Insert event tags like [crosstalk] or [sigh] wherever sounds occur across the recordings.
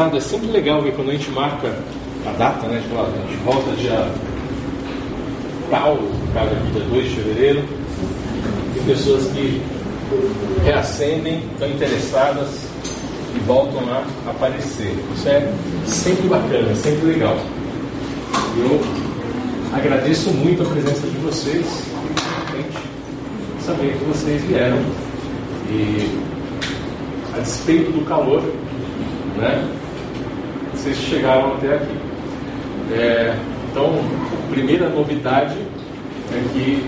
afastado. É sempre legal ver quando a gente marca a data, né? Fala, a gente volta dia tal, aqui dia 2 de fevereiro. Tem pessoas que reacendem, estão interessadas e voltam a aparecer. Isso é sempre bacana, sempre legal. Eu agradeço muito a presença de vocês, saber que vocês vieram e a despeito do calor, né, vocês chegaram até aqui. É, então, a primeira novidade é que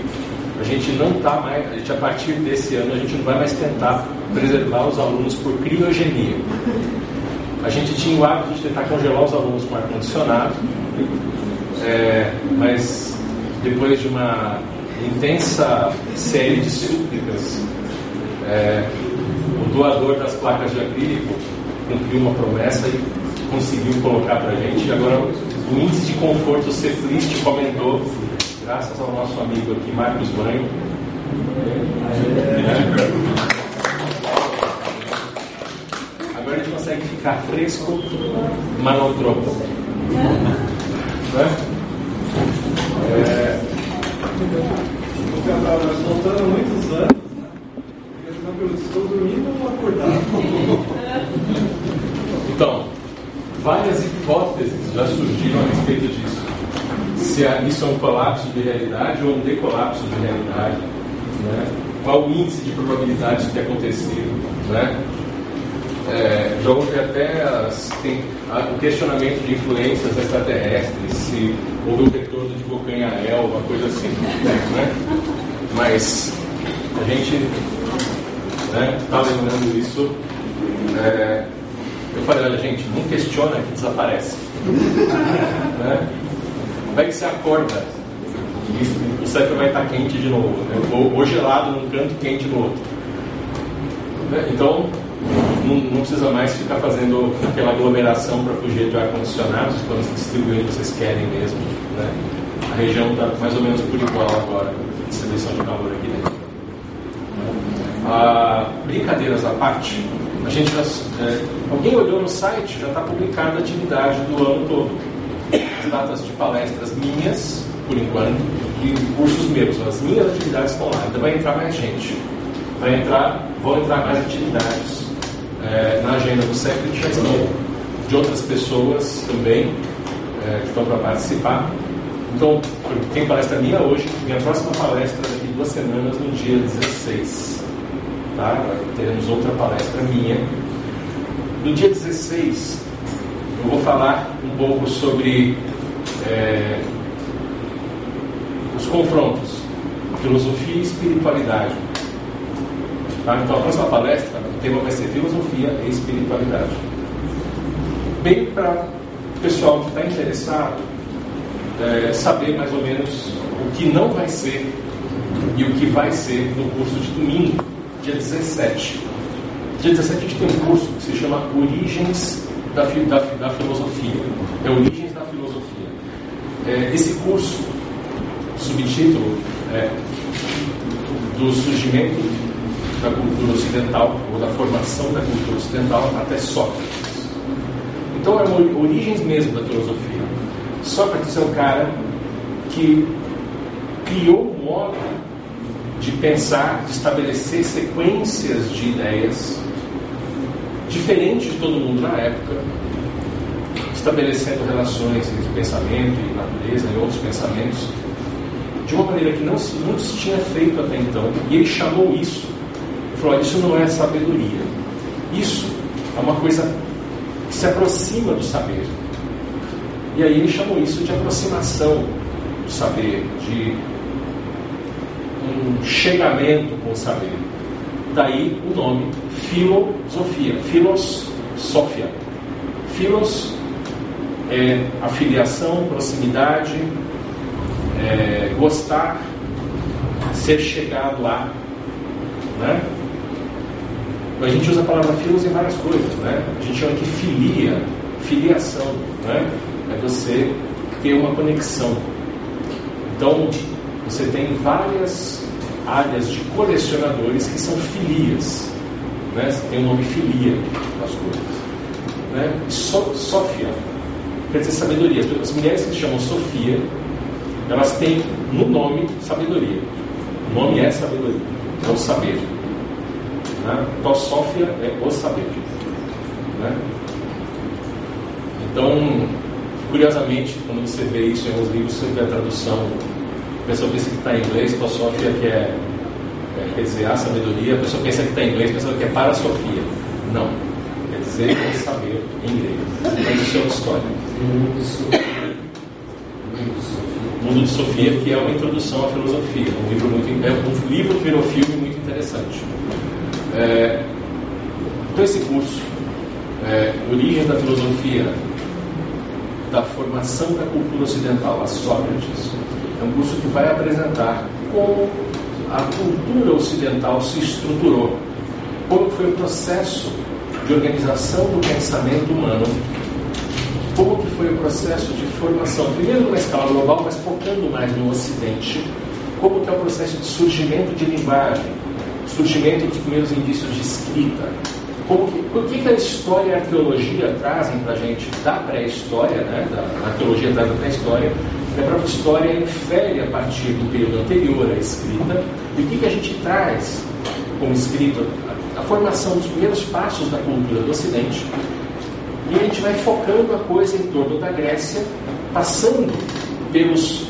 a gente não está mais, a, gente, a partir desse ano, a gente não vai mais tentar preservar os alunos por criogenia. A gente tinha o hábito de tentar congelar os alunos com ar-condicionado, é, mas depois de uma intensa série de súplicas, é, o doador das placas de acrílico cumpriu uma promessa e conseguiu colocar para a gente. Agora o índice de conforto Ceflist aumentou, graças ao nosso amigo aqui, Marcos Banho. Agora a gente consegue ficar fresco, manotropo. Né? É, nós voltando muitos anos, né? Eu estou dormindo ou acordado? Então, várias hipóteses já surgiram a respeito disso. Se isso é um colapso de realidade ou um decolapso de realidade. Né? Qual o índice de probabilidade de ter acontecido. Né? É, já houve até as, tem, a, o questionamento de influências extraterrestres, se houve o retorno de Bocanhael, uma coisa assim. Né? Mas a gente está né, tá lembrando isso. É, eu falei, olha gente, não questiona que desaparece. [laughs] né? Vai que você acorda, o cérebro vai estar quente de novo, né? ou, ou gelado num canto, quente no outro. Né? Então, não, não, precisa mais ficar fazendo aquela aglomeração para fugir de ar-condicionado, quando se distribuir o que vocês querem mesmo. Né? A região está mais ou menos por igual agora, distribuição de calor aqui dentro. Ah, brincadeiras à parte, a gente já, é, alguém olhou no site, já está publicada a atividade do ano todo. As datas de palestras minhas, por enquanto, e cursos meus. As minhas atividades estão lá. Ainda vai entrar mais gente. Vai entrar, vão entrar mais atividades é, na agenda do já estão de outras pessoas também é, que estão para participar. Então, tem palestra minha hoje, minha próxima palestra daqui duas semanas, no dia 16. Tá? Teremos outra palestra minha. No dia 16, eu vou falar um pouco sobre é, os confrontos, filosofia e espiritualidade. Tá? Então, a próxima palestra, o tema vai ser filosofia e espiritualidade. Bem para o pessoal que está interessado é, saber mais ou menos o que não vai ser e o que vai ser no curso de domingo, dia 17. Dia 17 a gente tem um curso que se chama Origens da, da, da Filosofia. É Origens da Filosofia. É, esse curso, subtítulo é do surgimento da cultura ocidental, ou da formação da cultura ocidental até Sócrates. Então é origens mesmo da filosofia. Sócrates é um cara que criou um modo de pensar, de estabelecer sequências de ideias diferente de todo mundo na época, estabelecendo relações entre pensamento e natureza e outros pensamentos de uma maneira que não se, não se tinha feito até então. E ele chamou isso falou: isso não é sabedoria. Isso é uma coisa que se aproxima do saber. E aí ele chamou isso de aproximação do saber, de um chegamento com o saber. Daí o nome filosofia, filosofia. Filos é afiliação, proximidade, é, gostar, ser chegado a, né? A gente usa a palavra filos em várias coisas, né? A gente chama de filia, filiação, né? é você ter uma conexão. Então, você tem várias áreas de colecionadores que são filias. Né? Tem o nome filia nas coisas. Né? So, Sofia, quer dizer sabedoria. As mulheres que se chamam Sofia, elas têm no nome sabedoria. O nome é sabedoria, é o saber. Né? Então, Sofia é o saber. Né? Então, curiosamente, quando você vê isso em alguns livros, você vê a tradução. A pessoa pensa que está em inglês, a Sofia que é, é, quer dizer a sabedoria, a pessoa pensa que está em inglês, a que é para a Sofia. Não. Quer dizer o saber em inglês. Mas isso é outra história. Mundo de Sofia, que é uma introdução à filosofia. Um livro, muito, é um livro que virou filme muito interessante. É, então, esse curso, é, Origem da Filosofia, da formação da cultura ocidental, a Sócrates. Um curso que vai apresentar como a cultura ocidental se estruturou, como foi o processo de organização do pensamento humano, como que foi o processo de formação, primeiro numa escala global, mas focando mais no Ocidente, como que é o processo de surgimento de linguagem, surgimento dos primeiros indícios de escrita, como que, o que, que a história e a arqueologia trazem para a gente da pré-história, né? da, a arqueologia traz da pré-história, a própria história infere a partir do período anterior à escrita, e o que, que a gente traz como escrita, a, formação dos primeiros passos da cultura do Ocidente, e a gente vai focando a coisa em torno da Grécia, passando pelos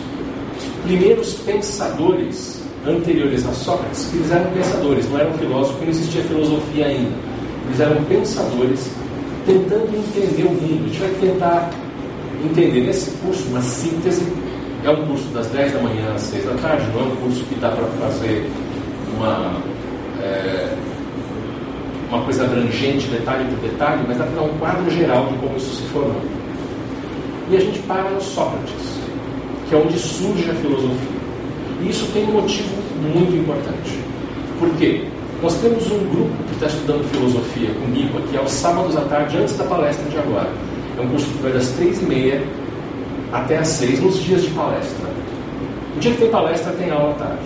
primeiros pensadores anteriores a Sócrates, que eles eram pensadores, não eram filósofos, não existia filosofia ainda. Eles eram pensadores tentando entender o mundo. A gente vai tentar entender nesse curso uma síntese. É um curso das 10 da manhã às 6 da tarde, não é um curso que dá para fazer uma, é, uma coisa abrangente, detalhe por detalhe, mas dá para dar um quadro geral de como isso se formou. E a gente para no Sócrates, que é onde surge a filosofia. E isso tem um motivo muito importante. Por quê? Nós temos um grupo que está estudando filosofia comigo aqui aos sábados à tarde, antes da palestra de agora. É um curso que vai das três e meia até às seis, nos dias de palestra. O dia que tem palestra, tem aula à tarde.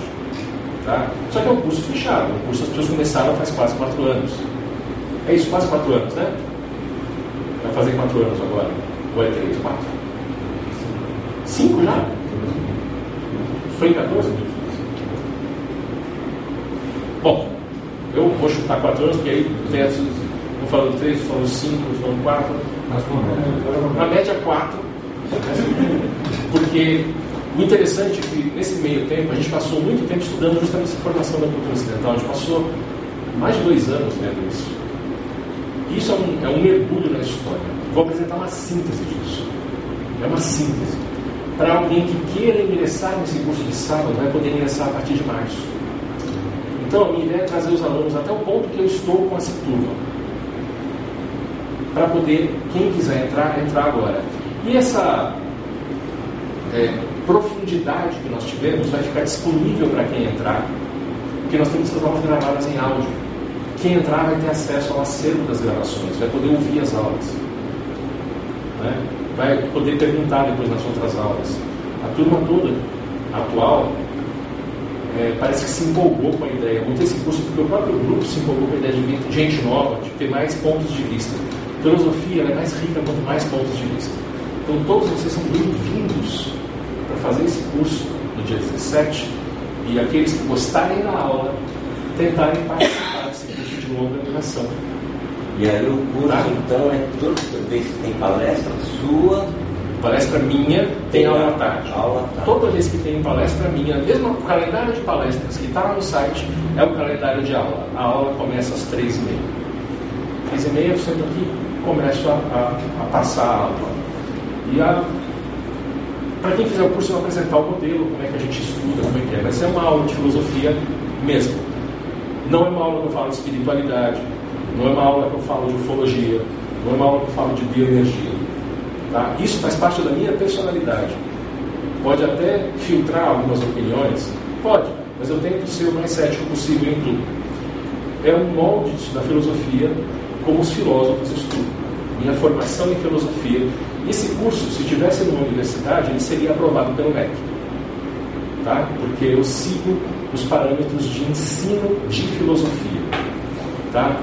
Tá? Só que é um curso fechado. Um curso as pessoas começaram faz quase quatro anos. É isso, quase quatro anos, né? Vai fazer quatro anos agora. Ou é três, quatro? Cinco já? Foi em 14? Bom, eu vou chutar quatro anos, porque aí versus, vou falando três, vou falando cinco, vou falando quatro. Na média, quatro. Porque o interessante é que nesse meio tempo, a gente passou muito tempo estudando justamente essa formação da cultura ocidental. A gente passou mais de dois anos vendo isso. Isso é um, é um mergulho na história. Vou apresentar uma síntese disso. É uma síntese. Para alguém que queira ingressar nesse curso de sábado, vai poder ingressar a partir de março. Então, a minha ideia é trazer os alunos até o ponto que eu estou com essa turma. Para poder, quem quiser entrar, entrar agora. E essa é, profundidade que nós tivemos vai ficar disponível para quem entrar, porque nós temos essas aulas gravadas em áudio. Quem entrar vai ter acesso ao acervo das gravações, vai poder ouvir as aulas. Né? Vai poder perguntar depois nas outras aulas. A turma toda atual é, parece que se empolgou com a ideia. Muito esse curso, porque o próprio grupo se empolgou com a ideia de gente nova, de ter mais pontos de vista. Filosofia é mais rica quanto mais pontos de vista. Então, todos vocês são bem-vindos para fazer esse curso no dia 17 e aqueles que gostarem da aula tentarem participar desse curso de longa duração. E aí o curso, tá? então, é toda vez que tem palestra sua, Palestra minha tem aula à tarde. Aula tarde. Toda vez que tem palestra minha, mesmo o calendário de palestras que está lá no site, é o calendário de aula. A aula começa às três e meia. Três e meia eu sento aqui começo a, a, a passar a aula. E para quem fizer o curso, eu vou apresentar o modelo, como é que a gente estuda, como é que é. Vai ser uma aula de filosofia mesmo. Não é uma aula que eu falo de espiritualidade, não é uma aula que eu falo de ufologia, não é uma aula que eu falo de bioenergia. Tá? Isso faz parte da minha personalidade. Pode até filtrar algumas opiniões, pode, mas eu tento ser o mais cético possível em tudo. É um molde da filosofia como os filósofos estudam. minha formação em filosofia. Esse curso, se tivesse numa universidade, ele seria aprovado pelo MEC. Tá? Porque eu sigo os parâmetros de ensino de filosofia. Tá?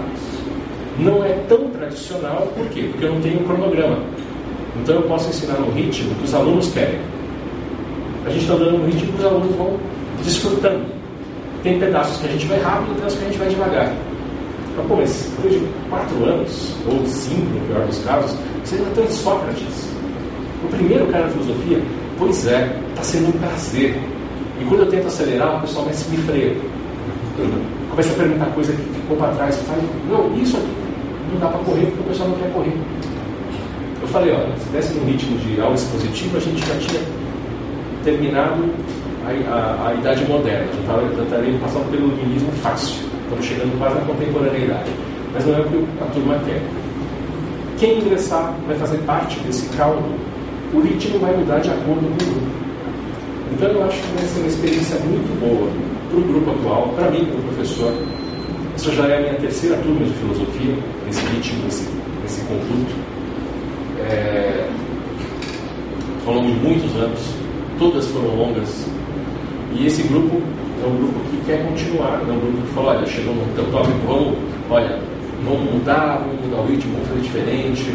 Não é tão tradicional, por quê? Porque eu não tenho um cronograma. Então eu posso ensinar no ritmo que os alunos querem. A gente está dando um ritmo que os alunos vão desfrutando. Tem pedaços que a gente vai rápido e pedaços que a gente vai devagar. Mas, pô, mas depois de quatro anos, ou cinco, no pior dos casos, você ainda tem Sócrates. O primeiro cara da filosofia, pois é, está sendo um prazer. E quando eu tento acelerar, o pessoal começa a me freia. Começa a perguntar coisa que ficou para trás. Fala, não, isso aqui não dá para correr porque o pessoal não quer correr. Eu falei, olha, se desse no ritmo de aula expositiva, a gente já tinha terminado a, a, a idade moderna, já estaria passando pelo iluminismo fácil. Estamos chegando quase na contemporaneidade. Mas não é o que a turma quer. Quem ingressar vai fazer parte desse caldo, o ritmo vai mudar de acordo com o grupo. Então eu acho que vai ser uma experiência muito boa para o grupo atual, para mim como professor. Essa já é a minha terceira turma de filosofia, nesse ritmo, nesse, nesse conjunto. É, ao longo de muitos anos, todas foram longas. E esse grupo é um grupo que quer continuar, é um grupo que fala, olha, chegou no teu tópico, vamos, olha, vamos mudar, vamos mudar o ritmo, vamos fazer diferente.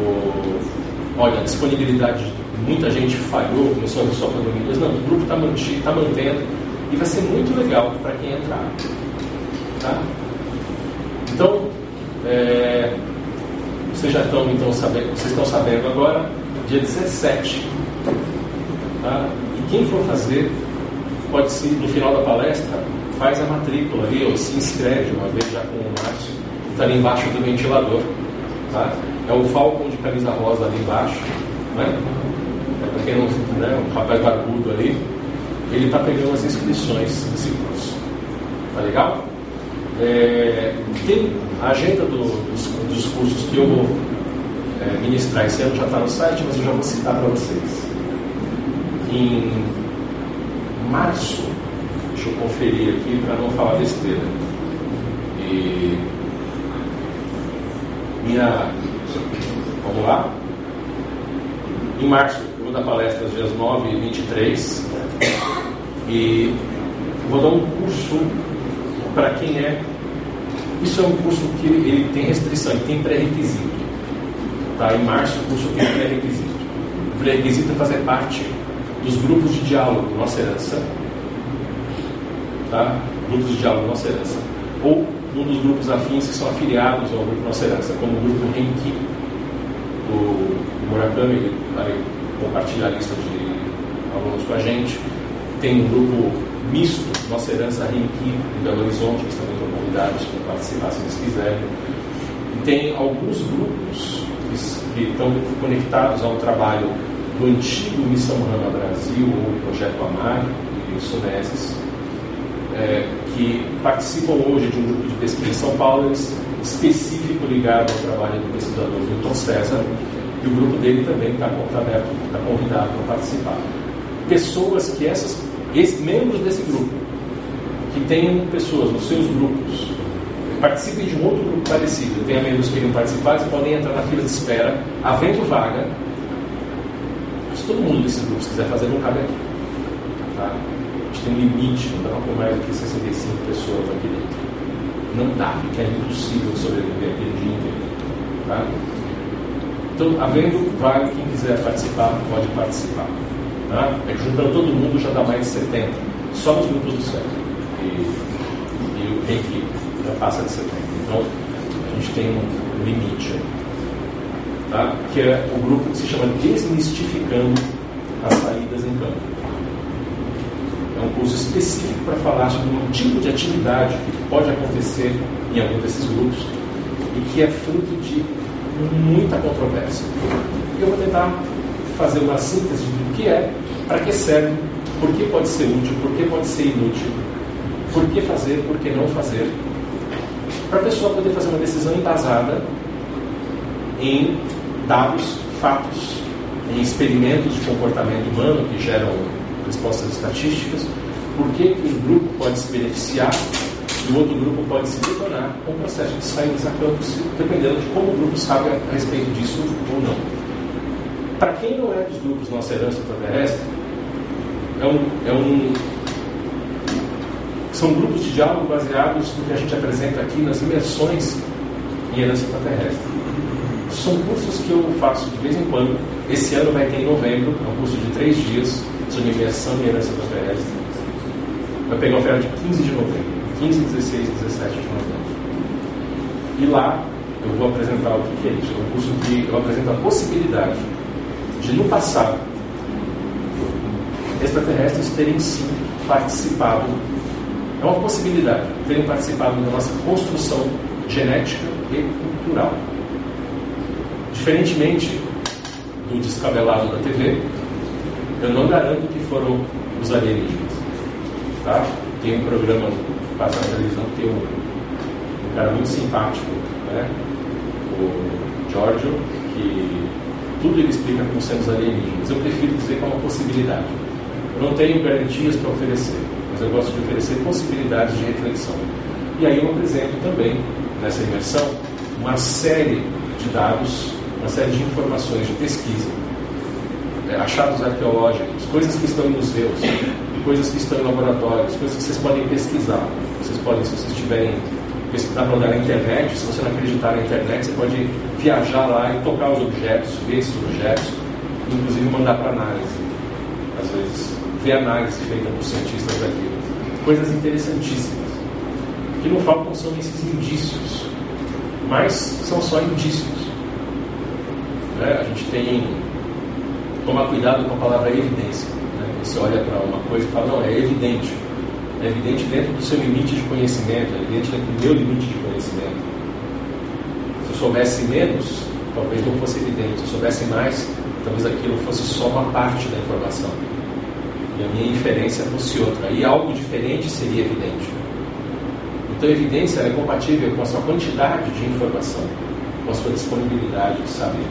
O, olha, a disponibilidade, muita gente falhou, começou a só para 2002, não, o grupo está tá mantendo e vai ser muito legal para quem entrar. Tá? Então, é, vocês já estão então sabendo, vocês estão sabendo agora, dia 17. Tá? E quem for fazer pode se, no final da palestra, faz a matrícula ali, ou se inscreve uma vez já com o Márcio, que está ali embaixo do ventilador. Tá? É o Falcon de camisa rosa ali embaixo. Né? É para quem não né, o rapaz barbudo ali, ele está pegando as inscrições desse curso. Tá legal? É, tem a agenda do, dos, dos, cursos que eu vou é, ministrar esse ano já está no site, mas eu já vou citar para vocês. Em março, deixa eu conferir aqui para não falar besteira. E minha. Vamos lá? Em março, eu vou dar palestra dias 9 e 23. E vou dar um curso para quem é. Isso é um curso que ele tem restrição, ele tem pré-requisito. Tá? Em março, o curso tem pré-requisito. O pré-requisito é fazer parte dos grupos de diálogo Nossa Herança, tá? grupos de diálogo Nossa Herança, ou um dos grupos afins que são afiliados ao grupo Nossa Herança, como o grupo Renki, do Murakami, vai compartilhar a lista de alunos com a gente. Tem um grupo misto, Nossa Herança Renki, em Belo Horizonte, eles também estão convidados para participar se eles quiserem. E tem alguns grupos que, que estão conectados ao trabalho do antigo Missão Rama Brasil, ou Projeto Amar e o SUNESES, é, que participam hoje de um grupo de pesquisa em São Paulo, específico ligado ao trabalho do pesquisador Milton César, e o grupo dele também está tá convidado para participar. Pessoas que essas, esses, membros desse grupo, que tenham pessoas nos seus grupos, participem de um outro grupo parecido, tenha membros que queiram participar, eles podem entrar na fila de espera, havendo vaga, todo mundo desses grupos quiser fazer, não cabe aqui. Tá? A gente tem um limite, não dá para mais do que 65 pessoas aqui dentro. Não dá, porque é impossível sobreviver aquele dia inteiro. Tá? Então, havendo vaga, quem quiser participar, pode participar. Tá? É que juntando todo mundo já dá mais de 70, só nos grupos do céu. E, e o reiki já passa de 70. Então, a gente tem um limite aí tá? que é o grupo que se chama Desmistificando as Saídas em Campo. É um curso específico para falar sobre um tipo de atividade que pode acontecer em algum desses grupos e que é fruto de muita controvérsia. Eu vou tentar fazer uma síntese do que é, para que serve, por que pode ser útil, por que pode ser inútil, por que fazer, por que não fazer, para a pessoa poder fazer uma decisão embasada em dados, fatos, em experimentos de comportamento humano que geram respostas estatísticas, por que, um grupo pode se beneficiar se o outro grupo pode se detonar com o processo de sair dos campos, dependendo de como o grupo sabe a respeito disso ou não. Para quem não é dos grupos Nossa Herança Extraterrestre, é um, é um, são grupos de diálogo baseados no que a gente apresenta aqui nas imersões em herança extraterrestre. São cursos que eu faço de vez em quando. Esse ano vai ter em novembro, é um curso de três dias sobre imersão em herança extraterrestre. Vai pegar o de 15 de novembro, 15, 16 e 17 de novembro. E lá eu vou apresentar o que é isso. É um curso que eu apresento a possibilidade de, no passado, extraterrestres terem sim participado é uma possibilidade terem participado da nossa construção genética e cultural. Diferentemente do descabelado da TV, eu não garanto que foram os alienígenas. Tá? Tem um programa que passa na televisão tem um, um cara muito simpático, né? o Giorgio, que tudo ele explica como sendo os alienígenas. Eu prefiro dizer que é uma possibilidade. Eu não tenho garantias para oferecer mas eu gosto de oferecer possibilidades de reflexão. E aí eu apresento também, nessa imersão, uma série de dados, uma série de informações de pesquisa, é, achados arqueológicos, coisas que estão em museus, coisas que estão em laboratórios, coisas que vocês podem pesquisar. Vocês podem, se vocês tiverem pesquisar para olhar na internet, se você não acreditar na internet, você pode viajar lá e tocar os objetos, ver esses objetos, inclusive mandar para análise. Às vezes ver análise feita por cientistas aqui. Coisas interessantíssimas. O que não faltam são esses indícios, mas são só indícios. Né? A gente tem que tomar cuidado com a palavra evidência. Né? Você olha para uma coisa e fala, não, é evidente. É evidente dentro do seu limite de conhecimento, é evidente dentro do meu limite de conhecimento. Se eu soubesse menos, talvez não fosse evidente. Se eu soubesse mais, talvez aquilo fosse só uma parte da informação e a minha inferência fosse outra. E algo diferente seria evidente. Então, evidência é compatível com a sua quantidade de informação, com a sua disponibilidade de saber.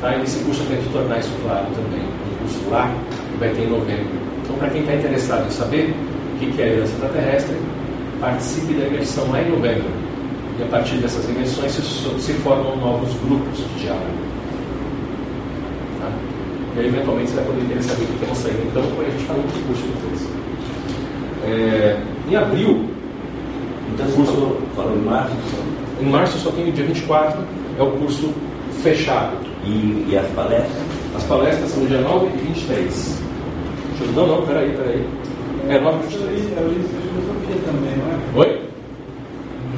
Tá? E nesse curso eu tento tornar isso claro também. No curso lá, que vai ter em novembro. Então, para quem está interessado em saber o que é a herança extraterrestre, participe da imersão lá em novembro. E a partir dessas imersões se, se formam novos grupos de diálogo. E aí, eventualmente, você vai poder querer saber o que estão saindo. Então, depois a gente fala outro curso depois. É, em abril. Então, você curso, falou em março? Em março só tem o dia 24, é o curso fechado. E, e as palestras? As palestras são dia 9 e 23. Eu, não, não, peraí, peraí. É 9 e 23. É o de filosofia também, não é? Oi?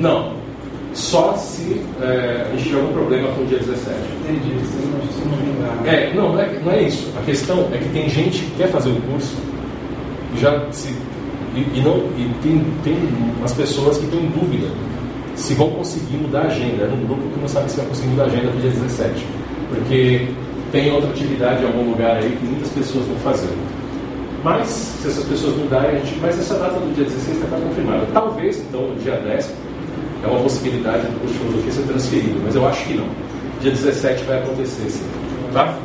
Não. Só se é, a gente tiver algum problema com o dia 17. Entendi, você não, você não lembra. É, não, não é, não é isso. A questão é que tem gente que quer fazer o curso e já se. E, e não, e tem, tem umas pessoas que têm dúvida se vão conseguir mudar a agenda. É um grupo que não sabe se vai conseguir mudar a agenda do dia 17. Porque tem outra atividade em algum lugar aí que muitas pessoas vão fazer. Mas, se essas pessoas mudarem, a gente. Mas essa data do dia 16 está confirmada. Talvez, então, no dia 10, é uma possibilidade do curso de filosofia ser transferido, mas eu acho que não. Dia 17 vai acontecer, sim. Tá?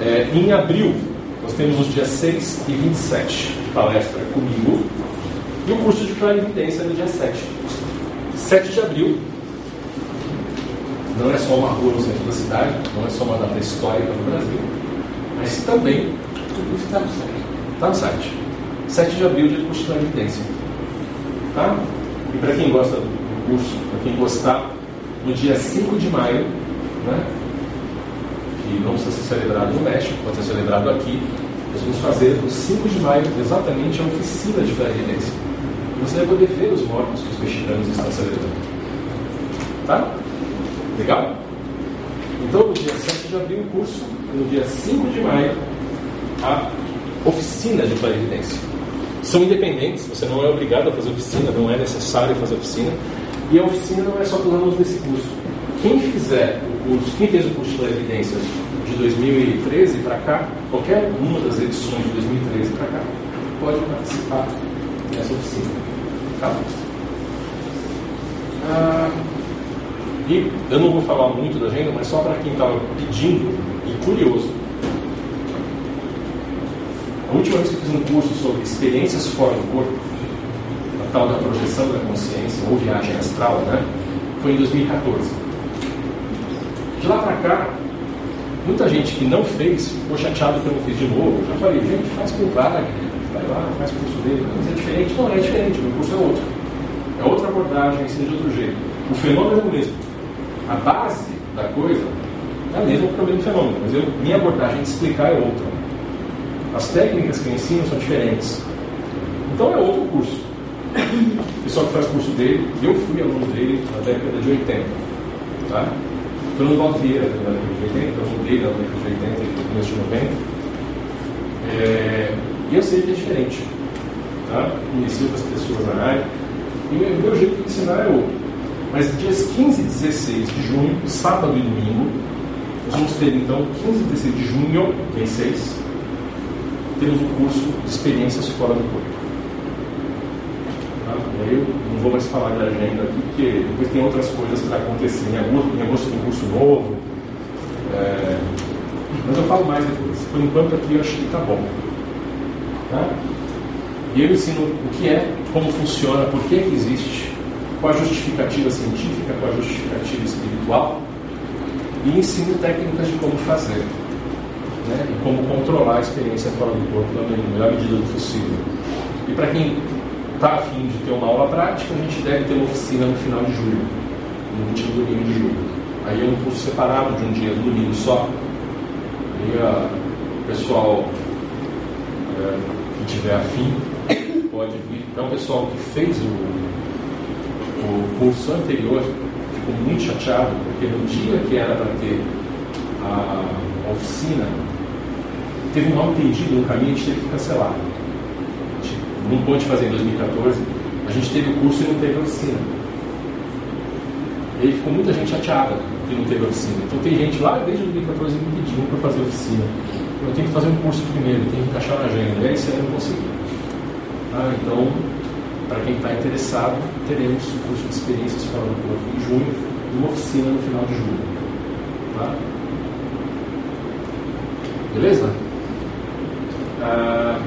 É, em abril, nós temos os dias 6 e 27 de palestra comigo e o curso de clarividência no dia 7. 7 de abril, não é só uma rua no centro da cidade, não é só uma data histórica no Brasil, mas também tudo isso está no site. Está no site. 7 de abril, dia do curso de clarividência. Tá? E para quem gosta do curso, para quem gostar, no dia 5 de maio, né, que não precisa ser celebrado no México, pode ser celebrado aqui, nós vamos fazer no 5 de maio exatamente a oficina de clarividência. Você vai poder ver os mortos que os mexicanos estão celebrando. Tá? Legal? Então, no dia 7 de abril, o curso, no dia 5 de maio, a oficina de clarividência são independentes, você não é obrigado a fazer oficina, não é necessário fazer oficina. E a oficina não é só para os alunos desse curso. Quem fizer o curso, quem fez o curso de evidências de 2013 para cá, qualquer uma das edições de 2013 para cá, pode participar dessa oficina. Tá? Ah, e eu não vou falar muito da agenda, mas só para quem estava pedindo e curioso. A última vez que eu fiz um curso sobre experiências fora do corpo, na tal da projeção da consciência, ou viagem astral, né? Foi em 2014. De lá para cá, muita gente que não fez ficou chateado que eu não fiz de novo. Eu já falei, gente, faz com Wagner, vai lá, faz curso dele. Mas é diferente? Não, é diferente, o meu curso é outro. É outra abordagem, ensina de outro jeito. O fenômeno é o mesmo. A base da coisa é a mesma para o mesmo fenômeno, mas eu, minha abordagem de explicar é outra. As técnicas que eu ensino são diferentes. Então é outro curso. O pessoal que faz curso dele, eu fui aluno dele na década de 80. Tá? Fernando Valdo Vieira, na década de 80, eu dele na década de 80 e começo de 90. É, e eu sei que é diferente. Tá? Conheci outras pessoas na área. E o meu jeito de ensinar é outro. Mas dias 15 e 16 de junho, sábado e domingo, nós vamos ter então 15 e 16 de junho, mês 6, temos um curso de experiências fora do corpo. Tá? Eu não vou mais falar de agenda aqui, porque depois tem outras coisas para acontecer. Em agosto, em agosto tem um curso novo. É... Mas eu falo mais depois. Por enquanto aqui eu acho que está bom. Tá? E eu ensino o que é, como funciona, por que, que existe, qual a justificativa científica, qual a justificativa espiritual, e ensino técnicas de como fazer né, e como controlar a experiência fora do corpo na melhor medida do possível. E para quem está afim de ter uma aula prática, a gente deve ter uma oficina no final de julho, no último domingo de julho. Aí é um curso separado de um dia, do domingo só. E a, o pessoal é, que tiver afim pode vir. Então, o pessoal que fez o, o curso anterior ficou muito chateado, porque no dia que era para ter a oficina, teve um mal entendido no caminho, a gente teve que cancelar. não pôde fazer em 2014, a gente teve o curso e não teve a oficina. E aí ficou muita gente chateada que não teve a oficina. Então tem gente lá desde 2014 me pedindo para fazer a oficina. Eu tenho que fazer um curso primeiro, tenho que encaixar na agenda. E aí você não consegui. Ah, então, para quem está interessado, teremos o curso de experiências fora do corpo em junho e uma oficina no final de julho. Tá? Beleza? Ah,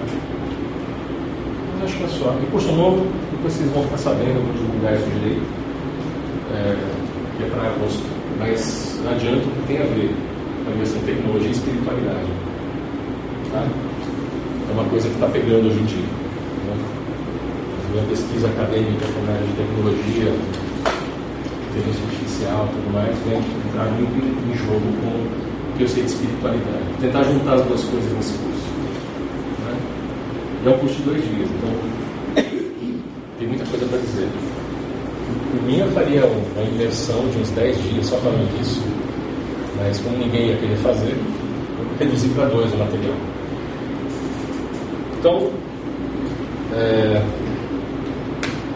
acho que é só. E curso novo, depois vocês vão ficar sabendo, vou divulgar isso direito, é, que é para agosto. Mas não adianta que tem a ver a questão tecnologia e espiritualidade. Tá? É uma coisa que está pegando hoje em dia. Né? Minha pesquisa acadêmica com área de tecnologia, inteligência artificial tudo mais, vem entrar muito em jogo com que eu sei de espiritualidade. Tentar juntar as duas coisas nesse curso. Né? E é um curso de dois dias, então [coughs] tem muita coisa para dizer. Por mim, eu faria uma imersão de uns 10 dias só falando disso, mas como ninguém ia querer fazer, eu reduzi para dois o material. Então, é,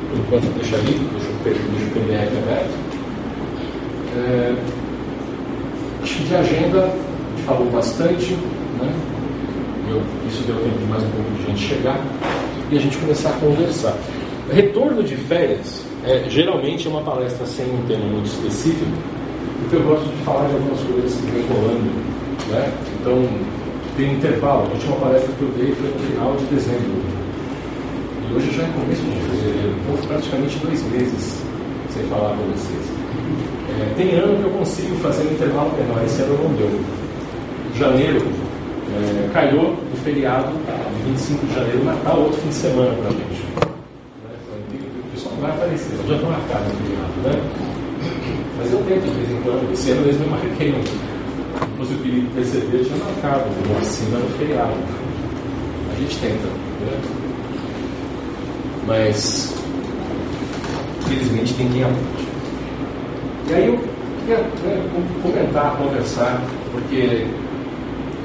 por enquanto deixa ali, deixa o PDF aberto. É, de agenda, a gente falou bastante, né? Eu, isso deu tempo de mais um pouco de gente chegar e a gente começar a conversar. Retorno de férias é, geralmente é uma palestra sem um tema muito específico, porque eu gosto de falar de algumas coisas que vem rolando. Né? Então, tem intervalo. A última palestra que eu dei foi no final de dezembro. Hoje já é começo de fevereiro, então praticamente dois meses sem falar com vocês. É, tem ano que eu consigo fazer um intervalo menor, esse ano não deu. Janeiro é, calhou do feriado, 25 de janeiro, Natal, outro fim de semana para a gente. Né? O pessoal não vai aparecer, já estou marcado no feriado, né? Mas eu tento de vez em quando, esse ano mesmo eu marquei um. Depois o Felipe percebeu, eu tinha marcado uma oficina no feriado. A gente tenta, né? Mas, infelizmente, tem quem aponte. E aí eu queria né, comentar, conversar, porque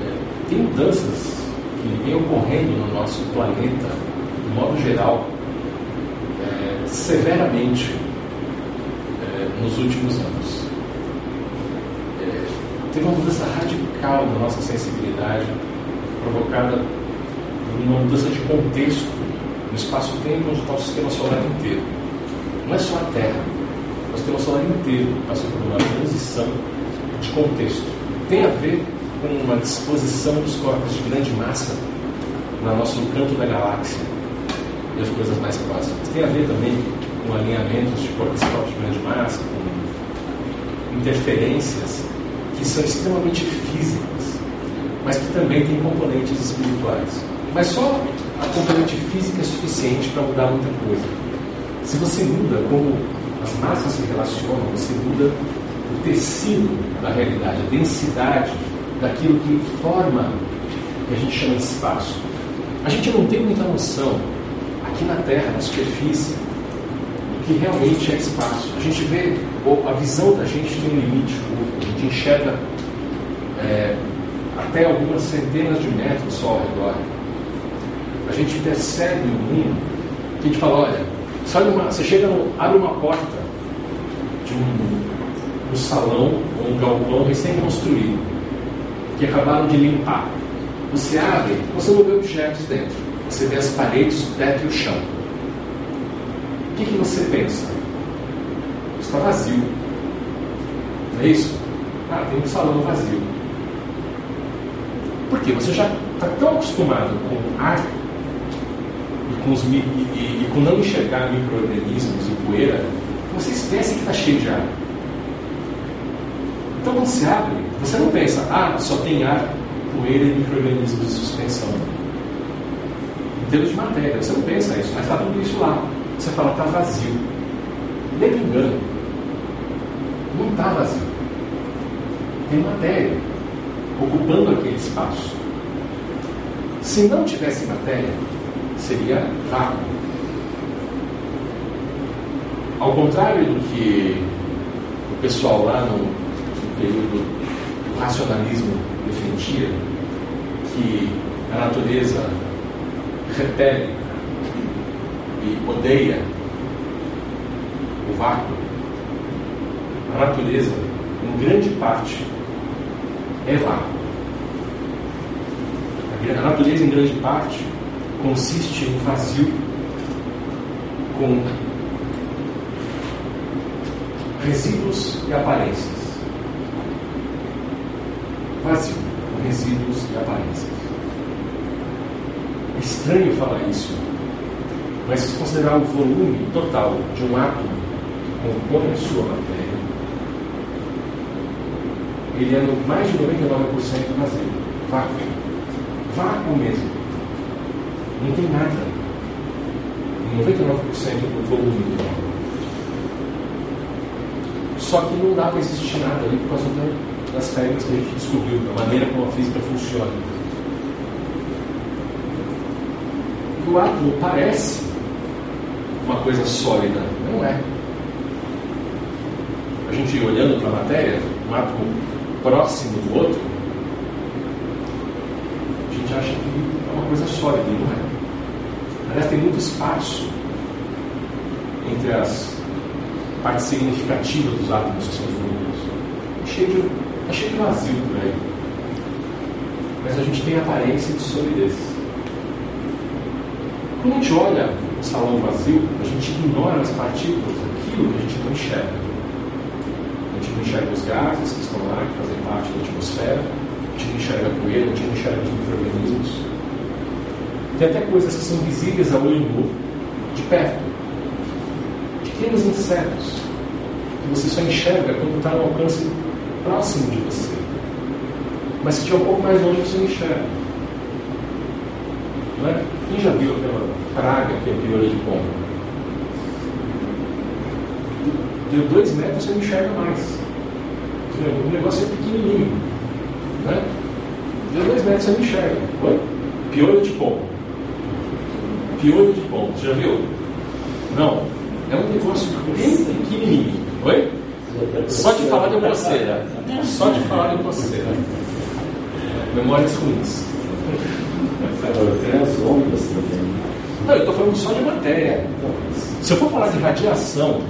é, tem mudanças que vêm ocorrendo no nosso planeta, de modo geral, é, severamente é, nos últimos anos. É, teve uma mudança radical na nossa sensibilidade, provocada por uma mudança de contexto no espaço-tempo onde está o sistema solar inteiro. Não é só a Terra temos o cenário inteiro passando por uma transição de contexto. Tem a ver com uma disposição dos corpos de grande massa no nosso canto da galáxia. e as coisas mais próximas. Tem a ver também com alinhamentos de corpos de grande massa, com interferências que são extremamente físicas, mas que também têm componentes espirituais. Mas só a componente física é suficiente para mudar muita coisa. Se você muda como as massas se relacionam, você muda o tecido da realidade, a densidade daquilo que forma que a gente chama de espaço. A gente não tem muita noção aqui na Terra, na superfície, do que realmente é espaço. A gente vê, a visão da gente tem um limite, a gente enxerga é, até algumas centenas de metros só ao redor. Gente percebe mundo que a gente fala, olha, sabe uma, você chega no, abre uma porta de um, um salão ou um galpão recém-construído, que acabaram de limpar. Você abre, você não vê objetos dentro. Você vê as paredes, o teto e o chão. O que, que você pensa? Está vazio. Não é isso? Ah, tem um salão vazio. Por quê? Você já está tão acostumado com ar e com, os, e, e, e com não enxergar micro-organismos e poeira, você esquece que está cheio de ar. Então, quando você abre, você não pensa, ah, só tem ar, poeira e micro-organismos de suspensão. Em termos de matéria, você não pensa isso, mas está tudo isso lá. Você fala, está vazio. Me engano. Não está vazio. Tem matéria ocupando aquele espaço. Se não tivesse matéria, seria vácuo. Ao contrário do que o pessoal lá no, no período do racionalismo defendia, que a natureza [laughs] repele e odeia o vácuo, a natureza, em grande parte, é vácuo. A natureza, em grande parte, consiste em vazio com resíduos e aparências. Vazio, com resíduos e aparências. É estranho falar isso, mas se considerar o volume total de um átomo que compõe a sua matéria, ele é no mais de 99% vazio, vácuo. Vácuo mesmo. Não tem nada. 99% do volume. Só que não dá para existir nada ali por causa das regras que a gente descobriu, da maneira como a física funciona. E o átomo parece uma coisa sólida, não é. A gente olhando para a matéria, um átomo próximo do outro, a gente acha que é uma coisa sólida, não é. Aliás, tem muito espaço entre as partes significativas dos átomos que são os núcleos. É cheio de, é cheio de vazio por aí. Mas a gente tem aparência de solidez. Quando a gente olha o salão vazio, a gente ignora as partículas, aquilo que a gente não enxerga gente não enxerga os gases que estão lá, que fazem parte da atmosfera, a gente não enxerga a poeira, a gente não enxerga os micro-organismos. Tem até coisas que são visíveis a olho nu, de perto. Pequenos insetos, que você só enxerga quando está no alcance próximo de você. Mas se estiver um pouco mais longe, você não enxerga. Não é? Quem já viu aquela praga que é a piolha de pombo? Deu dois metros, você não enxerga mais. O negócio é pequenininho. Né? Deu dois metros, você não enxerga. Oi? Piolho de pombo. De pombo. Você já viu? Não. É um negócio bem pequenininho. Oi? Só de falar de coceira. Só de falar de coceira. Memórias ruins. Não, eu estou falando só de matéria. Se eu for falar de radiação,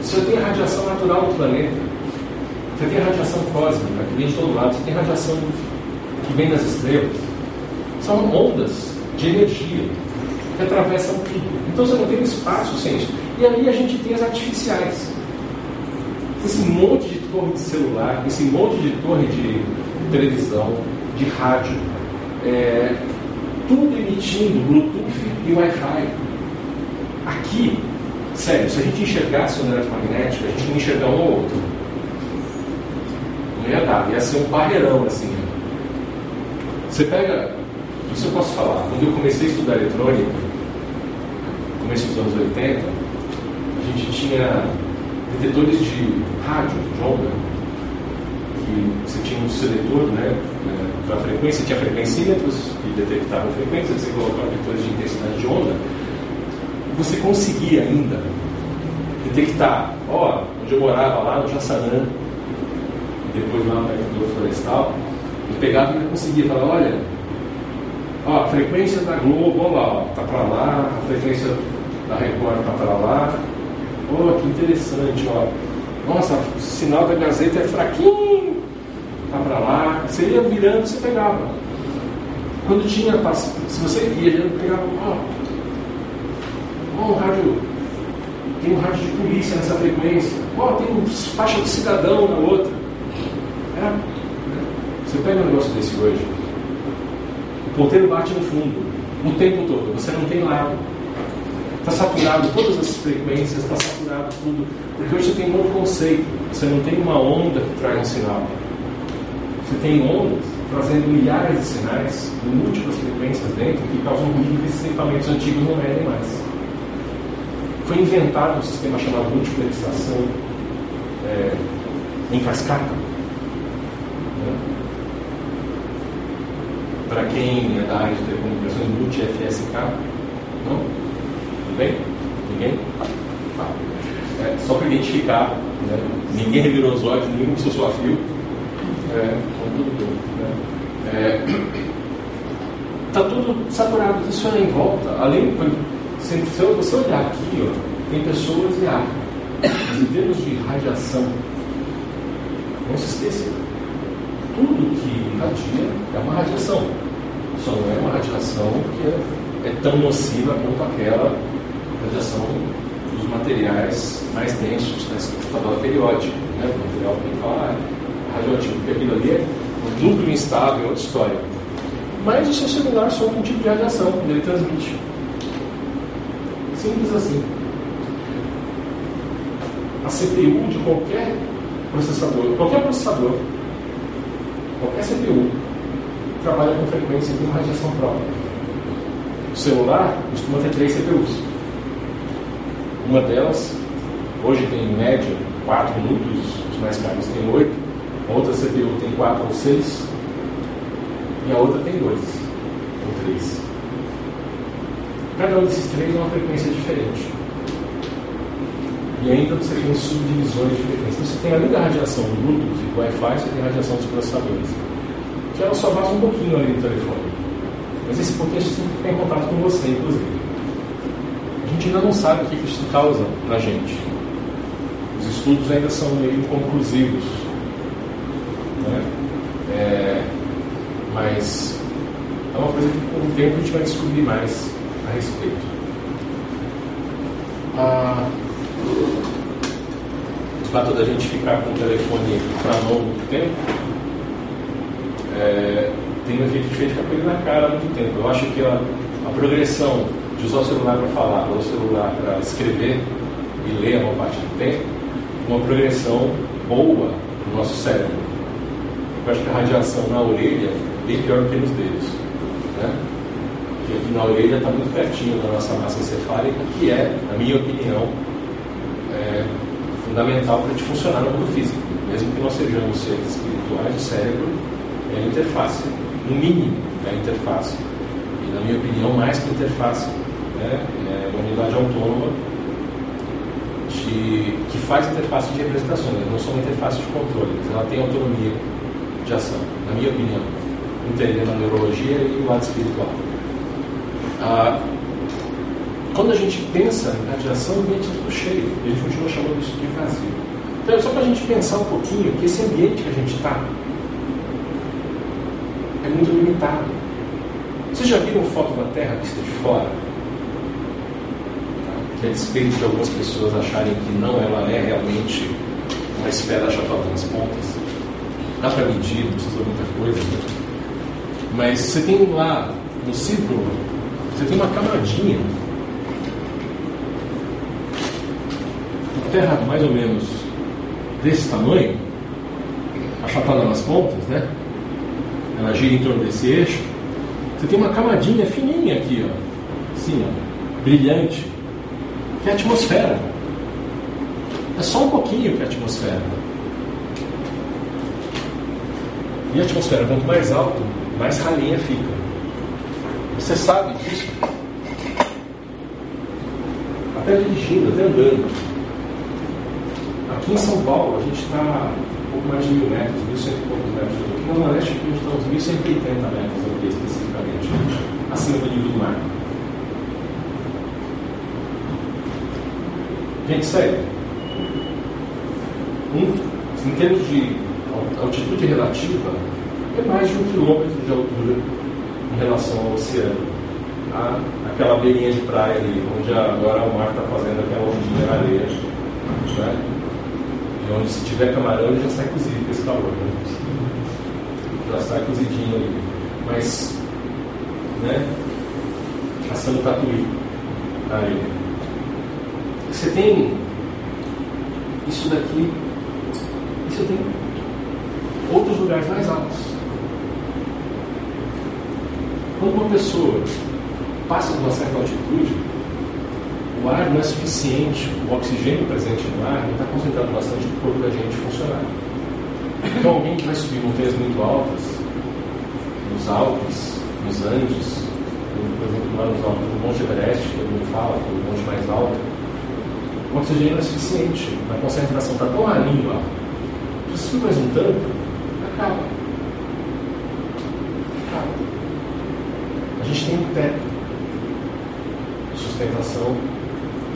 você tem a radiação natural do planeta. Você tem radiação cósmica, que vem de todo lado. Você tem radiação que vem das estrelas. São ondas de energia que atravessam tudo. Então você não tem espaço sem isso. E aí a gente tem as artificiais. Esse monte de torre de celular, esse monte de torre de televisão, de rádio, é, tudo emitindo Bluetooth e Wi-Fi. Aqui, sério, se a gente enxergasse o universo magnético, a gente ia enxergar um ou outro. Não ia dar, ia ser um barreirão assim. Você pega, isso eu posso falar, quando eu comecei a estudar eletrônica, começo dos anos 80, a gente tinha detetores de rádio, de onda, que você tinha um seletor né, para frequência, tinha frequencímetros que detectavam frequência, você colocava detectores de intensidade de onda, você conseguia ainda detectar, ó, onde eu morava lá no Jaçanã, depois lá no Florestal, eu pegava e conseguia falar, olha, ó, a frequência da Globo, olha lá, ó, tá para lá, a frequência da Record tá para lá, ó, que interessante, ó. Nossa, o sinal da Gazeta é fraquinho, tá para lá. Você ia virando, você pegava. Quando tinha, se você ia, pegava, ó, ó, um rádio, tem um rádio de polícia nessa frequência, ó, tem um faixa de cidadão na outra. Era, né? você pega um negócio desse hoje, o ponteiro bate no fundo, o tempo todo, você não tem lado. Está saturado todas as frequências, está saturado tudo. Porque hoje você tem um outro conceito. Você não tem uma onda que traz um sinal. Você tem ondas trazendo milhares de sinais múltiplas frequências dentro que causam ruído que esses equipamentos antigos não medem mais. Foi inventado um sistema chamado multiplexação é, em cascata. Para quem é da área de telecomunicações, multi-FSK, não? Tudo bem? Ninguém? Tá. É, só para identificar, né? ninguém revirou os olhos, ninguém começou a fio. É, tudo bem. Né? É, tá tudo saturado, isso é em volta. Além, se, você olhar aqui, ó, tem pessoas e ar. Em termos de radiação, não se esqueça, tudo que irradia é uma radiação. Só não é uma radiação que é, é tão nociva quanto aquela radiação dos materiais mais densos da tabela periódica. Né? O material que fala ah, radioativo, porque aquilo ali é um núcleo instável, é outra história. Mas o seu celular sofre um tipo de radiação ele transmite. Simples assim. A CPU de qualquer processador, qualquer processador, qualquer CPU, trabalha com frequência de radiação própria. O celular costuma ter três CPUs. Uma delas, hoje tem em média quatro núcleos, os mais caros têm oito, a outra CPU tem quatro ou seis, e a outra tem dois ou três. Cada um desses três é uma frequência diferente. E ainda você tem subdivisões de frequência. Então, você tem além da radiação do Bluetooth, do Wi-Fi, você tem a radiação dos processadores. Que ela só vaza um pouquinho ali no telefone. Mas esse pouquinho a gente tem contato com você, inclusive gente ainda não sabe o que isso causa na gente. Os estudos ainda são meio inconclusivos. Né? É, mas é uma coisa que com o tempo a gente vai descobrir mais a respeito. Ah, fato da gente ficar com o telefone mão muito tempo é, tem um efeito diferente com ele na cara há muito tempo. Eu acho que a, a progressão de usar o celular para falar, ou o celular para escrever e ler a maior parte do tempo, uma progressão boa no nosso cérebro. Eu acho que a radiação na orelha é bem pior do que nos dedos. Né? Porque aqui na orelha está muito pertinho da nossa massa encefálica, que é, na minha opinião, é fundamental para a gente funcionar no mundo físico. Mesmo que nós sejamos seres espirituais, o cérebro é a interface, no mínimo, é a interface. E, na minha opinião, mais que interface, né, é uma unidade autônoma de, que faz interface de representações, não só uma interface de controle, mas ela tem autonomia de ação, na minha opinião, entendendo a neurologia e o lado espiritual. Ah, quando a gente pensa em radiação, o ambiente é tudo cheio, e a gente continua chamando isso de vazio. Então, é só para a gente pensar um pouquinho que esse ambiente que a gente está é muito limitado. Vocês já viram foto da Terra vista de fora? a despeito de algumas pessoas acharem que não, ela é realmente uma esfera achatada nas pontas. Dá para medir, não precisa muita coisa. Né? Mas você tem lá no círculo, você tem uma camadinha. Terra mais ou menos desse tamanho, achatada nas pontas, né? Ela gira em torno desse eixo. Você tem uma camadinha fininha aqui, ó. Assim, ó, brilhante. Que é a atmosfera. É só um pouquinho que é a atmosfera. E a atmosfera, quanto mais alto, mais ralinha fica. Você sabe disso? Até dirigindo, até andando. Aqui em São Paulo, a gente está um pouco mais de mil metros, mil cento e poucos metros. Aqui no Nordeste, a gente está uns mil cento e oitenta metros aqui, especificamente, acima do nível do mar. Gente, sério. Um, em termos de altitude relativa, é mais de um quilômetro de altura em relação ao oceano. A, aquela beirinha de praia ali, onde agora o mar está fazendo aquela ondinha na areia. Né? E onde se tiver camarão ele já sai cozido com esse calor. Né? Já sai cozidinho ali. Mas, né? Assando tatuí areia. Você tem isso daqui, você tem outros lugares mais altos. Quando uma pessoa passa de uma certa altitude, o ar não é suficiente, o oxigênio presente no ar não está concentrado bastante para o corpo da gente funcionar. Então, alguém que vai subir montanhas muito altas, nos Alpes, nos Andes, por exemplo, lá no Monte Everest, que todo mundo fala, que é o monte mais alto, o oxigênio não é suficiente, a concentração está tão lá. Se subir mais um tanto, acaba. Acaba. A gente tem um teto de sustentação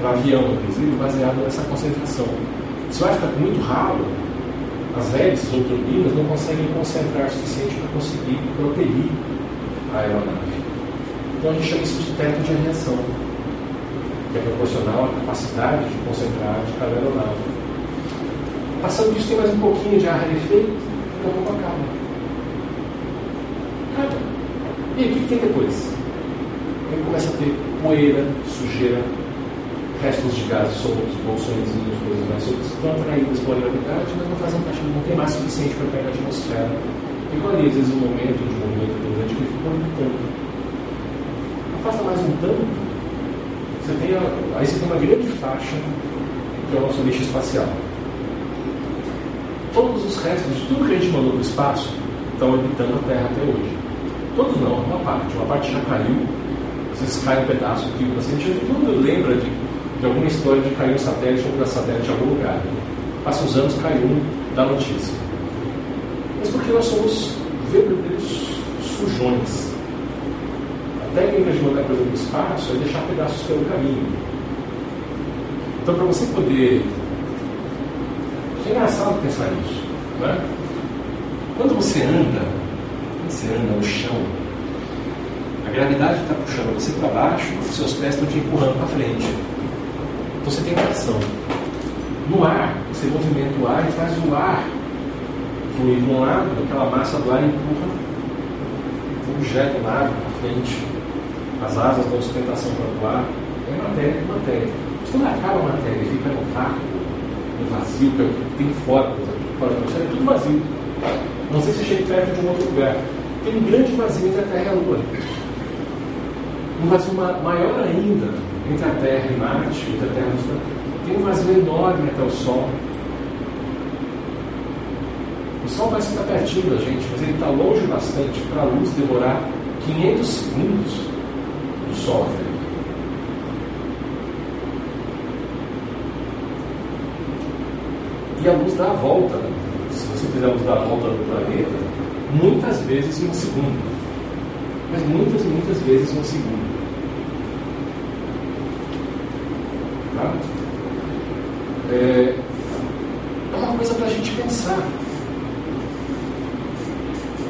para avião, inclusive, baseado nessa concentração. Se vai ficar muito ralo, as hélices ou turbinas não conseguem concentrar o suficiente para conseguir proteger a aeronave. Então a gente chama isso de teto de aviação, que é proporcional à capacidade de concentrar de cada aeronave. Passando disso, tem mais um pouquinho de ar rarefeito, a pouco acaba. Acaba. E o que tem depois? Aí começa a ter poeira, sujeira, restos de gases soltos, bolsõezinhos, coisas mais soltas, estão atraídas pela gravidade, mas não fazem parte, não tem massa suficiente para pegar a atmosfera. Igual ali, às vezes, um momento de movimento grande que ficou um tanto. Afasta mais um tanto, você tem a, aí você tem uma grande faixa que é o nosso lixo espacial. Todos os restos de tudo que a gente mandou para o espaço estão orbitando a Terra até hoje. Todos não, uma parte. Uma parte já caiu, vezes cai um pedaço aqui, a gente tudo lembra de de alguma história de cair um satélite ou um satélite em algum lugar. Passa os anos, cai um, dá notícia. Mas porque nós somos verdadeiros sujões. A técnica de mandar coisa no espaço é deixar pedaços pelo caminho. Então, para você poder. É engraçado pensar nisso. Né? Quando você anda, quando você anda no chão, a gravidade está puxando você para baixo, seus pés estão te empurrando para frente. Você tem tração. No ar, você movimenta o ar e faz o ar fluir de um lado, aquela massa do ar empurra o objeto na árvore para frente. As asas dão sustentação para o ar. É matéria, matéria. Mas quando acaba a matéria e fica no vácuo, no vazio, que é o que tem fora, fora do céu, é tudo vazio. Não sei se chega perto de um outro lugar. Tem um grande vazio entre a Terra e a Lua. Um vazio maior ainda entre a Terra e Marte, entre a Terra e Sol, tem um vazio enorme até o Sol. O Sol parece que está pertinho da gente, mas ele está longe bastante para a luz demorar 500 segundos do Sol. E a luz dá a volta. Se você fizer a luz dar a volta no planeta, muitas vezes em um segundo. Mas muitas muitas vezes em um segundo. Tá? É, é uma coisa para a gente pensar.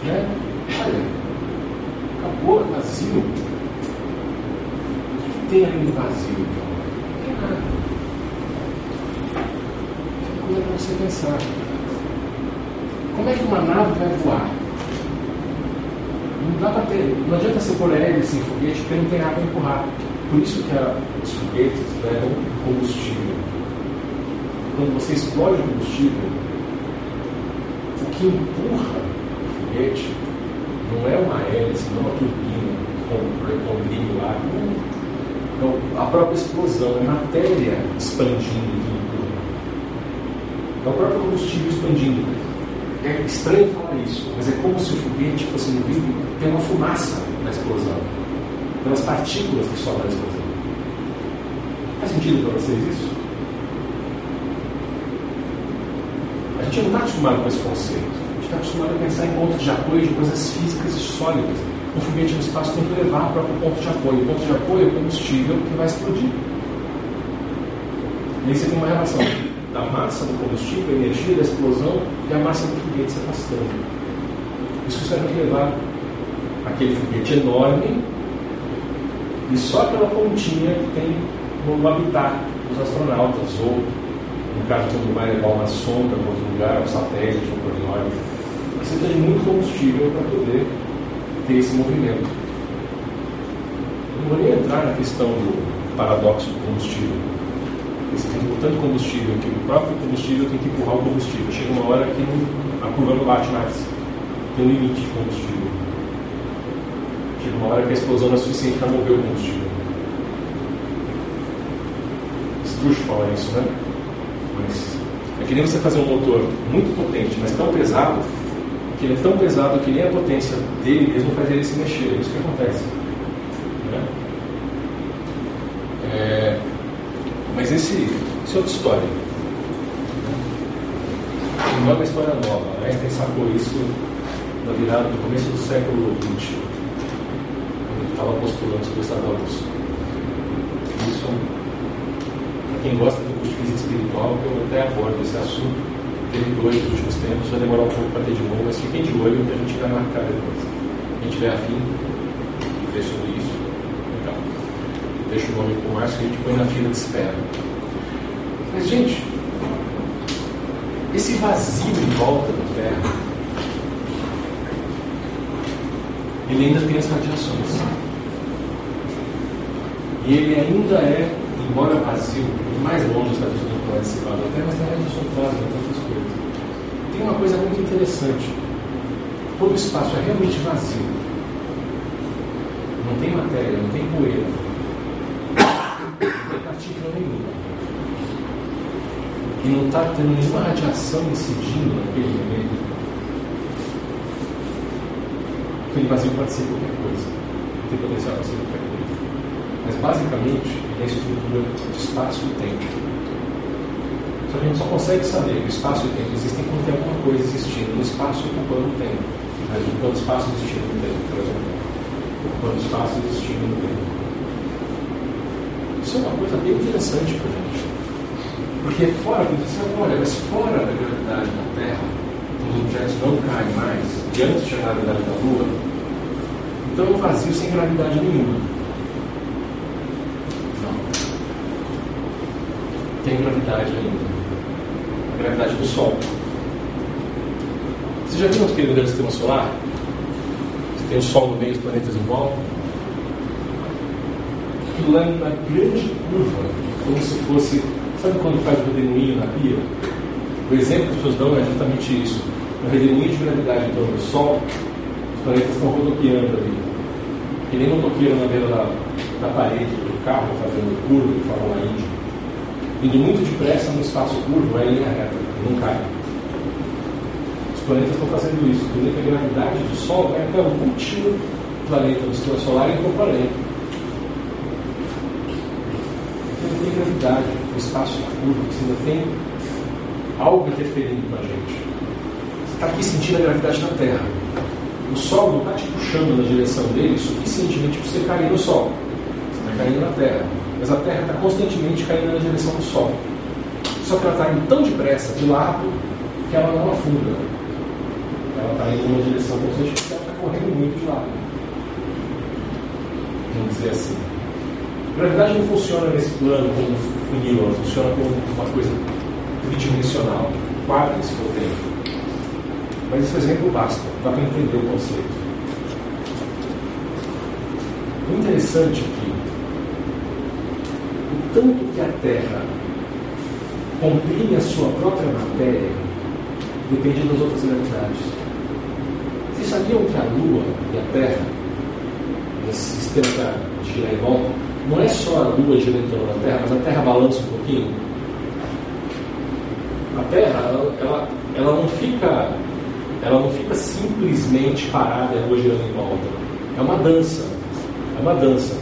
Né? Olha, acabou vazio. O que tem ali no vazio? Então? Não tem nada. Uma coisa para você pensar. Como é que uma nave vai voar? não dá para ter, não adianta você pôr hélice em foguete porque não tem ar para empurrar. Por isso que a, os foguetes levam combustível. Quando você explode o combustível, o que empurra o foguete não é uma hélice, não é uma turbina com, brilho lá. Não, a própria explosão é matéria expandindo é o próprio combustível expandindo. É estranho falar isso, mas é como se o foguete fosse movido uma fumaça na explosão, pelas partículas que sobram na explosão. Faz sentido para vocês isso? A gente não está acostumado com esse conceito. A gente está acostumado a pensar em pontos de apoio de coisas físicas e sólidas. Um foguete no espaço tem que levar para o ponto de apoio. O ponto de apoio é o combustível que vai explodir. E aí você tem uma relação da massa do combustível, a energia da explosão e a massa do foguete se afastando. Isso que vai levar aquele foguete enorme e só aquela pontinha que tem no habitat dos astronautas, ou no caso quando vai levar uma sonda para outro lugar, um satélite, um você precisa de muito combustível para poder ter esse movimento. Não vou nem entrar na questão do paradoxo do combustível você tem tanto combustível que o próprio combustível tem que empurrar o combustível. Chega uma hora que a curva não bate mais. Tem um limite de combustível. Chega uma hora que a explosão não é suficiente para mover o combustível. Strush fala isso, né? Mas é que nem você fazer um motor muito potente, mas tão pesado, que ele é tão pesado que nem a potência dele mesmo faz ele se mexer. É isso que acontece. Né? É, mas esse, isso é outra história. Não é uma história nova. Einstein sacou isso na virada do começo do século XX, estava postulando sobre essa luz. Isso, para quem gosta do curso de física espiritual, eu até abordo esse assunto. Teve dois nos últimos tempos, vai demorar um pouco para ter de novo, mas fiquem de olho que a gente vai marcar depois. Gente tiver afim de ver sobre isso deixa o nome com o Márcio que a gente põe na fila de espera. Mas, gente, esse vazio em volta da Terra, ele ainda tem as radiações. E ele ainda é, embora vazio, mais longe está do planeta separado da Terra, mas tem radiação plasma e outras coisas. Tem uma coisa muito interessante. Todo espaço é realmente vazio. Não tem matéria, não tem poeira partícula nenhuma. E não está tendo nenhuma radiação incidindo naquele momento. Aquele vazio pode ser qualquer coisa. Tem potencial para ser qualquer. Mas basicamente é a estrutura de espaço e tempo. Só que a gente só consegue saber que espaço e tempo existem quando tem alguma coisa existindo no espaço ocupando o tempo. Mas ocupando espaço existindo no tempo, por exemplo. Ocupando espaço existindo no tempo. Isso é uma coisa bem interessante para a gente. Porque fora, você olha, mas fora da gravidade da Terra, os objetos não caem mais diante da gravidade da Lua, então é um vazio sem gravidade nenhuma. Não. Tem gravidade ainda. A gravidade do Sol. Você já viu aquele grande sistema solar? Você tem o Sol no meio, os planetas em volta aquilo lá uma grande curva, como se fosse. Sabe quando faz o redemoinho na pia? O exemplo que as pessoas dão é justamente isso. No redemoinho de gravidade em torno do Sol, os planetas estão rodopiando ali. Que nem motoqueiro na beira da, da parede do carro, fazendo curva de Fórmula Índia. Indo muito depressa no espaço curvo, é linha reta, não cai. Os planetas estão fazendo isso. Durante a gravidade do Sol vai até o último planeta do sistema solar e incorpora ele. gravidade, o espaço curvo, você ainda tem algo interferindo com a gente. Você está aqui sentindo a gravidade da Terra. O Sol não está te puxando na direção dele suficientemente para você cair no Sol. Você está caindo na Terra. Mas a Terra está constantemente caindo na direção do Sol. Só que ela está indo tão depressa de lado que ela não afunda. Ela está indo numa direção constante porque ela está correndo muito de lado. Vamos dizer assim. A gravidade não funciona nesse plano como um funil, ela funciona como uma coisa tridimensional, quadra esse tempo. Mas esse exemplo basta, dá para entender o conceito. O interessante aqui, o tanto que a Terra comprime a sua própria matéria depende das outras gravidades. Vocês sabiam que a Lua e a Terra, nesse sistema de girar em volta, não é só a Lua girando em torno da Terra, mas a Terra balança um pouquinho? A Terra, ela, ela, ela não fica ela não fica simplesmente parada e a Lua girando em volta. É uma dança. É uma dança.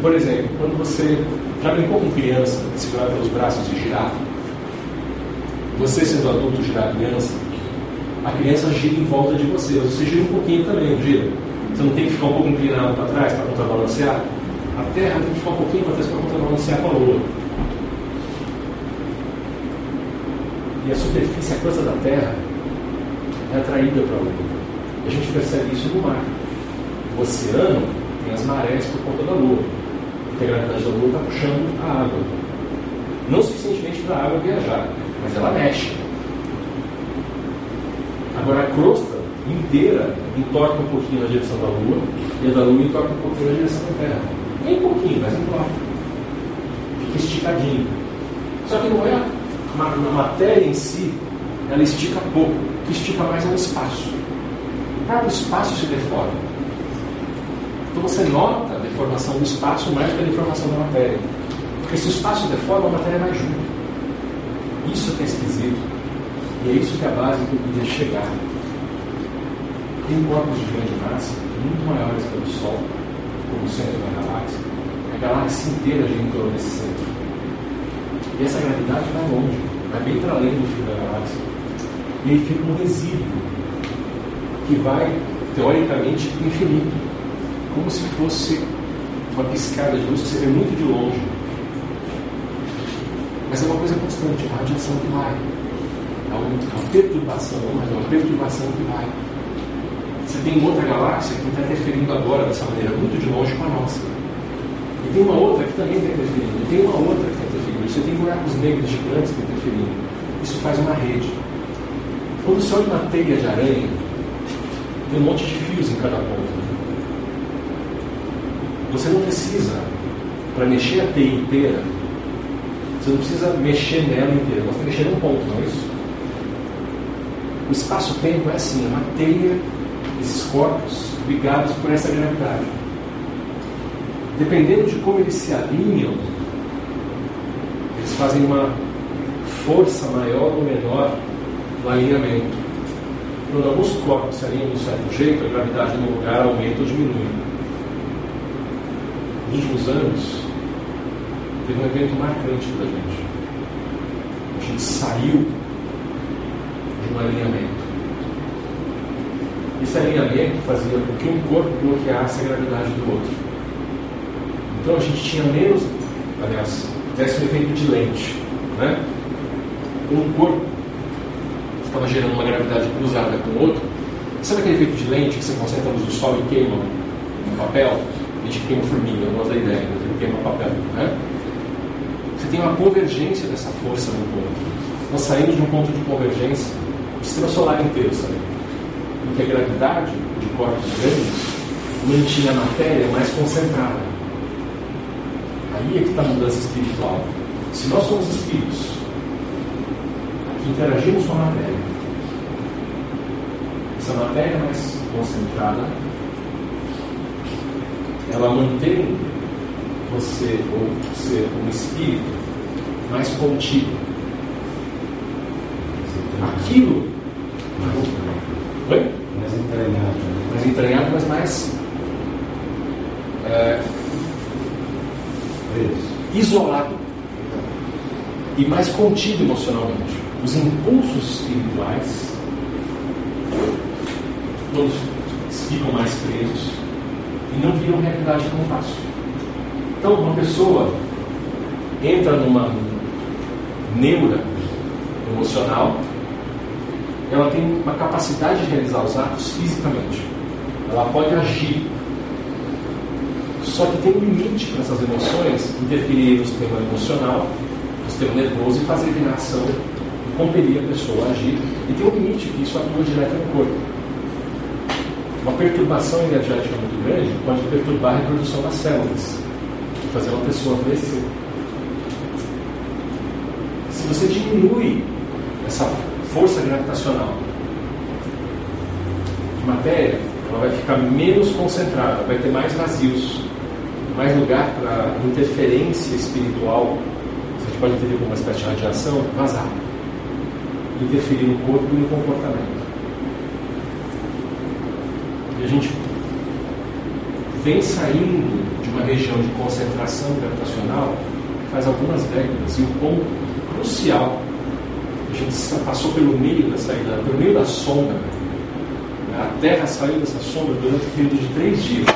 Por exemplo, quando você já brincou com criança, segurar pelos braços e girar, você sendo adulto girar a criança, a criança gira em volta de você. Você gira um pouquinho também, não gira? Você não tem que ficar um pouco inclinado para trás para contrabalancear? A Terra tem que ficar um pouquinho para trás para contrabalancear com a Lua. E a superfície, a coisa da Terra, é atraída para a Lua. A gente percebe isso no mar. O oceano tem as marés por conta da Lua. Gravidade da Lua está puxando a água. Não suficientemente para a água viajar, mas ela mexe. Agora a crosta inteira entorta um pouquinho na direção da Lua e a da Lua entorta um pouquinho na direção da Terra. Nem um pouquinho, mas entorta. Fica esticadinho. Só que não é a matéria em si, ela estica pouco. O que estica mais é o espaço. Cada espaço se deforma. Então você nota a deformação do espaço mais do que a deformação da matéria. Porque se o espaço deforma, a matéria vai junto. Isso que é esquisito. E é isso que é a base que eu queria chegar. Tem corpos de grande massa, muito maiores que o Sol, como o centro da galáxia. A galáxia inteira em torno desse centro. E essa gravidade vai longe, vai bem para além do fio da galáxia. E aí fica um resíduo que vai, teoricamente, infinito. Como se fosse uma piscada de luz que você vê muito de longe. Mas é uma coisa constante, a radiação que vai. É uma perturbação, mas é uma perturbação que vai. Você tem outra galáxia que está interferindo agora dessa maneira, muito de longe com a nossa. E tem uma outra que também está interferindo. E tem uma outra que está interferindo. Você tem buracos negros gigantes que estão interferindo. Isso faz uma rede. Quando você olha uma teia de aranha, tem um monte de fios em cada ponta. Você não precisa, para mexer a teia inteira, você não precisa mexer nela inteira, você tem que mexer num ponto, não é isso? O espaço-tempo é assim, é uma teia desses corpos ligados por essa gravidade. Dependendo de como eles se alinham, eles fazem uma força maior ou menor no alinhamento. Quando alguns corpos se alinham de um certo jeito, a gravidade no lugar aumenta ou diminui. Nos últimos anos, teve um evento marcante para a gente. A gente saiu de um alinhamento. Esse alinhamento fazia com que um corpo bloqueasse a gravidade do outro. Então a gente tinha menos, aliás, tivesse um efeito de lente. Né? Um corpo estava gerando uma gravidade cruzada com o outro. Sabe aquele efeito de lente que você concentra a luz do sol e queima no papel? A gente queima formiga, eu gosto da ideia, né? queima papel. Né? Você tem uma convergência dessa força no ponto. Nós saímos de um ponto de convergência, o sistema solar inteiro saiu. Porque a gravidade de corpos grandes mantinha a matéria mais concentrada. Aí é que está a mudança espiritual. Se nós somos espíritos que interagimos com a matéria, essa matéria mais concentrada, ela mantém você, ou ser um espírito, mais contido. Aquilo. Oi? Mais entranhado. Mais entranhado, mas mais. É, isolado e mais contido emocionalmente. Os impulsos espirituais todos ficam mais presos e não viram realidade tão fácil. Então, uma pessoa entra numa neura emocional, ela tem uma capacidade de realizar os atos fisicamente. Ela pode agir só que tem um limite para essas emoções interferir no sistema emocional, no sistema nervoso e fazer reação e compelir a pessoa a agir. E tem um limite que isso atua direto no corpo. Uma perturbação energética muito grande pode perturbar a reprodução das células, fazer uma pessoa adoecer. Se você diminui essa força gravitacional de matéria, ela vai ficar menos concentrada, vai ter mais vazios, mais lugar para interferência espiritual, a gente pode entender como uma espécie de radiação, vazar, interferir no corpo e no comportamento. E a gente vem saindo de uma região de concentração gravitacional faz algumas décadas e o ponto crucial a gente passou pelo meio da saída, pelo meio da sombra. A Terra saiu dessa sombra durante um período de três dias,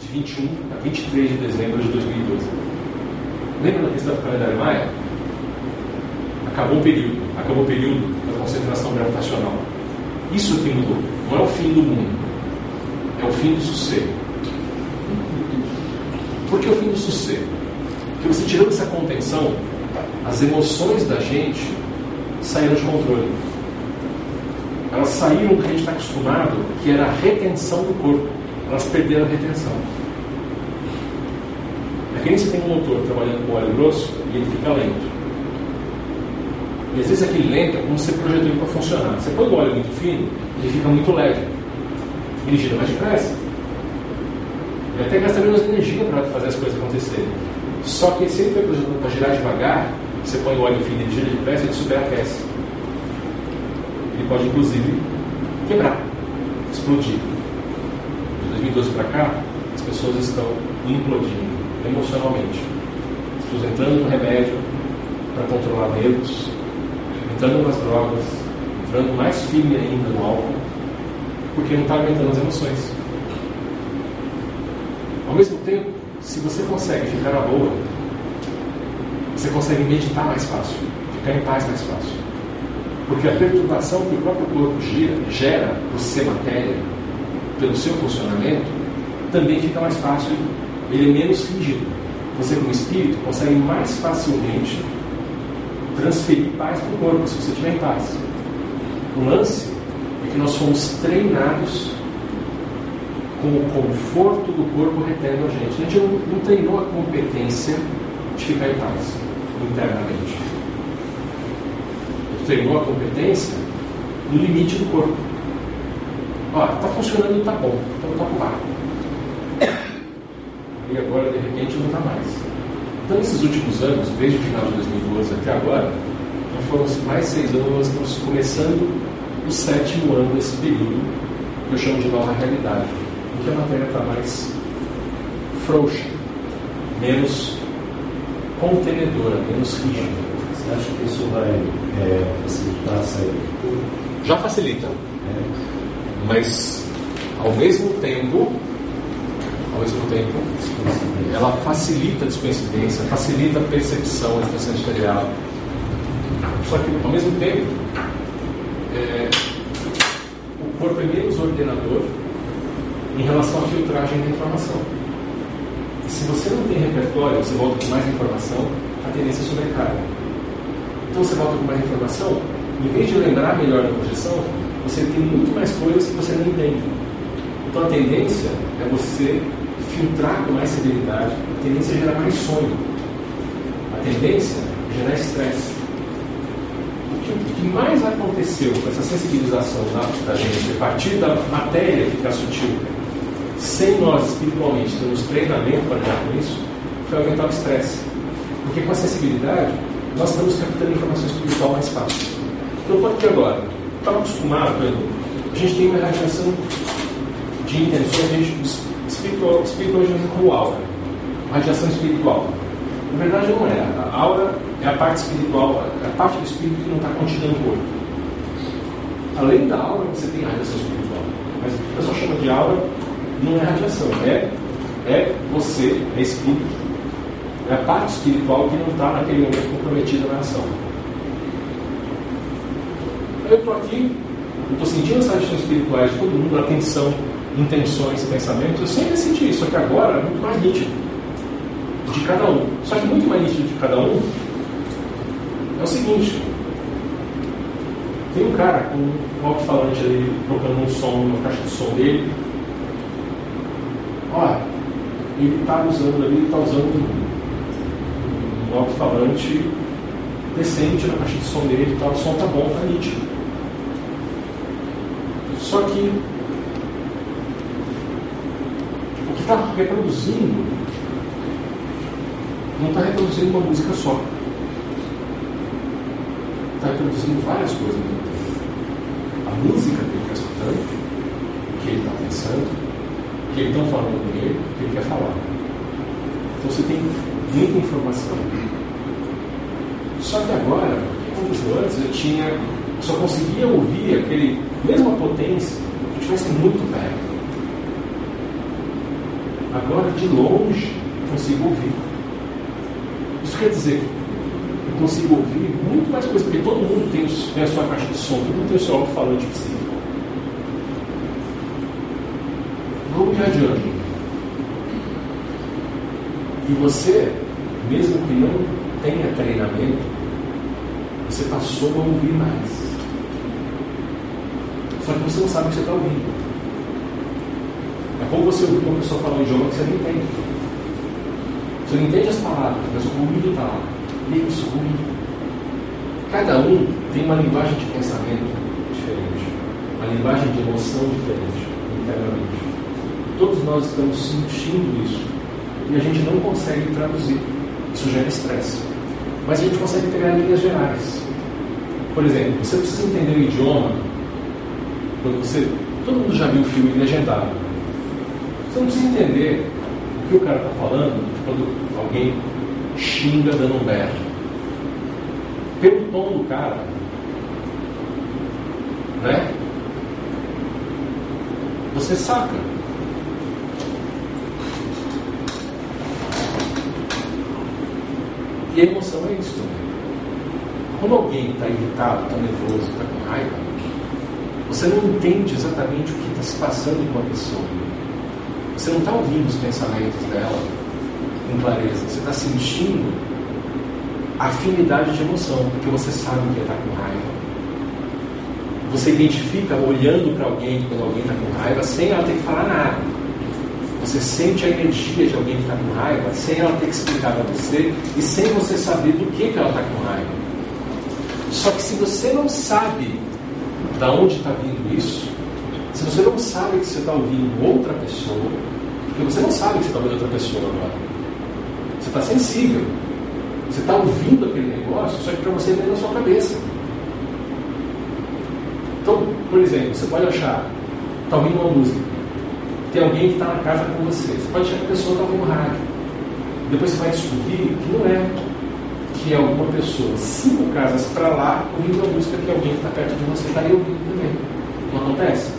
de 21 a 23 de dezembro de 2012. Lembra da questão do calendário Maia? Acabou o período, acabou o período da concentração gravitacional. Isso que mudou. Não é o fim do mundo, é o fim do sossego. Por que o fim do sossego? Porque você tirando essa contenção, as emoções da gente saíram de controle. Elas saíram do que a gente está acostumado, que era a retenção do corpo. Elas perderam a retenção. É que nem você tem um motor trabalhando com óleo grosso e ele fica lento. E às vezes aquele lento é como você projetou ele para funcionar. Você põe o óleo muito fino, ele fica muito leve. Gira mais depressa. Ele até gasta menos energia para fazer as coisas acontecerem. Só que se ele projetado para girar devagar, você põe o óleo fino e gira depressa, ele superaquece. Ele pode, inclusive, quebrar, explodir. De 2012 para cá, as pessoas estão implodindo emocionalmente. As pessoas entrando no remédio para controlar medos, entrando nas drogas, entrando mais firme ainda no álcool, porque não está aguentando as emoções. Ao mesmo tempo, se você consegue ficar na boa, você consegue meditar mais fácil, ficar em paz mais fácil. Porque a perturbação que o próprio corpo gira, gera por ser matéria, pelo seu funcionamento, também fica mais fácil, ele é menos rígido. Você, como espírito, consegue mais facilmente transferir paz para o corpo, se você estiver em paz. O lance é que nós fomos treinados com o conforto do corpo retendo a gente. A gente não, não treinou a competência de ficar em paz internamente. A gente treinou a competência no limite do corpo. Ó, está funcionando, está bom, então toca lá. E agora, de repente, não está mais. Então, nesses últimos anos, desde o final de 2012 até agora, já foram mais seis anos, nós estamos começando o sétimo ano desse período, que eu chamo de nova realidade, em que a matéria está mais frouxa, menos contenedora, menos rígida. Você acha que isso vai é, facilitar a saída? Já facilita, É, mas ao mesmo tempo, ao mesmo tempo, ela facilita a descoincidência, facilita a percepção extrasensorial. Só que, ao mesmo tempo, é, o corpo é menos ordenador em relação à filtragem da informação. E se você não tem repertório, você volta com mais informação, a tendência é sobrecarga. Então você volta com mais informação, em vez de lembrar melhor da projeção, você tem muito mais coisas que você não entende. Então a tendência é você filtrar com mais severidade, a tendência é gerar mais sonho. A tendência é gerar estresse. Que, o que mais aconteceu com essa sensibilização da, da gente, a partir da matéria ficar sutil, sem nós espiritualmente termos treinamento para lidar com isso, foi aumentar o estresse. Porque com a sensibilidade, nós estamos captando informação espiritual mais fácil. Então, pode que agora, estava acostumado, a gente tem uma radiação de intenções, espiritual, espiritual como aura, radiação espiritual. Na verdade, não é. A aura é a parte espiritual, é a parte do espírito que não está contida no corpo. Além da aura, você tem a radiação espiritual. Mas o pessoal chama de aura, não é radiação, é, é você, é espírito. É a parte espiritual que não está naquele momento comprometida na ação. Eu estou aqui, estou sentindo as radiações espirituais de todo mundo, atenção, intenções, pensamentos. Eu sempre senti isso, só que agora é muito mais nítido de cada um. Só que muito mais nítido de cada um é o seguinte: Tem um cara com um alto-falante ali, tocando um som, uma caixa de som dele. Olha, ele está usando ali, está usando um, alto-falante decente na caixa de som dele, tá, o som tá bom, tá nítido. Só que o que está reproduzindo não está reproduzindo uma música só. Está reproduzindo várias coisas ao mesmo tempo. A música que ele está escutando, o que ele está pensando, o que eles estão falando com ele, o que ele quer falar. Então você tem muita informação. Só que agora, como antes, eu tinha. só conseguia ouvir aquele mesma potência eu estivesse muito perto. Agora, de longe, eu consigo ouvir. Quer dizer eu consigo ouvir muito mais coisas, porque todo mundo tem, tem a sua caixa de som, todo mundo tem o seu alto-falante psíquico. Vamos adiante. E você, mesmo que não tenha treinamento, você passou a ouvir mais. Só que você não sabe o que você está ouvindo. É como você ouvir uma pessoa falar um idioma que você não entende. Você não entende as palavras, mas o ruído está lá. Isso, ruído. Cada um tem uma linguagem de pensamento diferente, uma linguagem de emoção diferente, internamente. Todos nós estamos sentindo isso e a gente não consegue traduzir. Isso gera estresse. Mas a gente consegue pegar linhas gerais. Por exemplo, você precisa entender o idioma quando você. Todo mundo já viu o filme legendado. Você não precisa entender o que o cara está falando quando alguém xinga dando um berro. Pelo tom do cara. Né? Você saca. E a emoção é isso também. Quando alguém está irritado, está nervoso, está com raiva, você não entende exatamente o que está se passando com a pessoa. Você não está ouvindo os pensamentos dela com clareza. Você está sentindo afinidade de emoção, porque você sabe que está com raiva. Você identifica olhando para alguém quando alguém está com raiva sem ela ter que falar nada. Você sente a energia de alguém que está com raiva sem ela ter que explicar para você e sem você saber do que, que ela está com raiva. Só que se você não sabe da onde está vindo isso, se você não sabe que você está ouvindo outra pessoa, porque você não sabe que você está ouvindo outra pessoa agora, você está sensível, você está ouvindo aquele negócio, só que para você vem na sua cabeça. Então, por exemplo, você pode achar, está ouvindo uma música, tem alguém que está na casa com você. Você pode achar que a pessoa está ouvindo rádio. Depois você vai descobrir que não é. Que é alguma pessoa cinco casas para lá ouvindo a música que alguém que está perto de você está ouvindo também. Não acontece?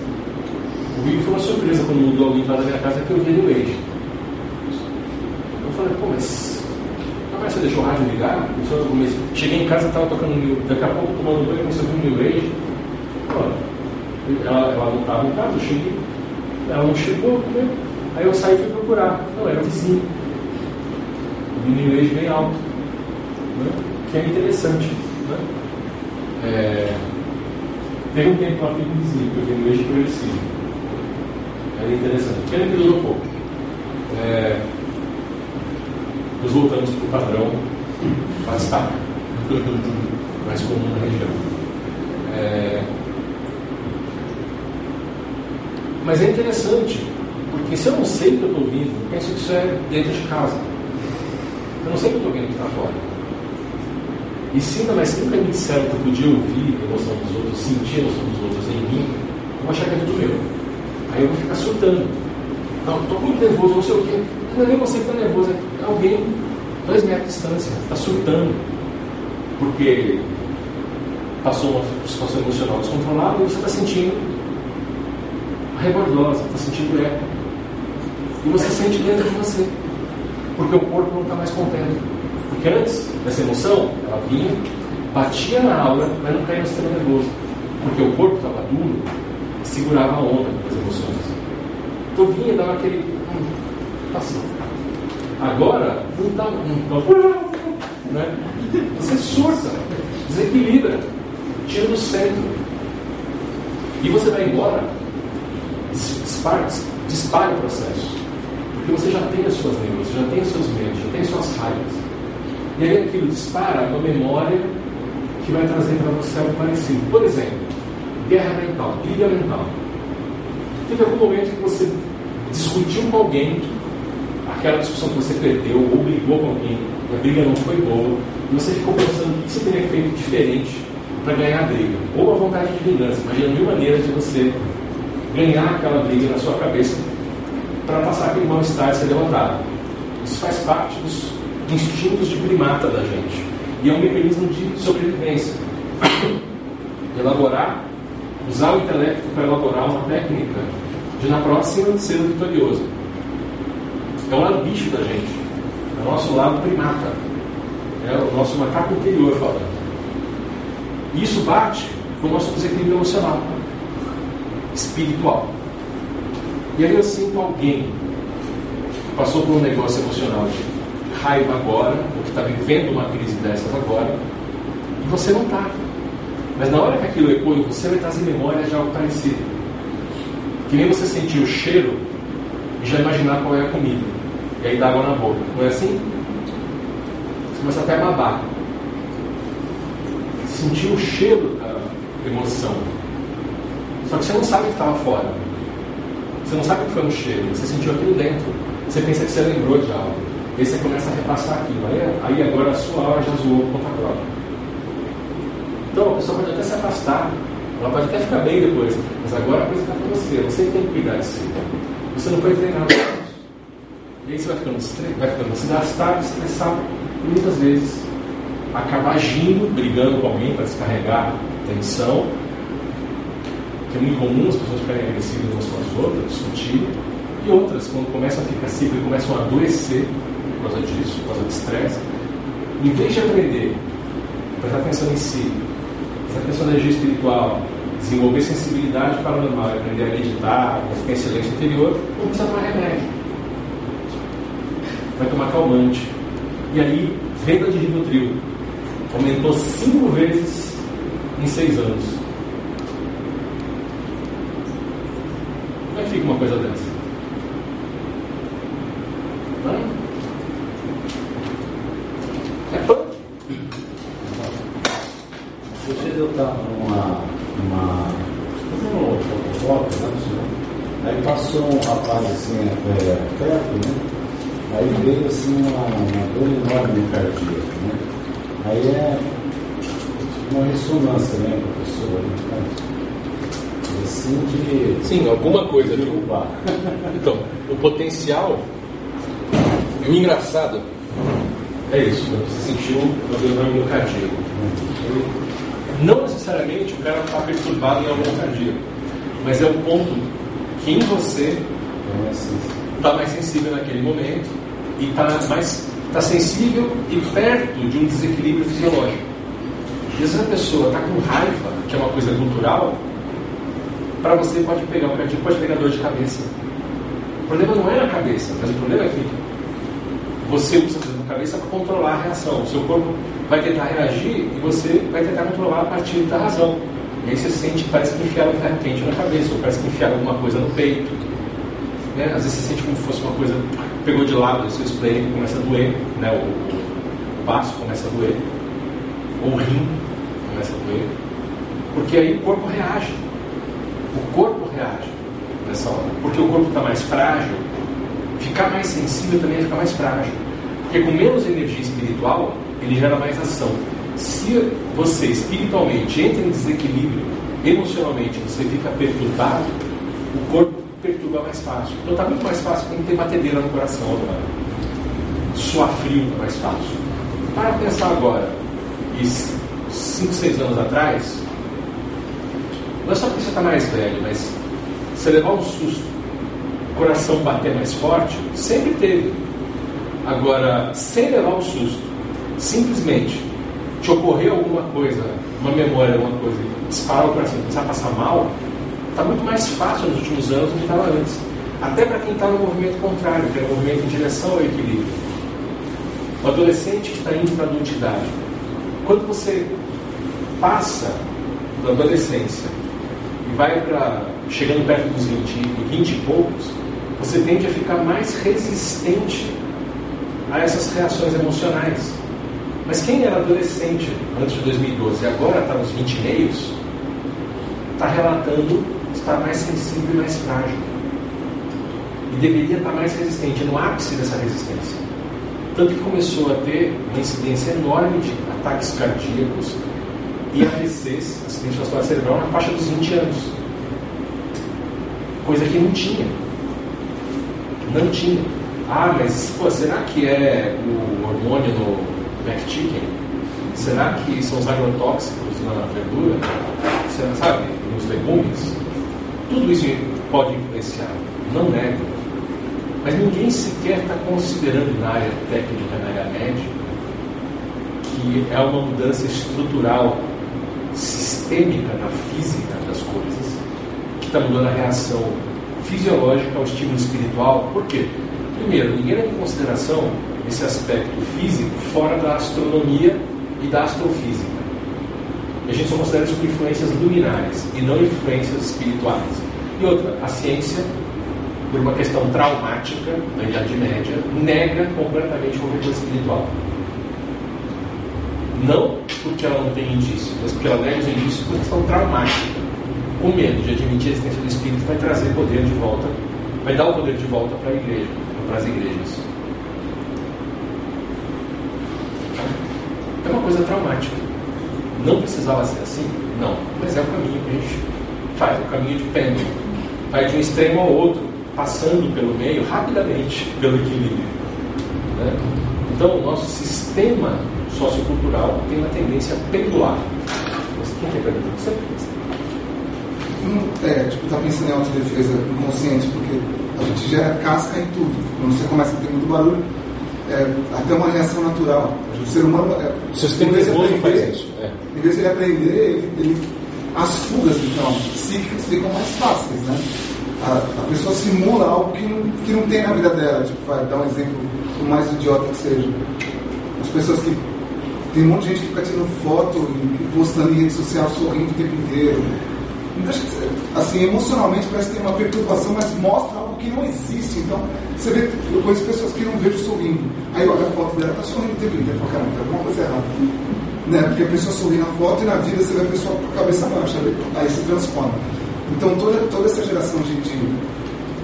Comigo foi uma surpresa quando mudou alguém lá da minha casa que eu vi New Age. Eu falei, pô, mas. Mas você deixou o rádio ligar? Cheguei em casa, estava tocando New Daqui a pouco tomando banho, comecei a ouvir New Age. Pô, ela, ela não estava em casa, eu cheguei ela não chegou, né? Aí eu saí e fui procurar. Não, era vizinho. O vinil bem alto. Né? Que é interessante. Né? É... Teve um tempo lá que eu vizinho, que o vinil progressivo. Era interessante. Pena que durou pouco. É... Nós voltamos para o padrão Bastaca, mais comum na região. É... Mas é interessante, porque se eu não sei que eu estou ouvindo, eu penso que isso é dentro de casa. Eu não sei que eu estou ouvindo que está fora. E ainda mais nunca me disseram que eu podia ouvir a emoção dos outros, sentir a emoção dos outros em mim, eu vou achar que é tudo meu. Aí eu vou ficar surtando. Não, estou muito nervoso, não sei o quê. Não é nem você que está nervoso, é alguém, dois metros de distância, está surtando. Porque passou uma situação emocional descontrolada e você está sentindo rebordosa, está sentindo eco. E você sente dentro de você, porque o corpo não está mais contente. Porque antes dessa emoção, ela vinha, batia na aura, mas não caía no sistema nervoso. Porque o corpo estava duro segurava a onda das emoções. Então vinha, dava aquele. Hum, passou. Agora, não. Hum, né? Você surta, desequilibra, tira do centro. E você vai embora, dispara, dispara o processo. Porque você já tem as suas lembranças, já tem os seus medos, já tem as suas raivas. E aí aquilo dispara uma memória que vai trazer para você algo parecido. Por exemplo, guerra mental, briga mental. Teve algum momento que você discutiu com alguém, aquela discussão que você perdeu, ou brigou com alguém, a briga não foi boa, e você ficou pensando o que você teria feito diferente para ganhar a briga. Ou a vontade de vingança. Imagina mil maneiras de você ganhar aquela briga na sua cabeça para passar aquele mal-estar e ser derrotado. Isso faz parte dos instintos de primata da gente. E é um mecanismo de sobrevivência. [coughs] Elaborar, usar o intelecto para elaborar uma técnica de na próxima ser vitorioso. É o lado bicho da gente. É o nosso lado primata. É o nosso macaco interior falando. E isso bate com o nosso desequilíbrio emocional, espiritual. E aí eu sinto alguém que passou por um negócio emocional de raiva agora, ou que está vivendo uma crise dessas agora, e você não está. Mas na hora que aquilo ecoa em você, vai trazer memória de algo parecido. Que nem você sentir o cheiro e já imaginar qual é a comida. E aí dá água na boca. Não é assim? Você começa até a babar sentiu o cheiro da emoção. Só que você não sabe o que estava fora. Você não sabe o que foi no cheiro. Você sentiu aquilo dentro. Você pensa que você lembrou de algo. E aí você começa a repassar aquilo. Aí, aí agora a sua hora já zoou conta própria. Então a pessoa pode até se afastar. Ela pode até ficar bem depois. Mas agora a coisa está com você. Você tem que cuidar de si. Você não foi treinado para isso. E aí você vai ficando, vai ficando desgastado, estressado. E muitas vezes acaba agindo, brigando com alguém para descarregar tensão, que é muito comum as pessoas ficarem agressivas umas com as outras, discutir, e outras, quando começam a ficar simples, começam a adoecer por causa disso, por causa do estresse, em vez de aprender, prestar atenção em si, prestar atenção na energia espiritual, desenvolver sensibilidade paranormal, aprender a meditar, a ficar em silêncio interior, não precisa tomar remédio. Vai tomar calmante. E aí, venda de Rivotril aumentou cinco vezes em seis anos. Como é que fica uma coisa dessa? Não? É punk. Vocês eu estava numa. numa. fazendo uma fotofoto, né? Aí passou um rapaz assim, é, perto, né? Aí veio assim uma, uma dor enorme cardíaca, né? Aí é uma ressonância, né, professor? Assim de. Sim, alguma coisa de derrubar. Então, o potencial e o engraçado é isso, né? você sentiu uma dor cardíaco. Não necessariamente o cara está perturbado em algum cardíaco, mas é o ponto que em você está mais sensível naquele momento e está mais está sensível e perto de um desequilíbrio fisiológico. E se a pessoa está com raiva, que é uma coisa cultural, para você pode pegar o cardíaco, pode pegar dor de cabeça. O problema não é na cabeça, mas o problema é que você usa a cabeça para controlar a reação. O seu corpo vai tentar reagir e você vai tentar controlar a partir da razão. E aí você sente parece que enfiaram um ferro quente na cabeça, ou parece que enfiaram alguma coisa no peito. Né? Às vezes você sente como se fosse uma coisa pegou de lado o seu spleen começa a doer, né? o, o baço começa a doer, ou o rim começa a doer, porque aí o corpo reage. O corpo reage nessa hora. Porque o corpo está mais frágil, ficar mais sensível também é ficar mais frágil. Porque com menos energia espiritual, ele gera mais ação. Se você espiritualmente entra em desequilíbrio, emocionalmente você fica perturbado, o corpo perturba mais fácil. Então está muito mais fácil quando tem batedeira no coração agora. Suar frio está mais fácil. Para pensar agora, e 5, 6 anos atrás, não é só porque você está mais velho, mas você levar um susto, o coração bater mais forte, sempre teve. Agora, sem levar um susto, simplesmente te ocorrer alguma coisa, uma memória, alguma coisa, disparar o coração, começar a passar mal, está muito mais fácil nos últimos anos do que estava antes. Até para quem está no movimento contrário, que é o movimento em direção ao equilíbrio. O adolescente que está indo para a adultidade. Quando você passa da adolescência e vai para chegando perto dos 20, 20 e poucos, você tende a ficar mais resistente a essas reações emocionais. Mas quem era adolescente antes de 2012 e agora está nos 20 e meios, está relatando estar mais sensível e mais frágil. E deveria estar mais resistente, no ápice dessa resistência. Tanto que começou a ter uma incidência enorme de ataques cardíacos e AVCs, acidente vascular cerebral, na faixa dos 20 anos. Coisa que não tinha. Não tinha. Ah, mas pô, será que é o hormônio no McChicken? Será que são os agrotóxicos na verdura? Será, sabe, nos legumes? Tudo isso pode influenciar, não nego. Mas ninguém sequer está considerando na área técnica, na área médica, que é uma mudança estrutural, sistêmica na física das coisas, que está mudando a reação fisiológica ao estímulo espiritual. Por quê? Primeiro, ninguém leva em consideração esse aspecto físico fora da astronomia e da astrofísica. A gente só considera isso como influências luminares e não influências espirituais. E outra, a ciência, por uma questão traumática da Idade Média, nega completamente o governo espiritual. Não porque ela não tem indício, mas porque ela nega os indícios por questão traumática. Com medo de admitir a existência do Espírito, vai trazer poder de volta, vai dar o poder de volta para a igreja, para as igrejas. É uma coisa traumática. Não precisava ser assim? Não. Mas é o caminho que a gente faz, o caminho de pêndulo. Vai de um extremo ao outro, passando pelo meio rapidamente pelo equilíbrio. Né? Então, o nosso sistema sociocultural tem uma tendência pendular. Você quer perguntar? Você é, tipo, tá pensando em autodefesa inconsciente, porque a gente gera casca em tudo. Quando você começa a ter muito barulho, é, até uma reação natural. O ser humano. É, o sistema nervoso faz isso. É. Em vez de ele aprender, ele, ele, as fugas, então, psíquicas ficam mais fáceis, né? A, a, pessoa simula algo que não, que não tem na vida dela. Tipo, vai dar um exemplo, por mais idiota que seja. As pessoas que. Tem um monte de gente que fica tirando foto e postando em rede social sorrindo o tempo inteiro assim, emocionalmente parece que tem uma perturbação, mas mostra algo que não existe. Então, você vê, eu conheço pessoas que não vejo sorrindo. Aí olha a foto dela, tá sorrindo tempo inteiro. Fala, caramba, tem alguma coisa errada. Né? Porque a pessoa sorri na foto e na vida você vê a pessoa com a cabeça baixa. Aí se transforma. Então, toda, toda essa geração de, de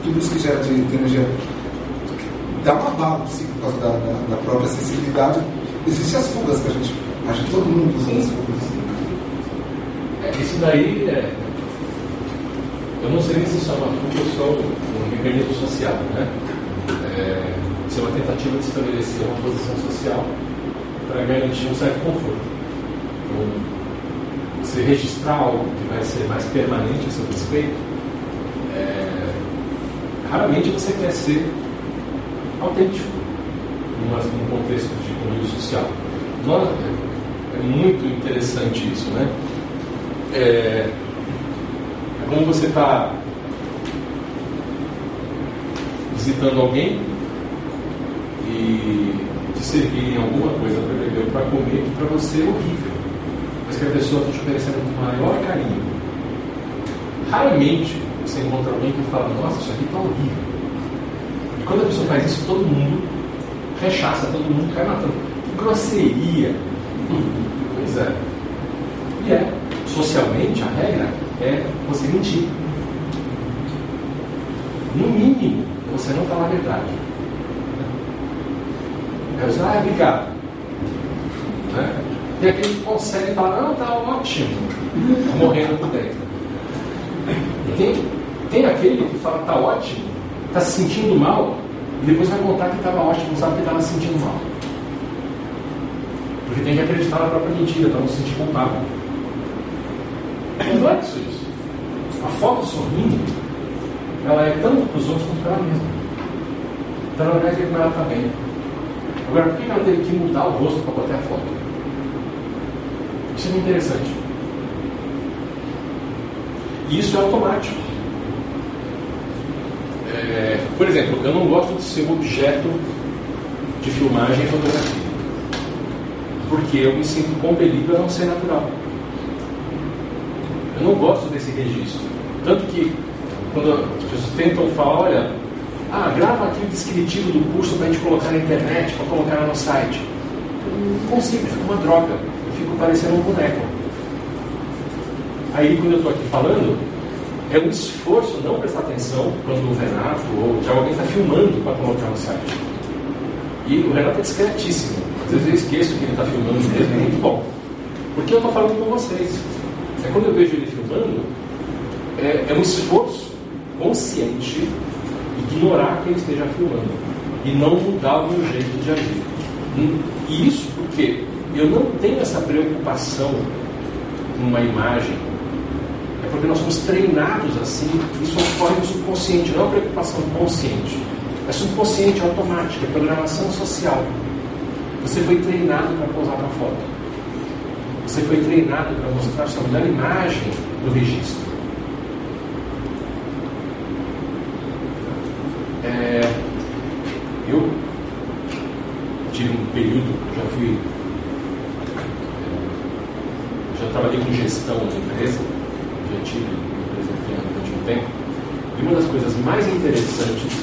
tudo isso que gera de, de energia dá uma bala assim, por causa da, da, da, própria sensibilidade. Existem as fugas que a gente. Acho que todo mundo usa as fugas. É, isso daí é, eu não sei se isso é uma fuga ou só um mecanismo social, né? É, é uma tentativa de estabelecer uma posição social para garantir um certo conforto. Então, você registrar algo que vai ser mais permanente a seu respeito, é, raramente você quer ser autêntico num contexto de convívio social. Nós, é, é muito interessante isso, né? É, como você está visitando alguém e te servirem alguma coisa para beber ou para comer que para você é horrível, mas que a pessoa está te oferecendo com maior carinho. Raramente você encontra alguém que fala, nossa, isso aqui está horrível. E quando a pessoa faz isso, todo mundo rechaça, todo mundo cai matando. Que grosseria! Pois é. E é, socialmente, a regra é você mentir. No mínimo, você não falar a verdade. É você, ah, obrigado. Né? Tem aquele que consegue falar, não, tá ótimo. Tá morrendo por dentro. E tem, tem aquele que fala, tá ótimo, tá se sentindo mal, e depois vai contar que estava ótimo, não sabe que estava se sentindo mal. Porque tem que acreditar na própria mentira, para não se sentir culpado. Não é isso a foto sorrindo, ela é tanto para os outros quanto para ela mesma. Então ela deve ver como ela está bem. Agora, por que ela teve que mudar o rosto para botar a foto? Isso é muito interessante. E isso é automático. É, por exemplo, eu não gosto de ser objeto de filmagem e fotografia. Porque eu me sinto compelido a não ser natural. Eu não gosto desse registro. Tanto que, quando as pessoas tentam falar, olha, ah, grava aqui o descritivo do curso para a gente colocar na internet, para colocar no site. Eu não consigo, fica uma droga. Eu fico parecendo um boneco. Aí, quando eu estou aqui falando, é um esforço não prestar atenção quando o Renato ou já alguém está filmando para colocar no site. E o Renato é discretíssimo. Às vezes eu esqueço que ele está filmando mesmo, é muito bom. Porque eu estou falando com vocês. É quando eu vejo ele é, é um esforço consciente ignorar que ele esteja filmando e não mudar o meu jeito de agir. E isso porque eu não tenho essa preocupação com uma imagem, é porque nós somos treinados assim, isso ocorre no subconsciente, não é uma preocupação consciente, é subconsciente, automática, é programação social. Você foi treinado para posar para foto. Você foi treinado para mostrar sua melhor imagem do registro. É, eu tive um período, já fui. Já trabalhei com gestão de empresa, já tive uma empresa durante um tempo. E uma das coisas mais interessantes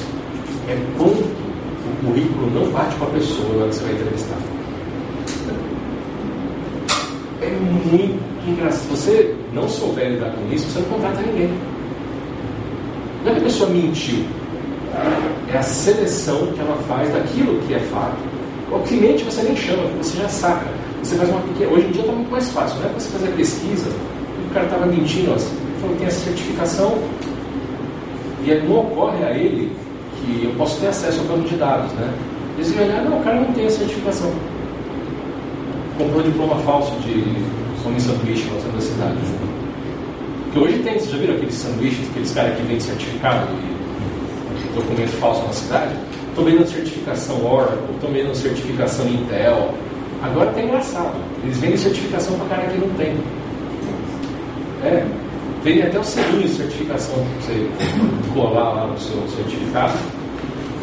é quando o currículo não bate com a pessoa que você vai entrevistar. É muito engraçado. Se você não souber lidar com isso, você não contrata ninguém. Não é que a pessoa mentiu é a seleção que ela faz daquilo que é fato. O cliente você nem chama, você já saca. Você faz uma pequena. Hoje em dia está muito mais fácil, não é você fazer a pesquisa, o cara estava mentindo, ó, ele falou que tem a certificação, e não ocorre a ele que eu posso ter acesso ao banco de dados, né? Eles olhar, não, o cara não tem a certificação. Comprou diploma falso de some sanduíche lá da cidade. Porque hoje tem, vocês já viram aqueles sanduíches, aqueles caras que vendem certificado e documento falso na cidade, estou vendendo certificação Oracle, estou vendendo certificação Intel. Agora está engraçado. Eles vendem certificação para cara que não tem. É, vendem até o selinho de certificação para você colar lá no seu certificado.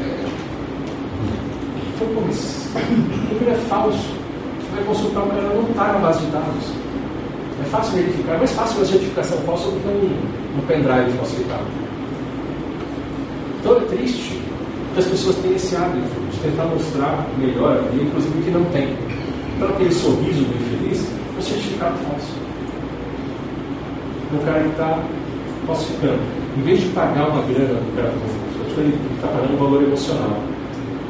É. Então, pô, mas o número é falso. Você vai consultar uma galera não está na base de dados. É fácil verificar, é mais fácil fazer certificação falsa do que um, um pendrive falsificado. Então é triste que as pessoas têm esse hábito de tentar mostrar melhor a vida, inclusive que não tem. Então aquele sorriso do infeliz é um certificado falso. O cara que está falsificando. Em vez de pagar uma grana do cara falsificando, ele está pagando um valor emocional.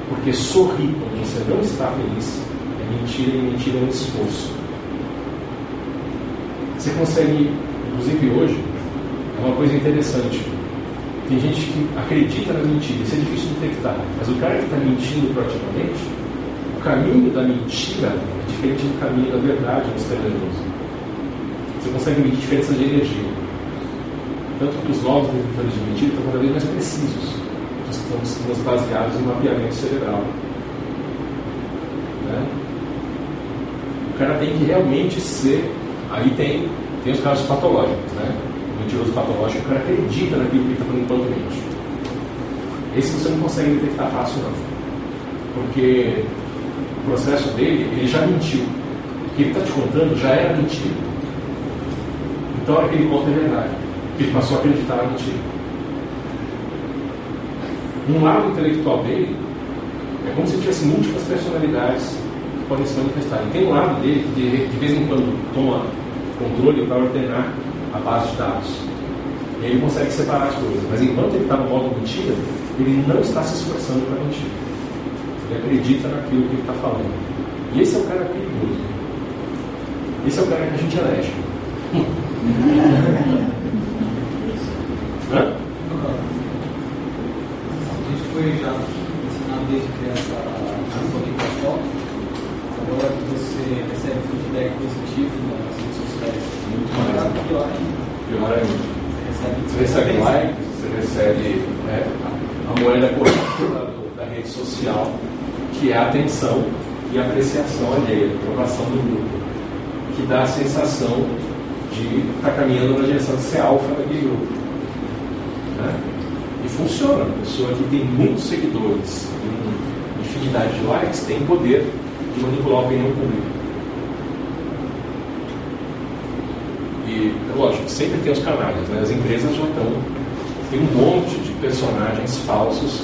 Porque sorrir quando você não está feliz é mentira e mentira é um esforço. Você consegue, inclusive hoje, é uma coisa interessante tem gente que acredita na mentira, isso é difícil de detectar. Mas o cara que está mentindo proativamente, o caminho da mentira é diferente do caminho da verdade misterioso. Você consegue medir diferença de energia. Tanto que os novos detectores de mentira estão cada vez mais precisos. Estão baseados em mapeamento cerebral. Né? O cara tem que realmente ser. Aí tem, tem os casos patológicos, né? mentiroso patológico, o cara acredita naquilo que ele está falando enquanto mente. Esse você não consegue detectar fácil, não. Porque o processo dele, ele já mentiu. O que ele está te contando já era mentira. Então, a hora que ele conta é verdade. Ele passou a acreditar na mentira. Um lado intelectual dele é como se tivesse múltiplas personalidades que podem se manifestar. E tem um lado dele que de, de vez em quando toma controle para ordenar a base de dados. E ele consegue separar as coisas. Mas enquanto ele está no modo mentira, ele não está se esforçando para mentir. Ele acredita naquilo que ele está falando. E esse é o cara perigoso. Esse é o cara que a gente elege. Hã? A gente foi já ensinado desde criança a sorrir com a foto. Agora que você recebe feedback positivo nas redes sociais, Muito mais. Pior ainda. Pior ainda. Você recebe likes, você recebe né, a moeda correta da, da rede social, que é a atenção e a apreciação alheia, a aprovação do grupo, que dá a sensação de estar caminhando na direção de ser alfa daquele grupo. Né? E funciona. A pessoa que tem muitos seguidores infinidade de likes tem poder de manipular a opinião pública. E, lógico, sempre tem os canalhas, né? As empresas já estão. Tem um monte de personagens falsos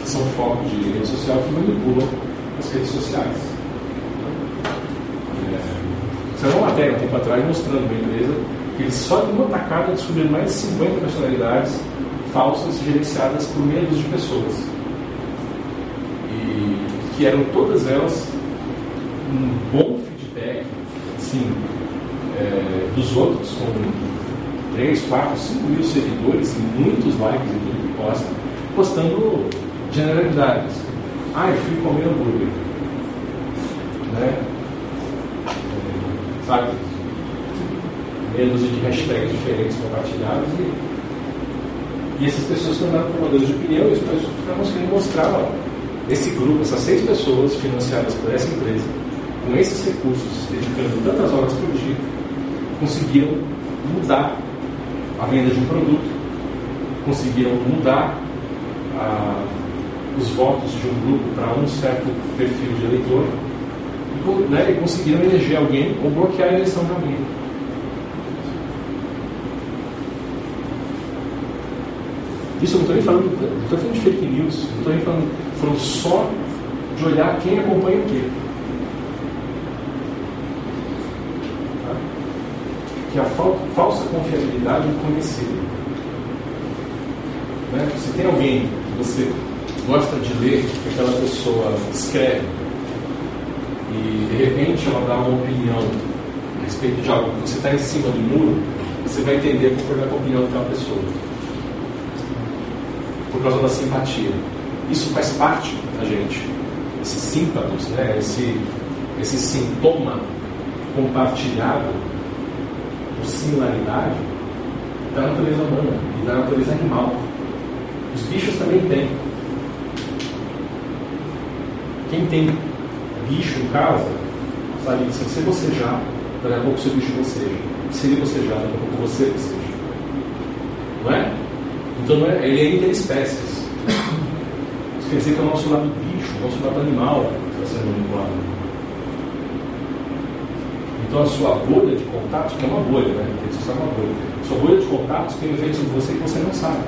que são foco de rede social que manipulam as redes sociais. É, saiu uma matéria um tempo atrás mostrando uma empresa que eles só em uma tacada descobriram mais de 50 personalidades falsas gerenciadas por medos de pessoas. E que eram todas elas um bom feedback, assim, é, dos outros, com 3, 4, 5 mil seguidores e muitos likes em tudo que posta, postando generalidades. Ah, eu fui comer hambúrguer. Né? É, sabe? Menos de hashtags diferentes compartilhados e, e essas pessoas tornaram formadores de opinião e as pessoas conseguindo mostrar ó, esse grupo, essas seis pessoas financiadas por essa empresa, com esses recursos, dedicando tantas horas por dia, conseguiram mudar a venda de um produto, conseguiram mudar os votos de um grupo para um certo perfil de eleitor e, né, e conseguiram eleger alguém ou bloquear a eleição de alguém. Isso eu não estou nem falando, estou falando de fake news, não estou nem falando, falando só de olhar quem acompanha o quê. Que a falsa confiabilidade é conhecido. Né? Se tem alguém que você gosta de ler, que aquela pessoa escreve, e de repente ela dá uma opinião a respeito de algo que você está em cima do muro, você vai entender conforme a opinião daquela pessoa. Por causa da simpatia. Isso faz parte da gente. Esses símpatos, né? esse, esse sintoma compartilhado similaridade da natureza humana e da natureza animal. Os bichos também têm. Quem tem bicho em casa, sabe que se você bocejar, daqui a pouco seu bicho boceja. Se ele bocejar, daqui a pouco você boceja. Não é? Então não é, ele é interespécies. Isso quer dizer que é o nosso lado bicho, o nosso lado animal está sendo manipulado. Então a sua bolha de contatos, que é uma bolha, né? Que ser uma bolha. Sua bolha de contatos tem efeitos em você que você não sabe.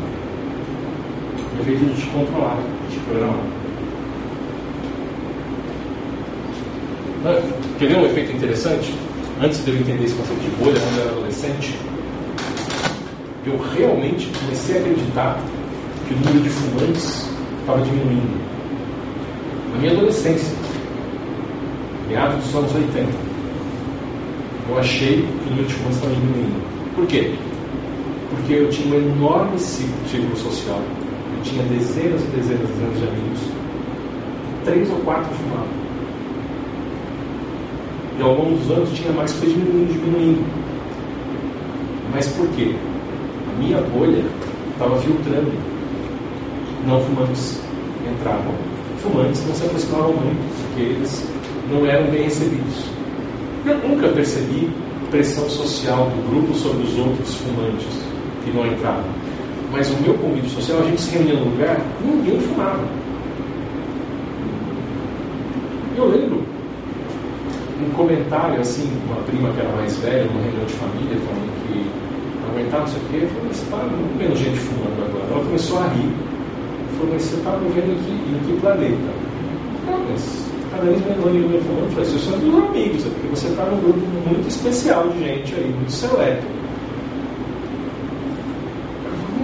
O efeito de te controlar, de te programar. Quer ver um efeito interessante? Antes de eu entender esse conceito de bolha, quando eu era adolescente, eu realmente comecei a acreditar que o número de fumantes estava diminuindo. Na minha adolescência, meados dos anos 80 eu achei que o número de fumantes estava diminuindo. Por quê? Porque eu tinha um enorme círculo social. Eu tinha dezenas e dezenas, dezenas de amigos. Três ou quatro fumavam. E ao longo dos anos tinha mais foi diminuindo, diminuindo. Mas por quê? A minha bolha estava filtrando. Não fumantes entravam. Fumantes não se aproximavam muito, porque eles não eram bem recebidos. Eu nunca percebi pressão social do grupo sobre os outros fumantes que não entravam. Mas o meu convívio social, a gente se reunia num lugar, ninguém fumava. Eu lembro um comentário assim, uma prima que era mais velha, numa reunião de família, falando que não aguentava, não sei o quê, eu falei, você está vendo gente fumando agora. Ela começou a rir. Falou, mas você está vivendo que, em que planeta? Não, mas cada vez menos amigo meu falando, falei, vocês são dos amigos, é porque você está num grupo muito especial de gente aí, muito seleto.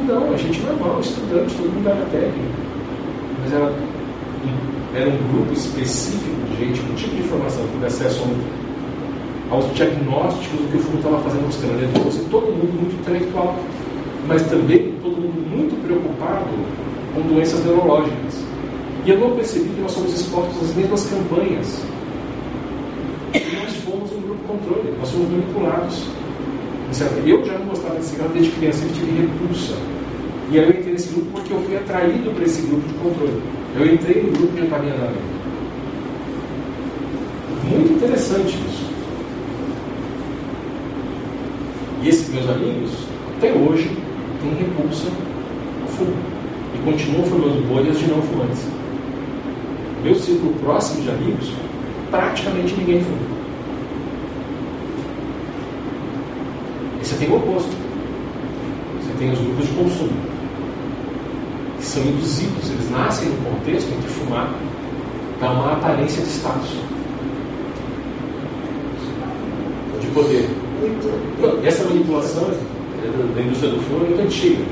Não, a gente normal, estudante, todo mundo era técnico. Mas era, era um grupo específico de gente com tipo de informação tivesse acesso aos diagnósticos do que o fundo estava fazendo mostrando. Então, você, todo mundo muito intelectual, mas também todo mundo muito preocupado com doenças neurológicas. E eu não percebi que nós somos expostos às mesmas campanhas. E nós fomos um grupo controle, nós fomos manipulados. Eu já não gostava de cigarro desde criança, eu tive repulsa. E aí eu entrei nesse grupo porque eu fui atraído para esse grupo de controle. Eu entrei no grupo de encaminhamento. Muito interessante isso. E esses meus amigos, até hoje, têm repulsa ao fumo. E continuam formando bolhas de não fumantes meu círculo próximo de amigos, praticamente ninguém fuma. Você tem o oposto. Você tem os grupos de consumo, que são induzidos, eles nascem no contexto em que fumar dá uma aparência de status, de poder. E essa manipulação da indústria do fumo é muito antiga,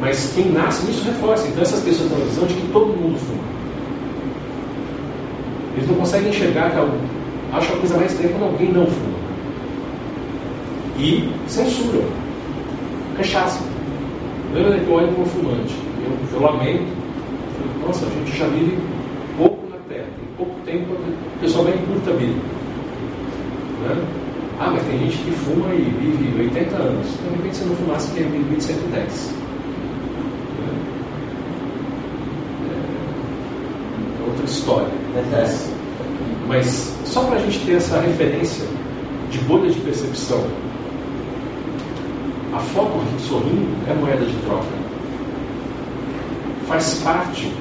mas quem nasce nisso reforça. Então essas pessoas têm a visão de que todo mundo fuma. Eles não conseguem enxergar que algum, acham a coisa mais estranha quando alguém não fuma. E censuram, rechaçam. Lembra que eu olho como fumante? Eu, eu lamento. Nossa, a gente já vive pouco na Terra. Em pouco tempo o pessoal vai encurta a vida. Né? Ah, mas tem gente que fuma e vive 80 anos. De repente, se não fumasse, quer viver 110. É outra história. Mas, só para a gente ter essa referência de bolha de percepção, a foto sorrindo é moeda de troca. Faz parte,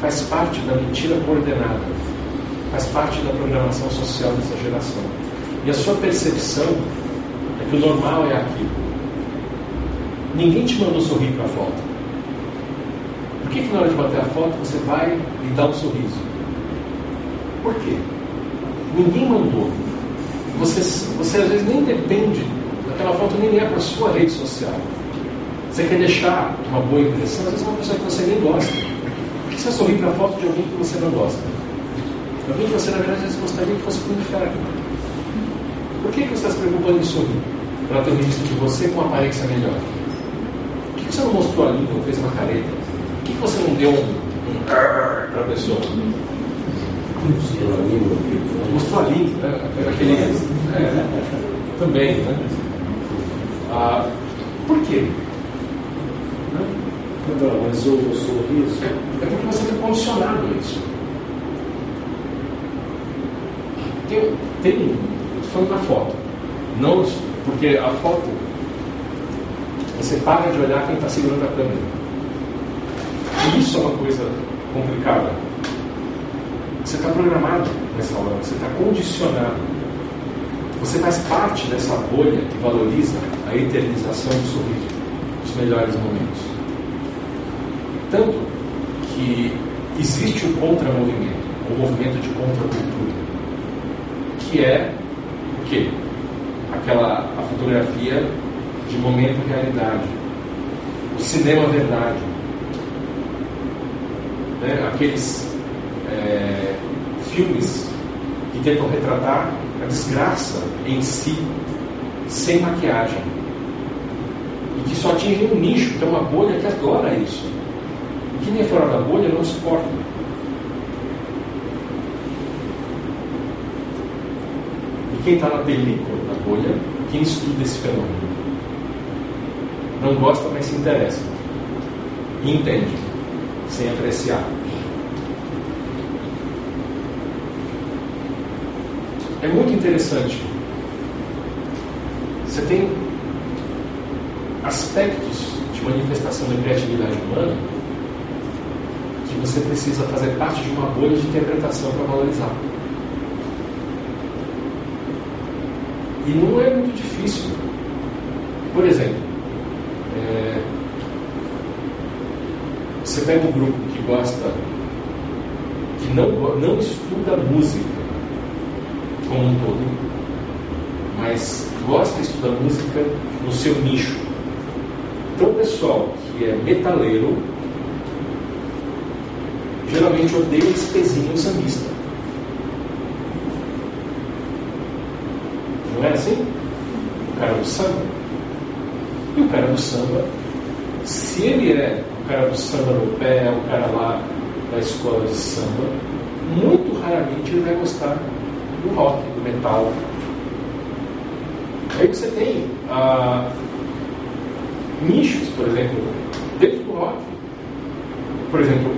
faz parte da mentira coordenada, faz parte da programação social dessa geração. E a sua percepção é que o normal é aquilo. Ninguém te mandou sorrir para a foto. Que, que na hora de bater a foto você vai e dá um sorriso? Por quê? Ninguém mandou. Você, você às vezes nem depende daquela foto, nem é para sua rede social. Você quer deixar uma boa impressão, às vezes é uma pessoa que você nem gosta. Por que você sorrir para a foto de alguém que você não gosta? Alguém que você, na verdade, gostaria que fosse para o inferno. Por que, que você está se preocupando em sorrir? Para ter um registro de você com aparência melhor. Por que, que você não mostrou a língua, fez uma careta? Por que, você não deu um, um para a pessoa? Mostrou a língua, né? Aquele, é, também, né? Ah, por quê? Não, mas o sorriso. É porque você foi condicionado a isso. Tem, tem falando na foto. Não, porque a foto, você para de olhar quem está segurando a câmera. Isso é uma coisa complicada. Você está programado nessa hora, você está condicionado. Você faz parte dessa bolha que valoriza a eternização do sorriso, os melhores momentos. Tanto que existe o contramovimento, o movimento de contracultura, que é o quê? Aquela a fotografia de momento realidade, o cinema verdade, né? aqueles é, filmes que tentam retratar a desgraça em si, sem maquiagem, e que só atingem um nicho, que é uma bolha que adora isso. E quem é fora da bolha não suporta. E quem está na película da bolha, quem estuda esse fenômeno, não gosta, mas se interessa. E entende, sem apreciar. É muito interessante. Você tem aspectos de manifestação da criatividade humana que você precisa fazer parte de uma bolha de interpretação para valorizar. E não é muito difícil. Por exemplo, é, você pega um grupo que gosta, que não, não estuda música como um todo, mas gosta de estudar música no seu nicho. Então, o pessoal que é metaleiro geralmente odeia esse pezinho sambista. Não é assim? O cara do samba. E o cara do samba, se ele é o cara do samba no pé, o cara lá da escola de samba, muito raramente ele vai gostar do rock, do metal. Aí você tem ah, nichos, por exemplo, dentro do rock. Por exemplo,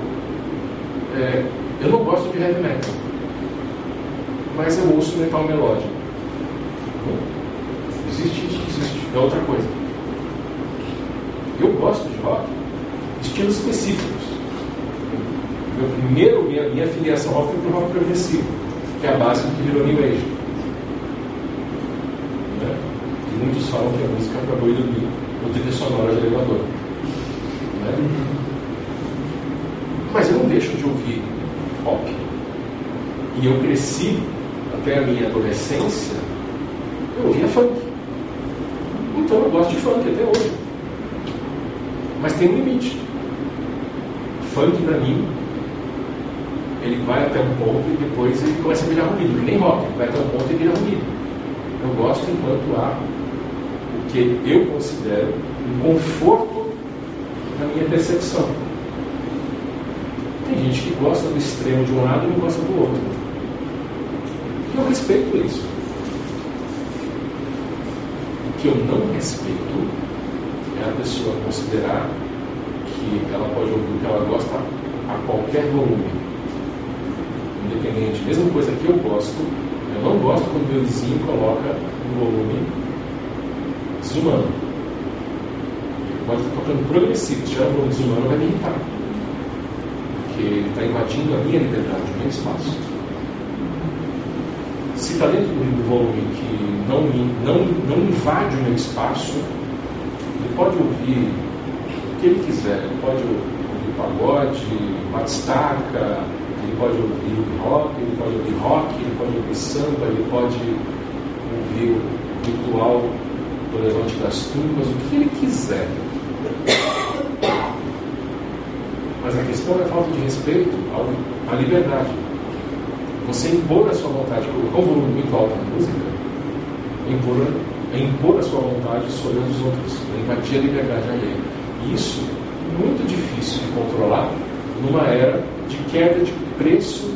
é, eu não gosto de heavy metal, mas eu ouço metal melódico. Existe isso, existe. É outra coisa. Eu gosto de rock, estilos específicos. Meu primeiro, minha, minha filiação rock foi para o rock progressivo, que é a base do que virou New Age. Né? E muitos falam que a música para boi dormir, ou trilha sonora de elevador. Né? Mas eu não deixo de ouvir rock. E eu cresci até a minha adolescência, eu ouvia funk. Então eu gosto de funk até hoje. Mas tem um limite. Funk para mim, ele vai até um ponto e depois ele começa a virar ruído, que nem rock, vai até um ponto e vira ruído. Eu gosto enquanto há o que eu considero um conforto na minha percepção. Tem gente que gosta do extremo de um lado e não gosta do outro. E eu respeito isso. O que eu não respeito é a pessoa considerar que ela pode ouvir o que ela gosta a qualquer volume. Independente, mesma coisa que eu gosto, eu não gosto quando meu vizinho coloca um volume desumano. Ele pode estar tocando progressivo, se tiver um volume desumano vai me irritar. Porque ele está invadindo a minha liberdade, o meu espaço. Se está dentro do volume que não, não, não invade o meu espaço, ele pode ouvir o que ele quiser. Ele pode ouvir pagode, batistaca, ele pode ouvir rock, ele pode ouvir rock, ele pode ouvir samba, ele pode ouvir o ritual do levante das tumbas, o que ele quiser. Mas a questão é a falta de respeito à liberdade. Você impor a sua vontade, colocar um volume muito alto na música, é impor, é impor a sua vontade sobre os outros, é invadir a liberdade alheia. Isso muito difícil de controlar numa era de queda de preço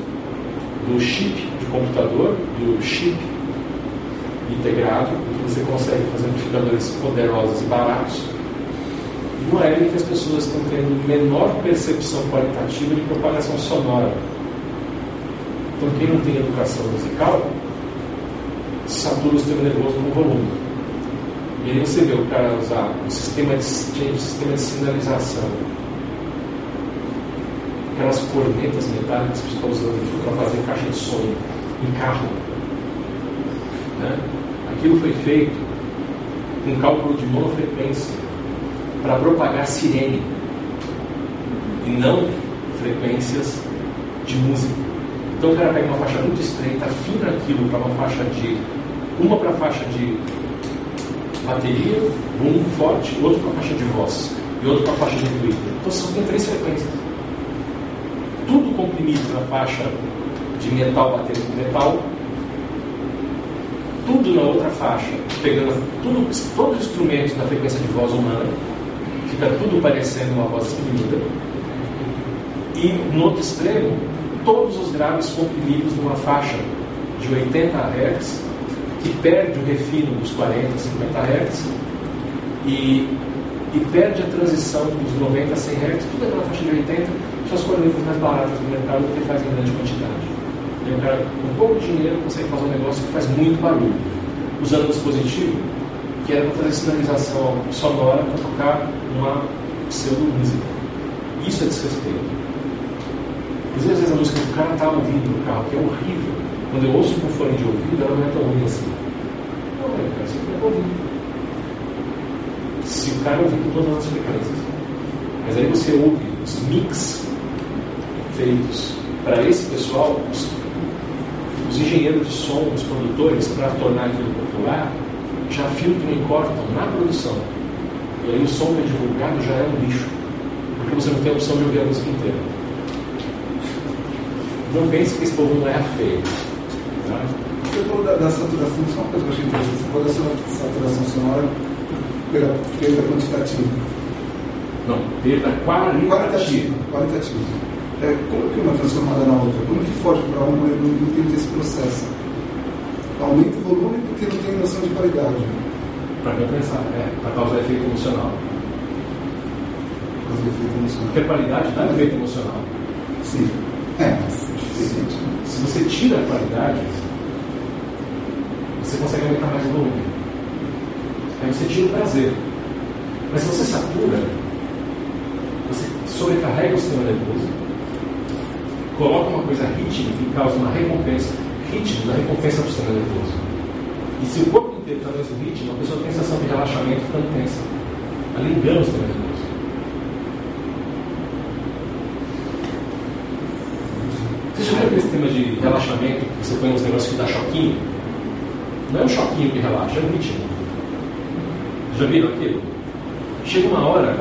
do chip de computador, do chip integrado, que você consegue fazer amplificadores poderosos e baratos, numa era em que as pessoas estão tendo menor percepção qualitativa de propagação sonora. Então, quem não tem educação musical satura o sistema nervoso no volume. E aí você vê o cara usar um sistema de, de, sistema de sinalização, aquelas cornetas metálicas que estão usando para fazer caixa de som em carro. Né? Aquilo foi feito com cálculo de monofrequência para propagar sirene e não frequências de música. Então o cara pega uma faixa muito estreita, afina aquilo para uma faixa de. uma para a faixa de bateria, um forte, outro para a faixa de voz e outro para a faixa de ruído. Então só tem três frequências. Tudo comprimido na faixa de metal batendo com metal, tudo na outra faixa, pegando tudo, todos os instrumentos da frequência de voz humana, fica tudo parecendo uma voz exprimida. E no outro extremo, todos os graves comprimidos numa faixa de 80 Hz, que perde o refino dos 40, 50 Hz, e, e perde a transição dos 90 a 100 Hz, tudo aquela faixa de 80, são as cornetas mais baratas do mercado que faz em grande quantidade. E o cara, com pouco dinheiro, consegue fazer um negócio que faz muito barulho, usando um dispositivo que era para fazer sinalização sonora para tocar uma pseudo-música. Isso é desrespeito. Às vezes a música que o cara está ouvindo no carro, que é horrível, quando eu ouço com fone de ouvido, ela não é tão ruim assim. Não, é, cara, você vai ouvir. Se o cara ouvir com todas as frequências. Mas aí você ouve os mix feitos para esse pessoal, os, os engenheiros de som, os produtores, para tornar aquilo popular, já filtram e cortam na produção. E aí o som que é divulgado já é um lixo. Porque você não tem a opção de ouvir a música inteira. Não pense que esse povo não é feio. Você falou da, da saturação, só uma coisa que eu achei interessante. Você falou da saturação sonora pela perda quantitativa. Não, perda qualitativa. Qualitativa. qualitativa. É, como que uma é transformada na outra? Como que foge para uma e não entende esse processo? Aumenta o volume porque não tem noção de qualidade. Para compensar, é, para causar efeito emocional. Causar efeito emocional. Porque a qualidade dá efeito emocional. Sim. É, mas se você tira a qualidade, você consegue aumentar mais o volume. Aí você tira o prazer. Mas se você satura, você sobrecarrega o sistema nervoso, coloca uma coisa rítmica que causa uma recompensa. Ritmo da recompensa do sistema nervoso. E se o corpo inteiro está no mesmo ritmo, a pessoa tem sensação de relaxamento ficando tensa. Ela engana os também Você já viu aquele sistema de relaxamento que você põe uns negócios que dá choquinho? Não é um choquinho que relaxa, é um ritmo. Já viram aquilo? Chega uma hora,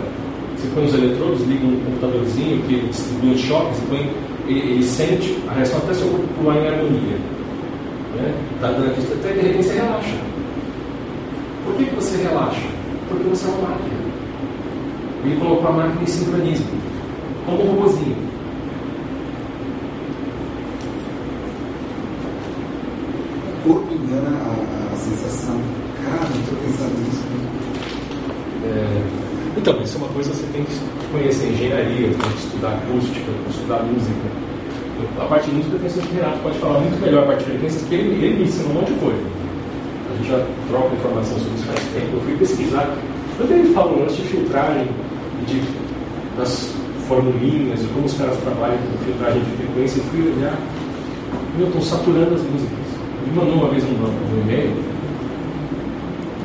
você põe os eletrodos, liga um computadorzinho que distribui os choques, põe, ele, ele, sente a reação até seu corpo pular em harmonia. Né? Tá dando aqui, até de repente você relaxa. Por que, que você relaxa? Porque você é uma máquina. Ele colocou a máquina em sincronismo, como um robôzinho. O corpo a, a sensação. Cara, estou pensando nisso. É, então, isso é uma coisa que você tem que conhecer engenharia, tem que estudar acústica, tem que estudar música. A de música, eu que o Renato pode falar muito melhor a parte de frequências, porque ele, ele me ensina um monte de coisa. A gente já troca informação sobre isso faz tempo. Eu fui pesquisar. Quando ele falou antes de filtragem, de, das formulinhas, de como os caras trabalham com filtragem de frequência, eu fui olhar. Meu, estão saturando as músicas. Ele mandou uma vez um, um e-mail.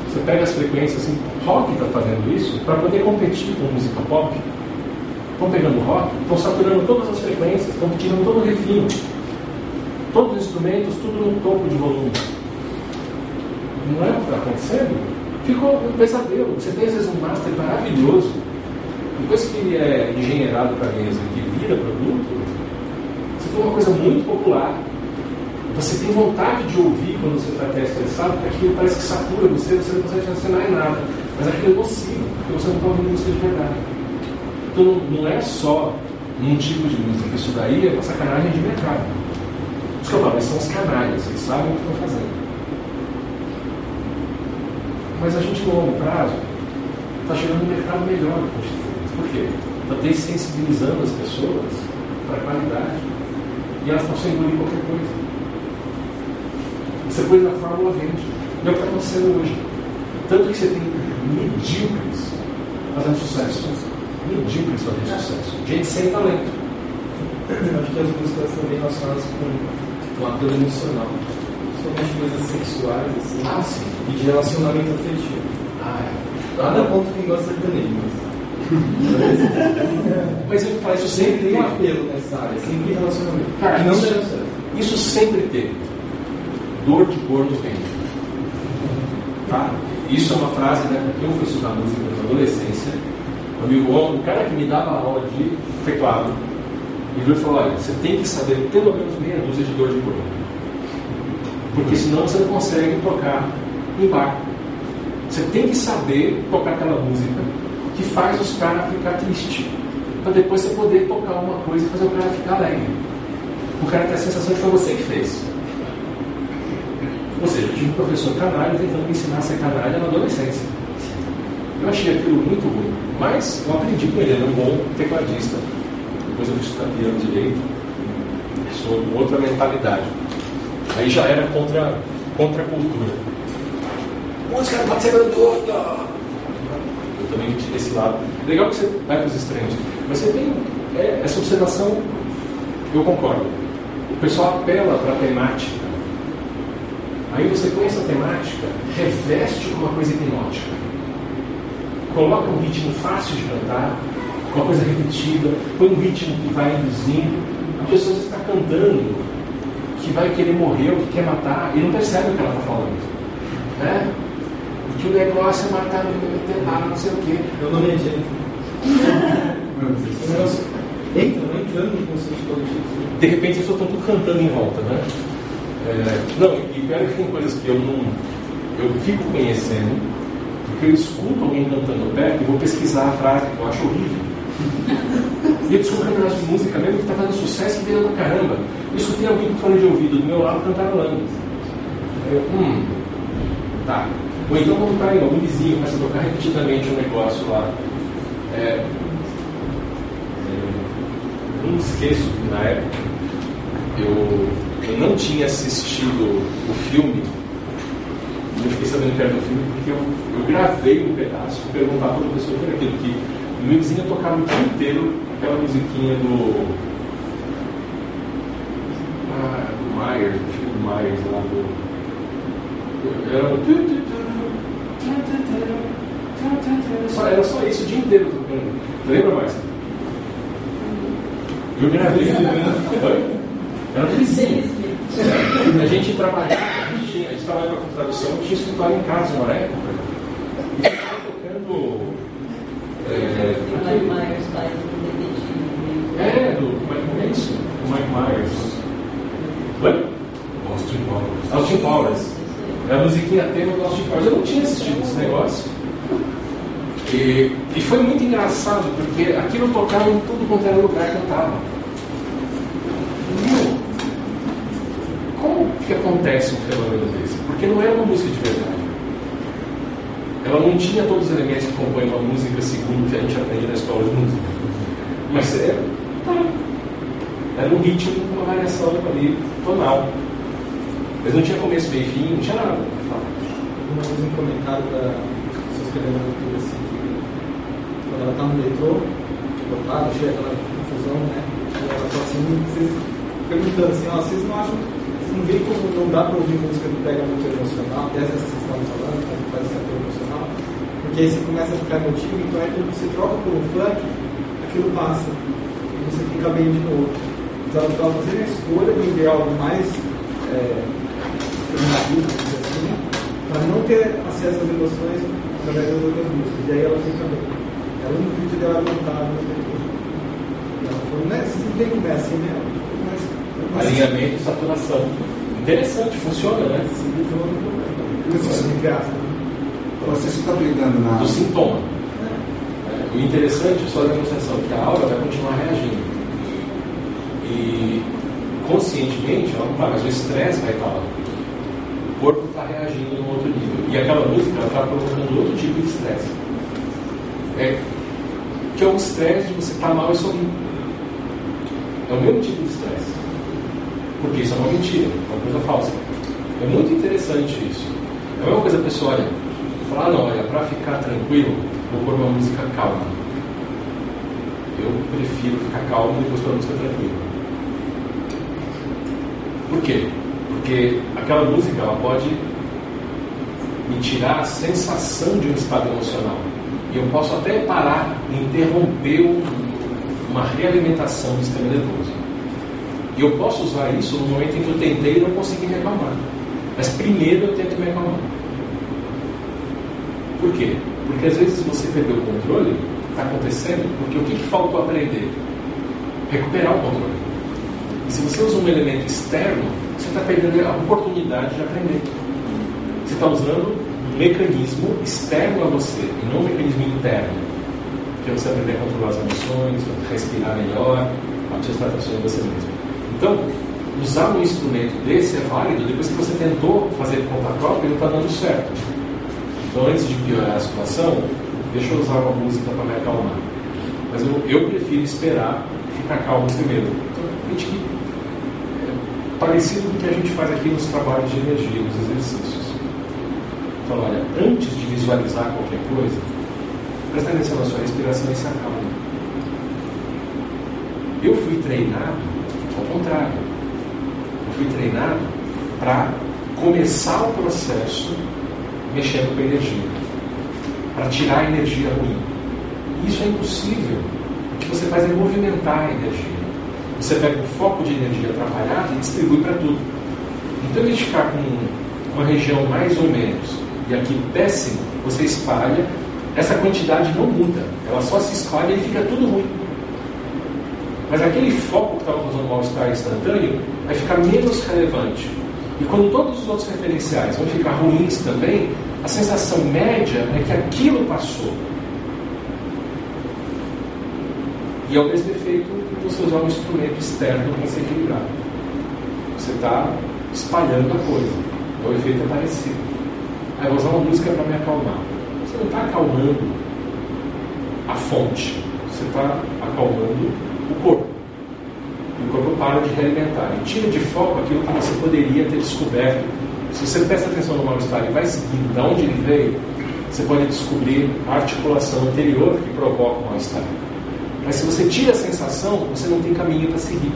Você pega as frequências assim, rock está fazendo isso para poder competir com música pop. Estão pegando rock, estão saturando todas as frequências, estão tirando todo o refino. Todos os instrumentos, tudo no topo de volume. Não é o que está acontecendo? Ficou um pesadelo. Você tem às vezes um master maravilhoso. Depois que ele é engenheirado para a mesa e vira produto, você tem uma coisa muito popular. Você tem vontade de ouvir quando você está até estressado, porque aquilo parece que satura você, você não consegue raciocinar em nada. Mas aquilo é nocivo, porque você não está ouvindo música de verdade. Então não é só um tipo de música, isso daí é uma sacanagem de mercado. Os que eu falo, são os canalhas, eles sabem o que estão fazendo. Mas a gente, no longo prazo, está chegando um mercado melhor Por quê? Está dessensibilizando as pessoas para a qualidade. E elas estão sem engolir qualquer coisa. Você põe na fórmula vende. E é o que está acontecendo hoje. Tanto que você tem medíocres fazendo sucesso. Medíocres fazendo sucesso. Gente sem talento. Eu acho que as músicas estão bem relacionadas com, com a dor emocional. Principalmente coisas sexuais, assim. Ah, sim. E de relacionamento afetivo. Ah, é. Nada contra quem gosta de sertanejo, mas. [laughs] Mas faz isso sempre tem um apelo nessa área, sempre relacionamento. Cara, que não isso, isso sempre teve. Dor de corno vem. Tá? Isso é uma frase, né? Porque eu fui estudar música na adolescência. O, amigo, o cara que me dava aula de teclado, ele falou: olha, você tem que saber pelo menos meia dúzia de dor de corno. Porque senão você não consegue tocar em bar. Você tem que saber tocar aquela música que faz os caras ficar tristes. Para depois você poder tocar uma coisa e fazer o cara ficar alegre. O cara tem a sensação de que foi você que fez. Ou seja, eu tive um professor canalha tentando me ensinar a ser canalha na adolescência. Eu achei aquilo muito ruim. Mas eu aprendi com ele, ele é um bom tecladista. Depois eu fui estudar piano direito. Sou outra mentalidade. Aí já era contra, contra a cultura. Música não pode ser grandota! Eu também tive esse lado. Legal que você vai para os extremos. Mas você tem é, essa observação, eu concordo. O pessoal apela para a temática. Aí você põe essa temática, reveste com uma coisa hipnótica. Coloca um ritmo fácil de cantar, uma coisa repetida, põe um ritmo que vai induzindo. A pessoa está cantando que vai querer morrer ou que quer matar e não percebe o que ela está falando. Né? E que o negócio é matar, lá, não sei o quê. Meu nome é Jennifer. O negócio entra, não entrando no conceito coletivo. De repente pessoas estão tudo cantando em volta, né? É, não, e pior que tem coisas que eu não. Eu fico conhecendo, porque eu escuto alguém cantando perto e vou pesquisar a frase que eu acho horrível. [laughs] E eu descubro um pedaço de música mesmo que está fazendo sucesso e veio pra caramba. Eu escutei alguém com fone de ouvido do meu lado cantarolando. Eu, hum, tá. Ou então quando tá aí, algum vizinho começa a tocar repetidamente um negócio lá. É, é, eu não esqueço que na época eu, eu não tinha assistido o filme. Eu fiquei sabendo que era do filme porque eu, eu gravei um pedaço e perguntava para o que era aquilo. Que meu vizinho tocava o dia inteiro aquela musiquinha do. Ah, do Myers, do filme Myers lá do. Era um. Só, era só isso o dia inteiro tocando. Lembra mais? Eu gravei. Era um vizinho. A gente trabalhava, a gente, tinha, a gente trabalhava com tradução, tinha escritório em casa uma época. E estava tocando. É, Mike Myers faz um é, do. Como é que é isso? Do Mike Myers. Oi? Austin Powers. Austin Powers. É a musiquinha tema do Austin Powers. Eu não tinha assistido esse negócio. E, e foi muito engraçado, porque aquilo tocava em tudo quanto era lugar que eu estava. Meu, como que acontece um fenômeno desse? Porque não era uma música de verdade. Ela não tinha todos os elementos que compõem uma música segundo que a gente aprende na escola de música. Mas era, tá. era um ritmo com uma variação ali tonal. Mas não tinha começo, meio fim, não tinha nada. Uma vez um comentário da escrevendo no YouTube assim, que quando ela tá no metrô, botada, cheia aquela confusão, né? E ela fala assim, vocês, perguntando assim, ó, vocês não acham, não como não dá pra ouvir música que pega muito emocional, até essa que vocês estavam falando, que faz esse apelo emocional, porque aí você começa a ficar emotivo, então é quando você troca por um funk, aquilo passa, e você fica bem de novo. Então estava fazendo a escolha de ver algo mais é, assim, para não ter acesso às emoções através das outras músicas. E aí ela fica bem. Ela no vídeo dela no depois. Ela falou, né? Vocês não tem como é assim, né? Alinhamento e saturação. Interessante, funciona, né? gasta. Você está brigando na. Do sintoma. É, O interessante é só a demonstração que a aura vai continuar reagindo. E conscientemente ela não vai, mas o estresse vai estar lá. O corpo está reagindo num outro nível. E aquela música está provocando outro tipo de estresse. É, que é o estresse de você estar mal e sorrir. É o mesmo tipo de estresse. Porque isso é uma mentira, uma coisa falsa. É muito interessante isso. É a mesma coisa a pessoa olha, fala, ah, não, olha, para ficar tranquilo, vou pôr uma música calma. Eu prefiro ficar calmo e pôr uma música tranquila. Por quê? Porque aquela música ela pode me tirar a sensação de um estado emocional. E eu posso até parar interromper um- uma realimentação do sistema nervoso. E eu posso usar isso no momento em que eu tentei e não consegui me. Mas primeiro eu tento me acalmar. Por quê? Porque às vezes você perdeu o controle, está acontecendo, porque o que, que faltou aprender? Recuperar o controle. E se você usa um elemento externo, você está perdendo a oportunidade de aprender. Você está usando um mecanismo externo a você, e não um mecanismo interno. Que é você aprender a controlar as emoções, respirar melhor, a prestar atenção em você mesmo. Então, usar um instrumento desse é válido depois que você tentou fazer por conta própria e não está dando certo. Então, antes de piorar a situação, deixa eu usar uma música para me acalmar. Mas eu, eu prefiro esperar ficar calmo primeiro. Então, a gente é parecido com o que a gente faz aqui nos trabalhos de energia, nos exercícios. Então, olha, antes de visualizar qualquer coisa, presta atenção na sua respiração e se acalma. Eu fui treinado ao contrário. Eu fui treinado para começar o processo mexendo com a energia, para tirar a energia ruim. Isso é impossível. O que você faz é movimentar a energia. Você pega o foco de energia atrapalhado e distribui para tudo. Então, vez de ficar com uma região mais ou menos e aqui péssimo, você espalha, essa quantidade não muda, ela só se espalha e fica tudo ruim. Mas aquele foco que estava causando mal-estar instantâneo vai ficar menos relevante. E quando todos os outros referenciais vão ficar ruins também, a sensação média é que aquilo passou. E é o mesmo efeito que você usar um instrumento externo para se equilibrar. Você está espalhando a coisa. Então, o efeito é parecido. Aí eu vou usar uma música para me acalmar. Você não está acalmando a fonte. Você está acalmando o corpo. E o corpo para de realimentar. E tira de foco aquilo que você poderia ter descoberto. Se você presta atenção no mal-estar e vai seguindo de onde ele veio, você pode descobrir a articulação anterior que provoca o mal-estar. Mas se você tira a sensação, você não tem caminho para seguir.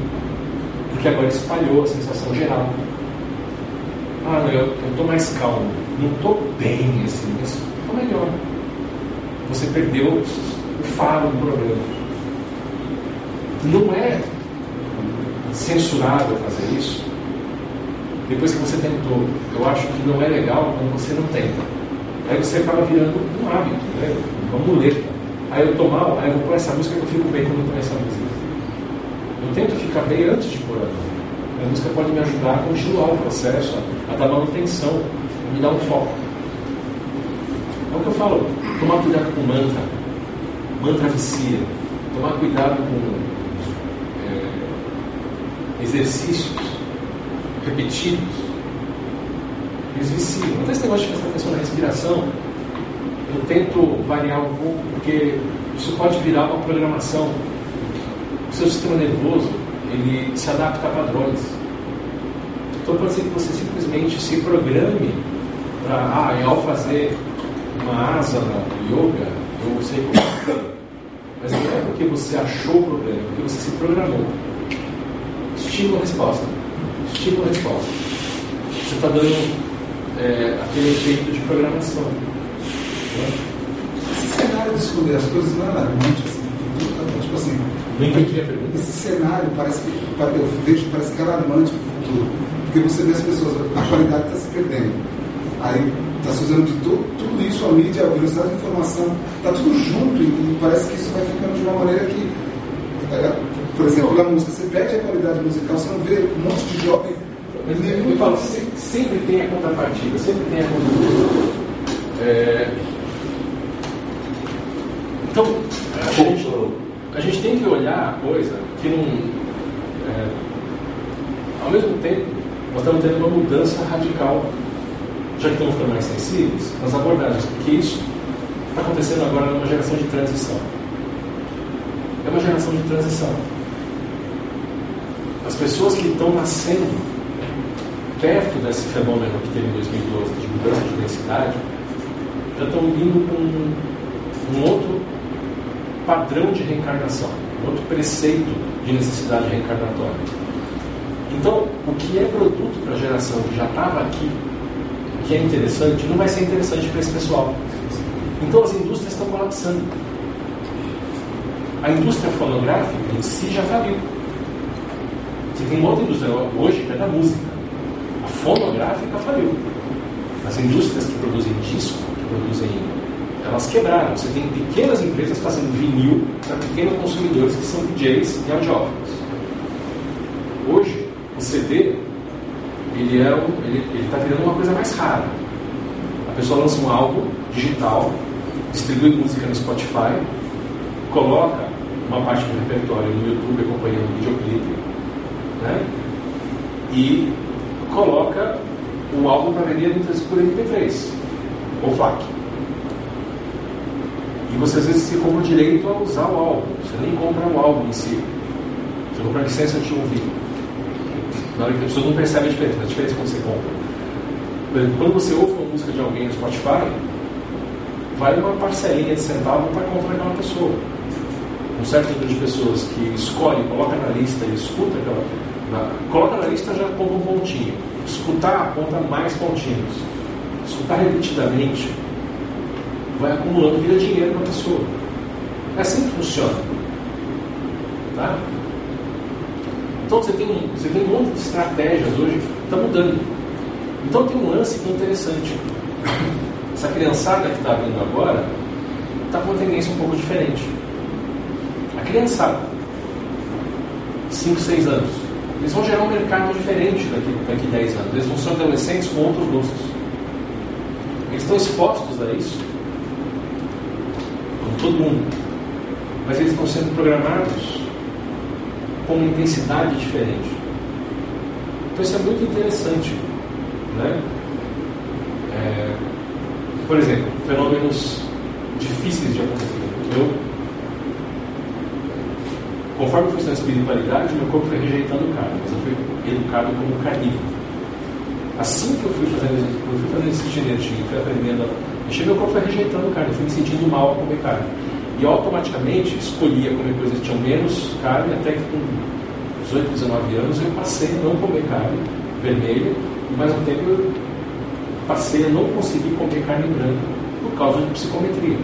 Porque agora espalhou a sensação geral. Ah, não, eu estou mais calmo. Não estou bem, assim, mas ficou melhor. Você perdeu o faro do programa. Não é censurável fazer isso depois que você tentou. Eu acho que não é legal quando você não tenta. Aí você acaba virando um hábito, né? uma muleta. Aí eu mal, aí eu vou pôr essa música que eu fico bem quando eu começo a música. Eu tento ficar bem antes de pôr a música. A música pode me ajudar a continuar o processo, a, dar manutenção, a me dar um foco. É o que eu falo, tomar cuidado com mantra. Mantra vicia. Tomar cuidado com exercícios repetidos. Eles viciam. Até esse negócio de prestar atenção na respiração, eu tento variar um pouco, porque isso pode virar uma programação. O seu sistema nervoso, ele se adapta a padrões. Então pode ser que você simplesmente se programe para, ah, ao fazer uma asana, yoga, eu sei como fazer. Mas não é porque você achou o problema, é porque você se programou. Estímulo-resposta. Estímulo-resposta. Você está dando é, aquele efeito de programação. Esse cenário de esconder as coisas não é alarmante, assim. Tipo assim, Não entendi a pergunta. esse cenário parece que, eu vejo, parece que é alarmante para o futuro. Porque você vê as pessoas, a qualidade está se perdendo. Aí está se usando de tudo, tudo isso, a mídia, a velocidade de informação, está tudo junto e parece que isso vai ficando de uma maneira que, é, por exemplo, na música, você perde a qualidade musical, você não vê um monte de jovem. Mas eu eu falo, se- sempre tem a contrapartida, sempre tem a contrapartida. É... Então, a gente, a gente tem que olhar a coisa que não. é, Ao mesmo tempo, nós estamos tendo uma mudança radical, já que estamos ficando mais sensíveis, nas abordagens, porque isso está acontecendo agora numa geração de transição. É uma geração de transição. As pessoas que estão nascendo perto desse fenômeno que teve em 2012 de mudança de densidade, já estão vindo com um outro padrão de reencarnação, um outro preceito de necessidade reencarnatória. Então, o que é produto para a geração que já estava aqui, que é interessante, não vai ser interessante para esse pessoal. Então, as indústrias estão colapsando. A indústria fonográfica em si já faliu. Você tem uma outra indústria hoje que é da música. A fonográfica faliu. As indústrias que produzem disco, que produzem. Elas quebraram. Você tem pequenas empresas fazendo vinil para pequenos consumidores que são DJs e audiófilos. Hoje, o CD ele é está virando uma coisa mais rara. A pessoa lança um álbum digital, distribui música no Spotify, coloca uma parte do repertório no YouTube acompanhando o videoclipe, né? E coloca o álbum para vender vezes por MP3 ou FLAC. E você às vezes se compra o direito a usar o álbum. Você nem compra o álbum em si. Você compra a licença de ouvir. Na hora que a pessoa não percebe a diferença, a diferença quando você compra. Por exemplo, quando você ouve uma música de alguém no Spotify, vai uma parcelinha de centavo para conta daquela pessoa. Um certo número de pessoas que escolhe, coloca na lista e escuta aquela. Na, coloca na lista já aponta um pontinho. Escutar aponta mais pontinhos. Escutar repetidamente vai acumulando, vira dinheiro para a pessoa. É assim que funciona. Tá? Então você tem, um, você tem um monte de estratégias hoje que está mudando. Então tem um lance que é interessante. Essa criançada que está vindo agora está com uma tendência um pouco diferente. A criançada, 5, 6 anos, eles vão gerar um mercado diferente daqui, daqui 10 anos. Eles vão ser adolescentes com outros gostos. Eles estão expostos a isso, como todo mundo. Mas eles estão sendo programados com uma intensidade diferente. Então isso é muito interessante. Né? É, por exemplo, fenômenos difíceis de acontecer. Eu, conforme fui na espiritualidade, meu corpo foi rejeitando carne, mas eu fui educado como carnívoro. Assim que eu fui fazendo, eu fui fazendo esse genetinho, fui aprendendo a mexer, meu corpo foi rejeitando carne, eu fui me sentindo mal ao comer carne. E automaticamente escolhia comer coisas que tinham menos carne, até que com 18, 19 anos eu passei a não comer carne vermelha, e mais um tempo eu passei a não conseguir comer carne branca. por causa de psicometria.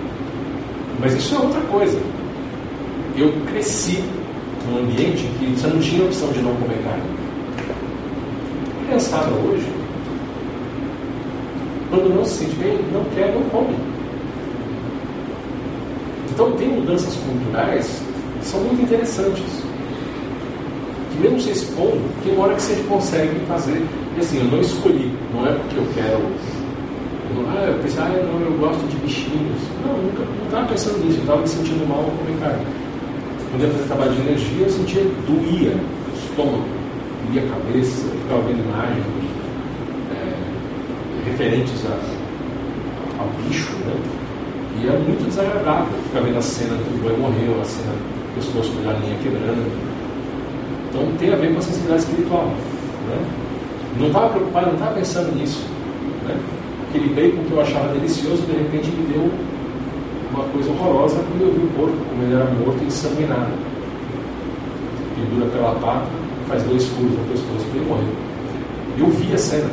Mas isso é outra coisa. Eu cresci num ambiente que você não tinha opção de não comer carne. A criançada hoje, quando não se sente bem, não quer, não come. Então tem mudanças culturais que são muito interessantes. Que mesmo se expondo, tem hora que você consegue fazer. E assim, eu não escolhi, não é porque eu quero. Eu ah, eu pensei, ah, não, eu gosto de bichinhos. Não, nunca não estava pensando nisso, eu estava me sentindo mal ao comer carne. Quando eu ia fazer trabalho de energia, eu sentia doía o estômago, doía a cabeça, ficava vendo imagens é, referentes a, ao bicho, né? E é muito desagradável ficar vendo a cena do boi morreu, a cena do pescoço da galinha quebrando. Então tem a ver com a sensibilidade espiritual. Né? Não estava preocupado, não estava pensando nisso. Né? Aquele bacon que eu achava delicioso, de repente me deu uma coisa horrorosa quando eu vi o porco, como ele era morto ensanguinado. Pendura pela pata, faz dois furos no pescoço e ele morreu. Eu vi a cena,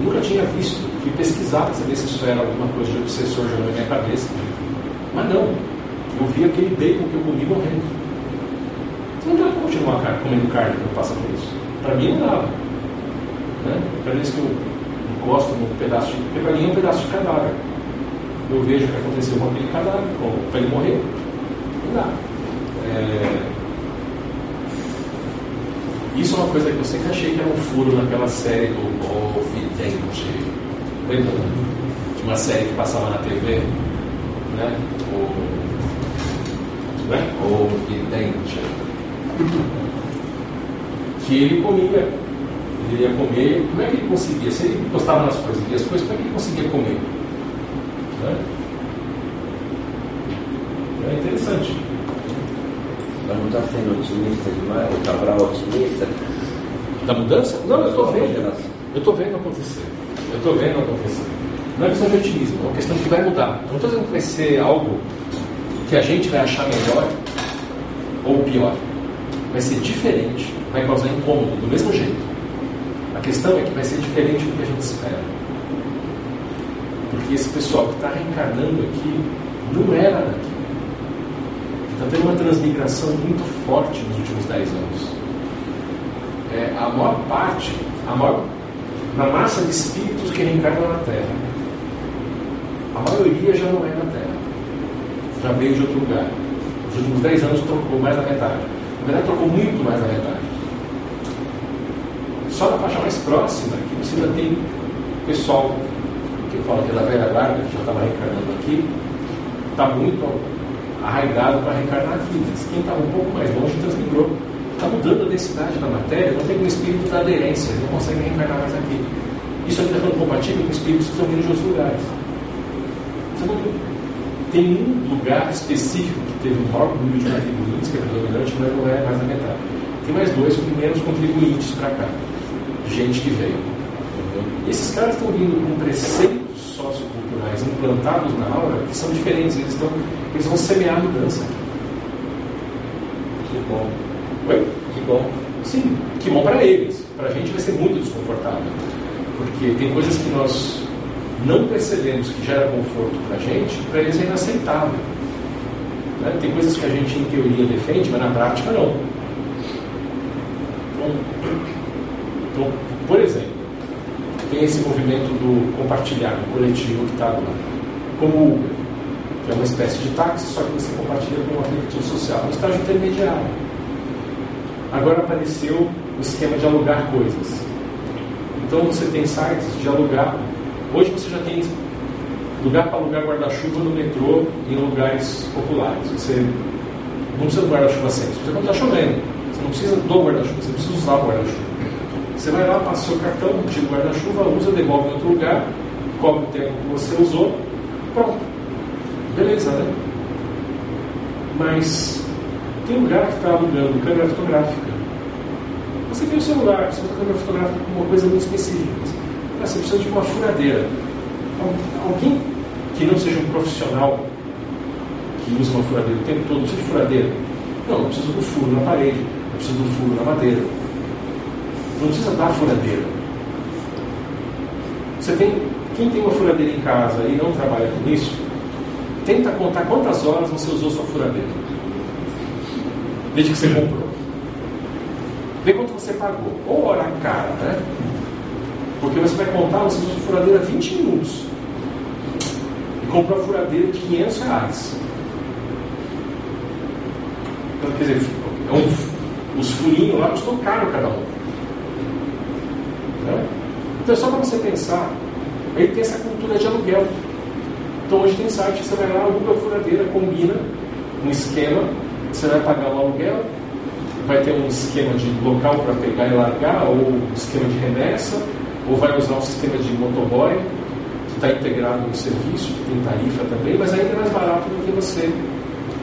nunca tinha visto, fui pesquisar para saber se isso era alguma coisa de obsessor já na minha cabeça. Mas não, eu vi aquele bacon que eu comi morrendo. Não dá para continuar comendo carne quando passa por isso. Para mim não dava. Né? Cada vez que eu encosto num pedaço de. Porque para mim é um pedaço de cadáver eu vejo o que aconteceu com aquele cadáver, para ele morrer. Não dá. É... Isso é uma coisa que eu sempre achei que era um furo naquela série do Confidente. Lembra? De uma série que passava na TV, né? O. Né? Confidente. Que ele comia. Ele ia comer. Como é que ele conseguia? Se ele gostava das coisas, via as coisas, como é que ele conseguia comer? Né? É interessante. Mas não está sendo otimista demais? O Cabral otimista? Da mudança? Não, eu estou vendo. Eu estou vendo acontecer. Eu estou vendo acontecer. Não é questão de otimismo, é uma questão que vai mudar. Eu não estou dizendo que vai ser algo que a gente vai achar melhor ou pior. Vai ser diferente, vai causar incômodo, do mesmo jeito. A questão é que vai ser diferente do que a gente espera. Esse pessoal que está reencarnando aqui não era daqui. Está tendo uma transmigração muito forte nos últimos 10 anos. É, a maior parte, a maior, na massa de espíritos que reencarnam na Terra, a maioria já não é da Terra. Já veio de outro lugar. Nos últimos 10 anos trocou mais da metade. Na verdade, trocou muito mais da metade. Só na faixa mais próxima, que você ainda tem pessoal que eu falo que é da velha guarda, que já estava reencarnando aqui, está muito arraigado para reencarnar aqui. Mas quem estava um pouco mais longe transmigrou. Está mudando a densidade da matéria, não tem um espírito da aderência, não consegue reencarnar mais aqui. Isso aqui está compatível com espíritos que estão vindo de outros lugares. Você não tem um lugar específico que teve um maior número de contribuintes, que é predominante, mas não é mais a metade. Tem mais dois com menos contribuintes para cá. Gente que veio. Esses caras estão vindo com preceitos socioculturais implantados na aura que são diferentes. Eles, estão, eles vão semear a mudança. Que bom. Oi? Que bom. Sim, que bom para eles. Para a gente vai ser muito desconfortável. Porque tem coisas que nós não percebemos que gera conforto para a gente, para eles é inaceitável. Né? Tem coisas que a gente, em teoria, defende, mas na prática não. Então, [coughs] então por exemplo, tem esse movimento do compartilhar, do coletivo que está lá. Como que é uma espécie de táxi, só que você compartilha com um aplicativo social. No estágio intermediário. Agora apareceu o esquema de alugar coisas. Então você tem sites de alugar. Hoje você já tem lugar para alugar guarda-chuva no metrô em lugares populares. Você não precisa do guarda-chuva sempre. Você não está chovendo. Você não precisa do guarda-chuva, você precisa usar o guarda-chuva. Você vai lá, passa seu cartão, tira o guarda-chuva, usa, devolve em outro lugar, cobre o tempo que você usou, pronto. Beleza, né? Mas tem lugar que está alugando câmera fotográfica. Você tem o celular, você usa a câmera fotográfica com uma coisa muito específica. Você precisa de uma furadeira. Alguém que não seja um profissional que usa uma furadeira o tempo todo, precisa de furadeira. Não, eu preciso do furo na parede, eu preciso do furo na madeira. Não precisa dar furadeira. Você tem, quem tem uma furadeira em casa e não trabalha com isso, tenta contar quantas horas você usou sua furadeira. Desde que você comprou. Vê quanto você pagou. Ou hora cara, né? Porque você vai contar, você usou sua furadeira 20 minutos. E comprou a furadeira de 500 reais. Então, quer dizer, é um, os furinhos lá custou caro cada um. Né? Então, é só para você pensar, ele tem essa cultura de aluguel. Então, hoje tem site, você vai lá, aluga a furadeira, combina um esquema, você vai pagar o aluguel, vai ter um esquema de local para pegar e largar, ou um esquema de remessa, ou vai usar um sistema de motoboy, que está integrado no serviço, que tem tarifa também, mas ainda é mais barato do que você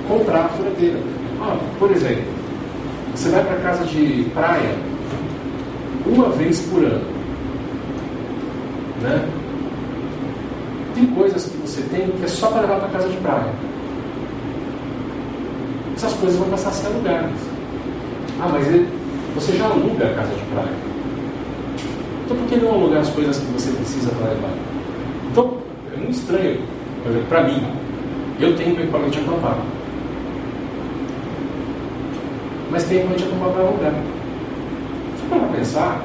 comprar a furadeira. Ah, por exemplo, você vai para casa de praia uma vez por ano. Né? Tem coisas que você tem que é só para levar para casa de praia. Essas coisas vão passar a ser alugadas. Ah, mas ele, você já aluga a casa de praia. Então por que não alugar as coisas que você precisa para levar? Então, é muito estranho, por exemplo, para mim, eu tenho meu equipamento de acampar. Mas tem equipamento de acampar para alugar. Pensar,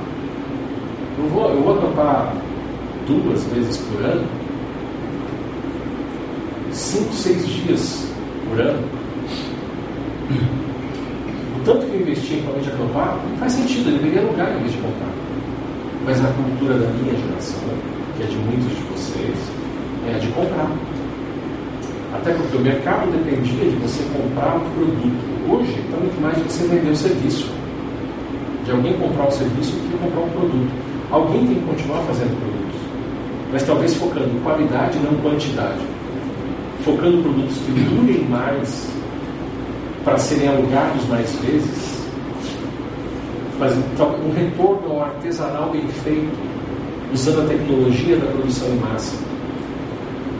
eu vou, eu vou acampar duas vezes por ano, cinco, seis dias por ano. O tanto que eu investi em equipamento de acampar, não faz sentido, eu deveria alugar em vez de comprar. Mas a cultura da minha geração, que é de muitos de vocês, é a de comprar. Até porque o mercado dependia de você comprar um produto. Hoje está muito mais de você vender o serviço. De alguém comprar o serviço do que comprar um produto. Alguém tem que continuar fazendo produtos. Mas talvez focando em qualidade, não quantidade. Focando produtos que durem mais para serem alugados mais vezes. Fazendo um retorno ao artesanal bem feito, usando a tecnologia da produção em massa.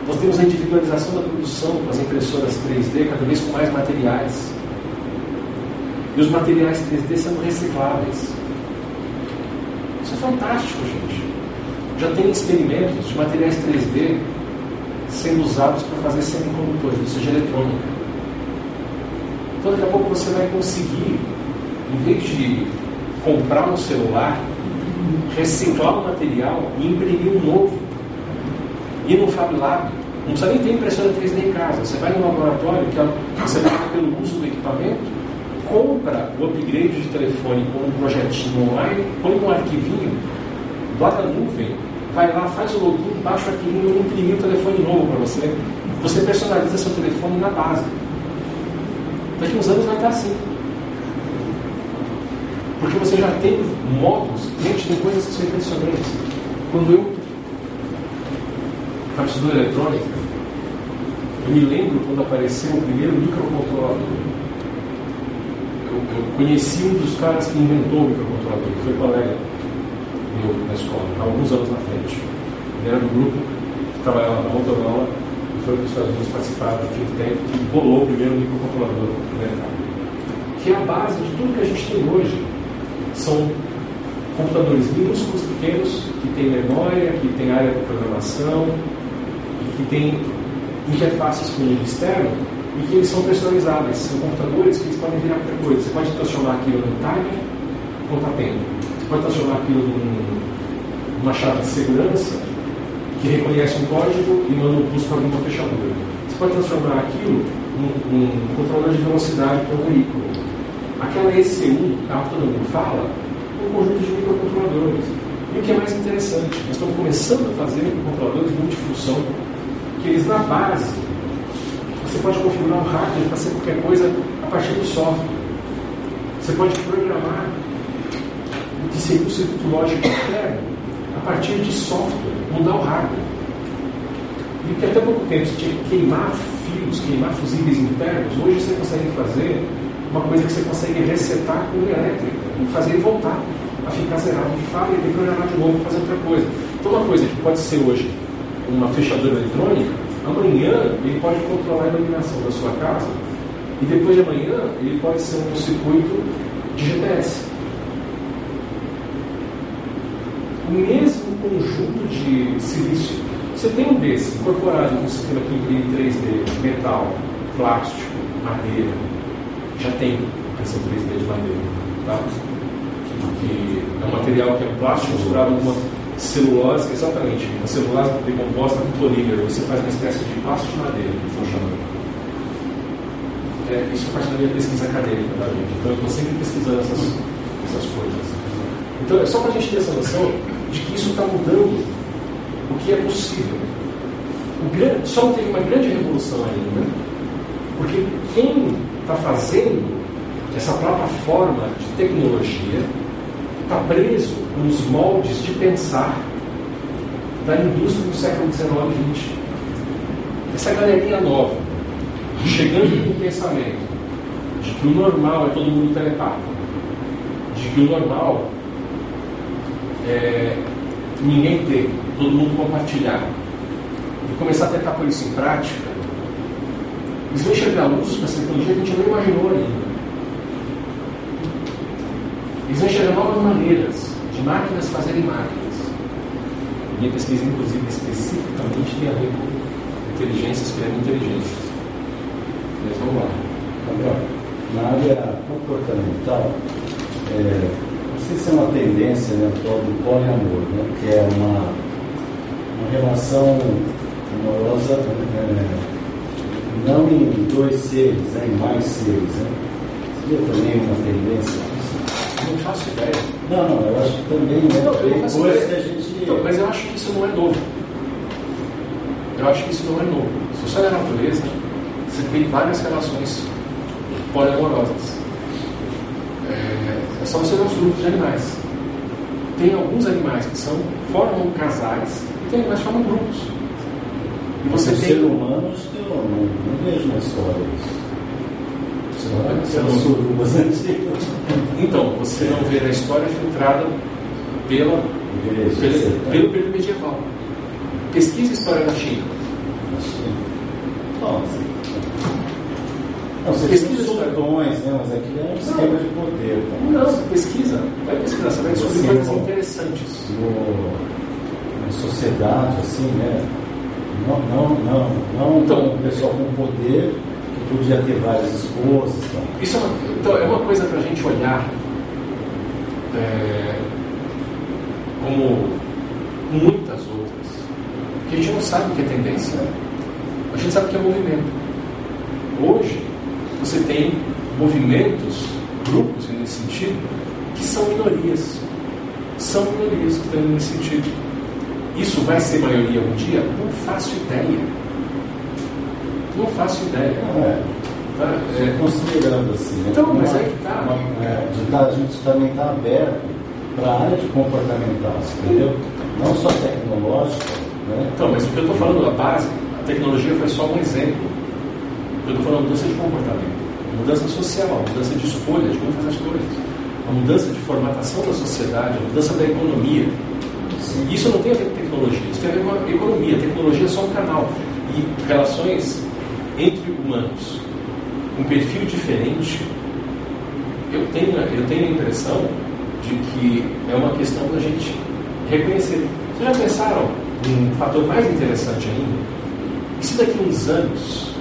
Nós temos a individualização da produção com as impressoras 3D cada vez com mais materiais. E os materiais 3D sendo recicláveis. Isso é fantástico, gente. Já tem experimentos de materiais 3D sendo usados para fazer semicondutores, ou seja, eletrônica. Então daqui a pouco você vai conseguir, em vez de comprar um celular, reciclar o material e imprimir um novo. Ir no Fab Lab. Não precisa nem ter impressora 3D em casa. Você vai no laboratório, que você paga pelo uso do equipamento, compra o upgrade de telefone com um projetinho online, põe um arquivinho lá na nuvem, vai lá, faz o login, baixa o arquivinho e imprime o telefone novo para você. Você personaliza seu telefone na base. Daqui uns anos vai estar assim. Porque você já tem módulos, gente, tem coisas que são. Quando eu estava eletrônica, eu me lembro quando apareceu o primeiro microcontrolador. Eu, eu conheci um dos caras que inventou o microcontrolador, que foi colega meu na escola, há alguns anos na frente. Ele era do grupo que trabalhava na Motorola e foi para os Estados Unidos participar do think tank que bolou o primeiro microcontrolador do mercado. Que é a base de tudo que a gente tem hoje. São computadores minúsculos, pequenos, que têm memória, que têm área de programação, que têm interfaces com o externo e que eles são personalizáveis. São computadores que eles podem virar qualquer coisa. Você pode transformar aquilo num timer, contar tempo. Você pode transformar aquilo num, numa chave de segurança que reconhece um código e manda um pulso para alguma fechadura. Você pode transformar aquilo num, num controlador de velocidade para um veículo. Aquela ECU, que todo mundo fala, é um conjunto de microcontroladores. E o que é mais interessante, nós estamos começando a fazer controladores multifunção, que eles na base, você pode configurar um hardware para ser qualquer coisa a partir do software. Você pode programar de seguir o circuito lógico interno a partir de software, mudar o hardware. E que até pouco tempo você tinha que queimar fios, queimar fusíveis internos, hoje você consegue fazer uma coisa que você consegue resetar com elétrica, e fazer ele voltar a ficar zerado de fábrica e programar de novo fazer outra coisa. Então uma coisa que pode ser hoje uma fechadura eletrônica, amanhã ele pode controlar a iluminação da sua casa e depois de amanhã ele pode ser um circuito de GPS. o mesmo conjunto de silício. Você tem um desse incorporado no sistema que imprime 3D, metal, plástico, madeira, já tem impressão 3D de madeira. Tá? Que é um material que é um plástico misturado com uma celulose, exatamente, uma celulose decomposta com polímero. Você faz uma espécie de plástico de madeira, que estão chamando. É, isso faz parte da minha pesquisa acadêmica, tá, gente? Então eu estou sempre pesquisando essas, essas coisas. Então é só para a gente ter essa noção de que isso está mudando o que é possível. Grande, só teve uma grande revolução ainda, porque quem está fazendo essa própria forma de tecnologia está preso nos moldes de pensar da indústria do século XIX e XX. Essa galerinha nova, chegando com o pensamento de que o normal é todo mundo telepata, de que o normal é ninguém ter, todo mundo compartilhar, e começar a tentar pôr isso em prática, eles vão enxergar usos para essa tecnologia que a gente não imaginou ainda. Eles vão enxergar novas maneiras de máquinas fazerem máquinas. Minha pesquisa, inclusive, especificamente tem a ver com inteligências criando inteligências. Mas vamos lá. Gabriel, na área comportamental, é, não sei se é uma tendência né, do poliamor, né, que é uma, uma relação amorosa é, não em dois seres, né, em mais seres. Né. Seria também uma tendência? Não faço ideia. Não, não, eu acho que também, né? Não faço depois ideia. que a gente. Então, mas eu acho que isso não é novo. Eu acho que isso não é novo. Se você olhar a natureza, você tem várias relações poliamorosas. É, é só você ver os grupos de animais. Tem alguns animais que são, formam casais e tem animais que formam grupos. E você tem. ser humano, acho que eu não, não vejo na história isso. Você São não- surubas antigas. Então, você não vê a história filtrada pela, pelo, pelo período medieval. Pesquisa a história da China. Nossa. Não, você Pesquisa sultões, né? Mas aqui é um esquema de poder. tá? Não, pesquisa. Vai pesquisar, você vai descobrir Você coisas interessantes. No, na sociedade, assim, né? Não, não, não, não Então- pessoal com poder podia ter várias esposas. Tá? Isso é uma, então, é uma coisa para a gente olhar é, como muitas outras. Que a gente não sabe o que é tendência. A gente sabe o que é movimento. Hoje, você tem movimentos, grupos nesse sentido, que são minorias. São minorias que estão nesse sentido. Isso vai ser maioria um dia? Não faço ideia. Não faço ideia. É, Tá? É, considerando assim, né? Então, mas uma- aí que tá. uma- é, de tá- a gente também está aberto para a área de comportamental, entendeu? Não só tecnológica, né? Então, mas o que eu estou falando, a base, a tecnologia foi só um exemplo. Eu estou falando mudança de comportamento, mudança social, mudança de escolha, de como fazer as coisas, a mudança de formatação da sociedade, a mudança da economia. Isso não tem a ver com tecnologia, isso tem a ver com a economia. A tecnologia é só um canal. E relações entre humanos com perfil diferente, eu tenho, eu tenho a impressão de que é uma questão da gente reconhecer. Vocês já pensaram um fator mais interessante ainda? E se daqui a uns anos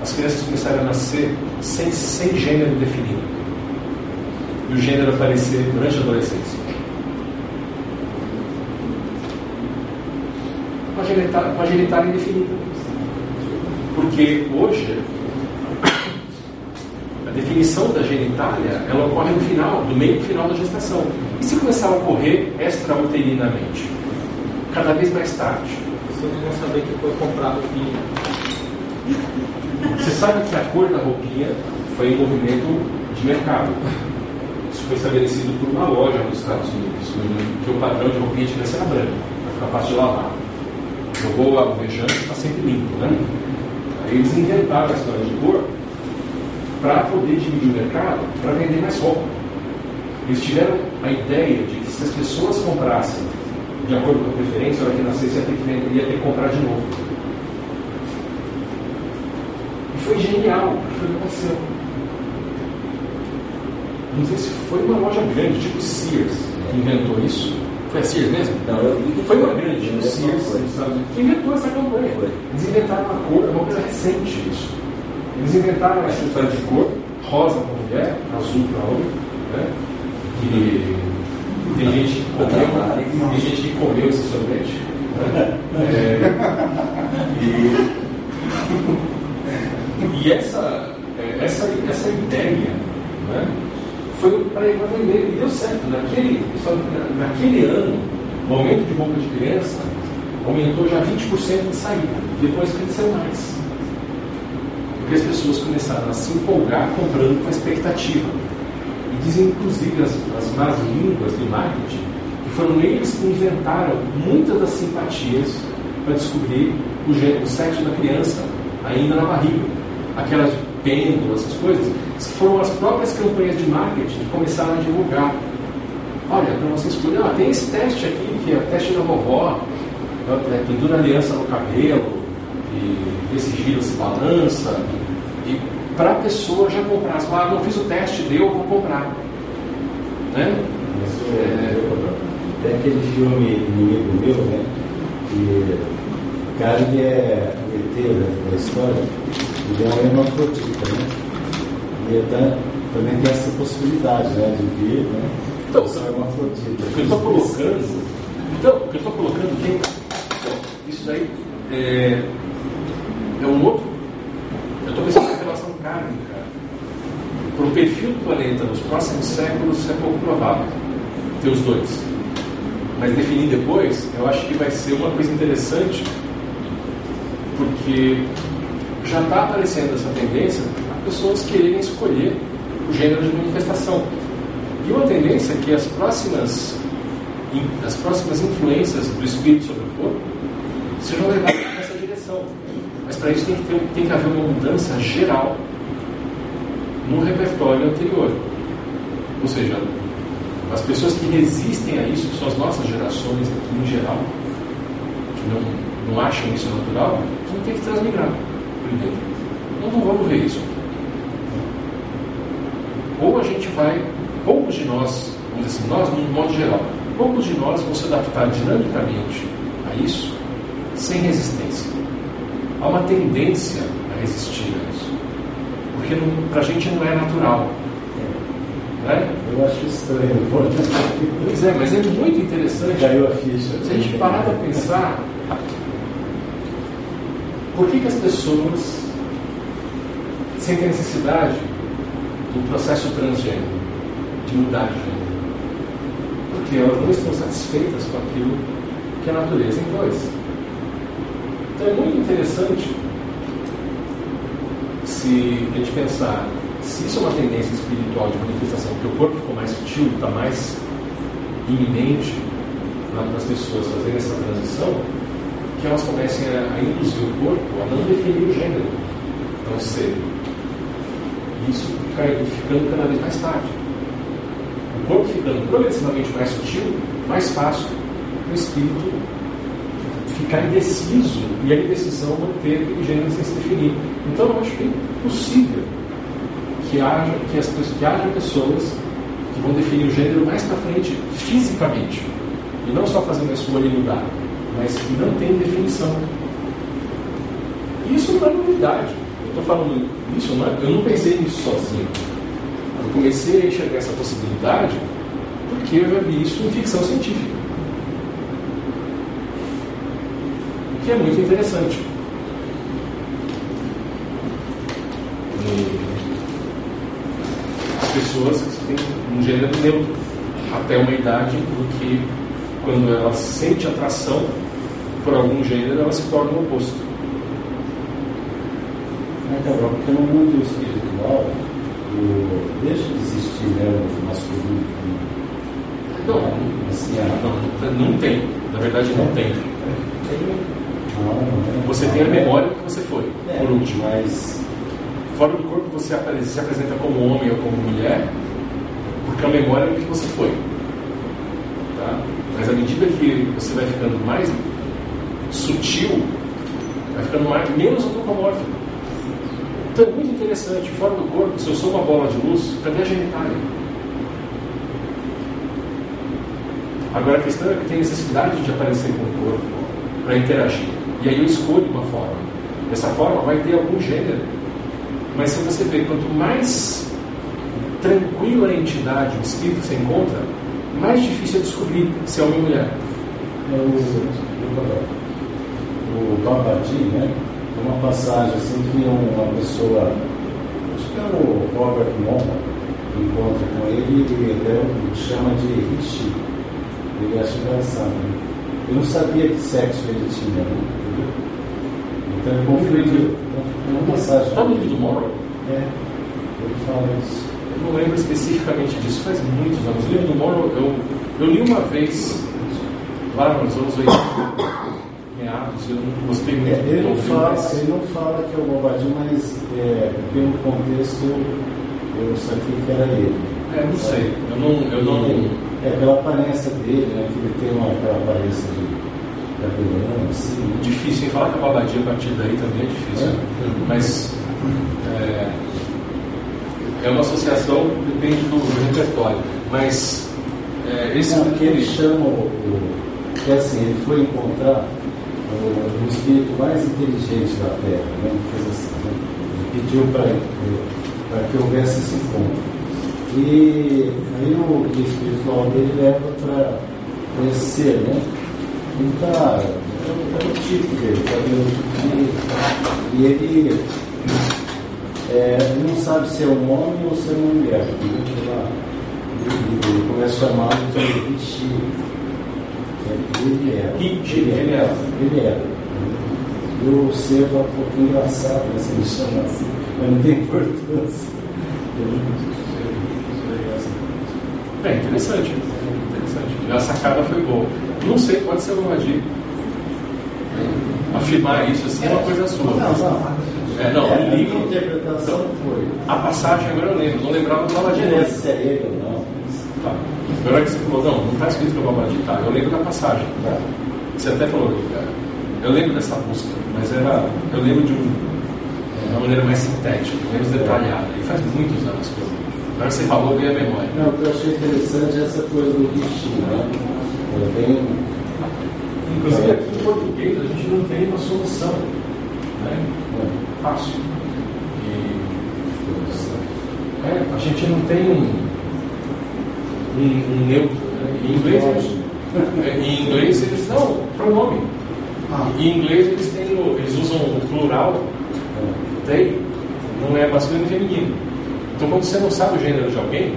as crianças começarem a nascer sem, sem gênero definido? E o gênero aparecer durante a adolescência? Com a genitália, com indefinida. Porque hoje a definição da genitália ela ocorre no final, no meio final da gestação. E se começar a ocorrer extrauterinamente? Cada vez mais tarde. Pessoas vão saber que foi comprado roupinha. Você sabe que a cor da roupinha foi um movimento de mercado. Isso foi estabelecido por uma loja nos Estados Unidos, que o padrão de roupinha que ser branco, para ficar fácil de lavar. Jogou o alvejante está sempre limpo, né? Eles inventaram a história de cor para poder dividir o mercado, para vender mais roupa. Eles tiveram a ideia de que se as pessoas comprassem de acordo com a preferência, a hora que nascesse ia ter que, vender, ia ter que comprar de novo. E foi genial, foi o que aconteceu. Não sei se foi uma loja grande, tipo Sears, que inventou isso, Foi a Sears mesmo? Não, eu vi que Foi uma grande, o Sears, foi. que inventou essa campanha. Foi. Eles inventaram uma cor, é uma coisa recente isso. Eles inventaram essa história de cor, rosa para mulher, azul para homem, né? E tem gente que comeu, tem gente que comeu esse sorvete. Né? [laughs] É, e, e essa, é, essa, essa ideia né, foi para vender e deu certo. Naquele, naquele ano, o aumento de roupa de criança aumentou já 20% de saída. Depois cresceu mais. Porque as pessoas começaram a se empolgar comprando com a expectativa. E dizem, inclusive, as, as más línguas do marketing, que foram eles que inventaram muitas das simpatias para descobrir o, o sexo da criança, ainda na barriga. Aquelas de pêndulo, essas coisas, que foram as próprias campanhas de marketing que começaram a divulgar. Olha, para você escolher, ah, tem esse teste aqui, que é o teste da vovó, é, pendura aliança no cabelo, e vê se gira, se balança. E para a pessoa já comprar, fala, ah, não fiz o teste, deu, vou comprar. Né? Isso é, tem aquele filme Inimigo Meu, né? Que o cara ele é ET da, da história, ele é um hermafrodita, né? E tá- também tem essa possibilidade, né? De vir, né? Então, ser hermafrodita. O que eu estou colocando. Então, o que eu estou colocando tem. então, isso daí é, é um outro. Eu estou pensando em relação kármica. Para o perfil do planeta nos próximos séculos, é pouco provável. Ter os dois. Mas definir depois, eu acho que vai ser uma coisa interessante, porque já está aparecendo essa tendência a pessoas quererem escolher o gênero de manifestação. E uma tendência é que as próximas, as próximas influências do espírito sobre o corpo sejam levadas nessa direção. Mas para isso tem que, ter, tem que haver uma mudança geral no repertório anterior. Ou seja, as pessoas que resistem a isso, que são as nossas gerações aqui em geral, que não, não acham isso natural, vão ter que transmigrar primeiro. Nós não vamos ver isso. Ou a gente vai, poucos de nós, vamos dizer assim, nós, no modo geral, poucos de nós vão se adaptar dinamicamente a isso sem resistência. Há uma tendência a resistir a isso. Porque para a gente não é natural. Né? Eu acho estranho. Pois é, mas é muito interessante. Caiu a ficha. Se a gente parar para pensar, por que, que as pessoas sentem necessidade do processo transgênero, de mudar de gênero? Porque elas não estão satisfeitas com aquilo que a natureza impôs. Então é muito interessante se a gente pensar se isso é uma tendência espiritual de manifestação, porque o corpo ficou mais sutil, está mais iminente para as pessoas fazerem essa transição, que elas comecem a, induzir o corpo a não definir o gênero tão cedo. Isso fica ficando cada vez mais tarde. O corpo ficando progressivamente mais sutil, mais fácil o espírito ficar indeciso e a indecisão manter aquele gênero sem se definir. Então eu acho que é impossível que haja, que as, que haja pessoas que vão definir o gênero mais para frente fisicamente. E não só fazendo a escolha e mudar, mas que não tem definição. E isso não é novidade. Eu estou falando isso, não é- eu não pensei nisso sozinho. Eu comecei a enxergar essa possibilidade porque eu já vi isso em ficção científica. O que é muito interessante. As pessoas têm um gênero neutro até uma idade em que, quando ela sente atração por algum gênero, ela se torna o oposto. É, Gabriel, porque no mundo espiritual, o... deixa de existir né, o masculino. Não, Assim, a... não, não tem. Na verdade, não tem. não, Você tem a memória que você foi, É, por último. Mas Fora do corpo, você se apresenta como homem ou como mulher, porque a memória é o que você foi. Tá? Mas à medida que você vai ficando mais sutil, vai ficando mais, menos antropomórfico. Então é muito interessante, fora do corpo, se eu sou uma bola de luz, cadê a genitália? Agora a questão é que tem necessidade de aparecer com o corpo para interagir. E aí eu escolho uma forma. Essa forma vai ter algum gênero. Mas se você vê, quanto mais tranquila a entidade, o espírito se encontra, mais difícil é descobrir se é homem ou mulher. É o, o Babadi, né? Tem uma passagem assim que uma pessoa, acho que é o Robert Moore, encontra com ele e até chama de Rishi. Ele acha engraçado. Né? Eu não sabia que sexo ele tinha, né? entendeu? Então ele confundiu. É uma passagem. Está no livro do Morrow? É, ele fala isso. Eu não lembro especificamente disso, faz muitos anos. O livro do Morrow eu, eu li uma vez, lá nos anos 80, eu não gostei muito É, ele, não fala, mas- ele não fala que é o Bobadinho, mas é, pelo contexto eu saquei que era ele. É, não sei. Eu não. Eu não É pela aparência dele, né? Que ele tem uma, aquela aparência de cabelão, assim. né? difícil falar que a babadia a partir daí também é difícil. É. Mas é, é uma associação, depende do, do repertório. Mas é, esse Não, que ele chama o, o- que assim, ele foi encontrar o, o espírito mais inteligente da Terra, né? Coisa assim, né? Pediu para que houvesse esse encontro. E aí o guia espiritual dele leva para ser, né? Ele está é o tipo dele, cabelo e, e ele é, não sabe se é um homem ou se é uma mulher. Ele, ele, começa a chamá-lo de Rishi. Ele. Rishi, ele ele era. era. Ele era. E o ser é um pouco engraçado? Se ele chama assim, mas não tem importância. É interessante. interessante. A sacada foi boa. Não sei, pode ser uma magia. Afirmar isso assim é uma coisa sua. Não, não. É, não, É, o livro. A interpretação foi. A passagem agora eu lembro, não lembrava do Babadi é não. é ou não. Tá. Agora que você falou, não, não está escrito que é o Babadi, tá. Eu lembro da passagem. Tá. Você até falou, cara, eu lembro dessa busca, mas era, eu lembro de, um, de uma maneira mais sintética, menos detalhada. E faz muitos anos que eu. Agora você falou, veio a memória. Não, o que eu achei interessante é essa coisa do Rishi, né? É bem. Inclusive aqui em português a gente não tem uma solução né? é, fácil. E, é, a gente não tem um, um, um neutro. Né? Em inglês eles, é, em inglês eles não, pronome. Ah. Em inglês eles, têm o- eles usam o plural they, não é masculino e feminino. Então quando você não sabe o gênero de alguém,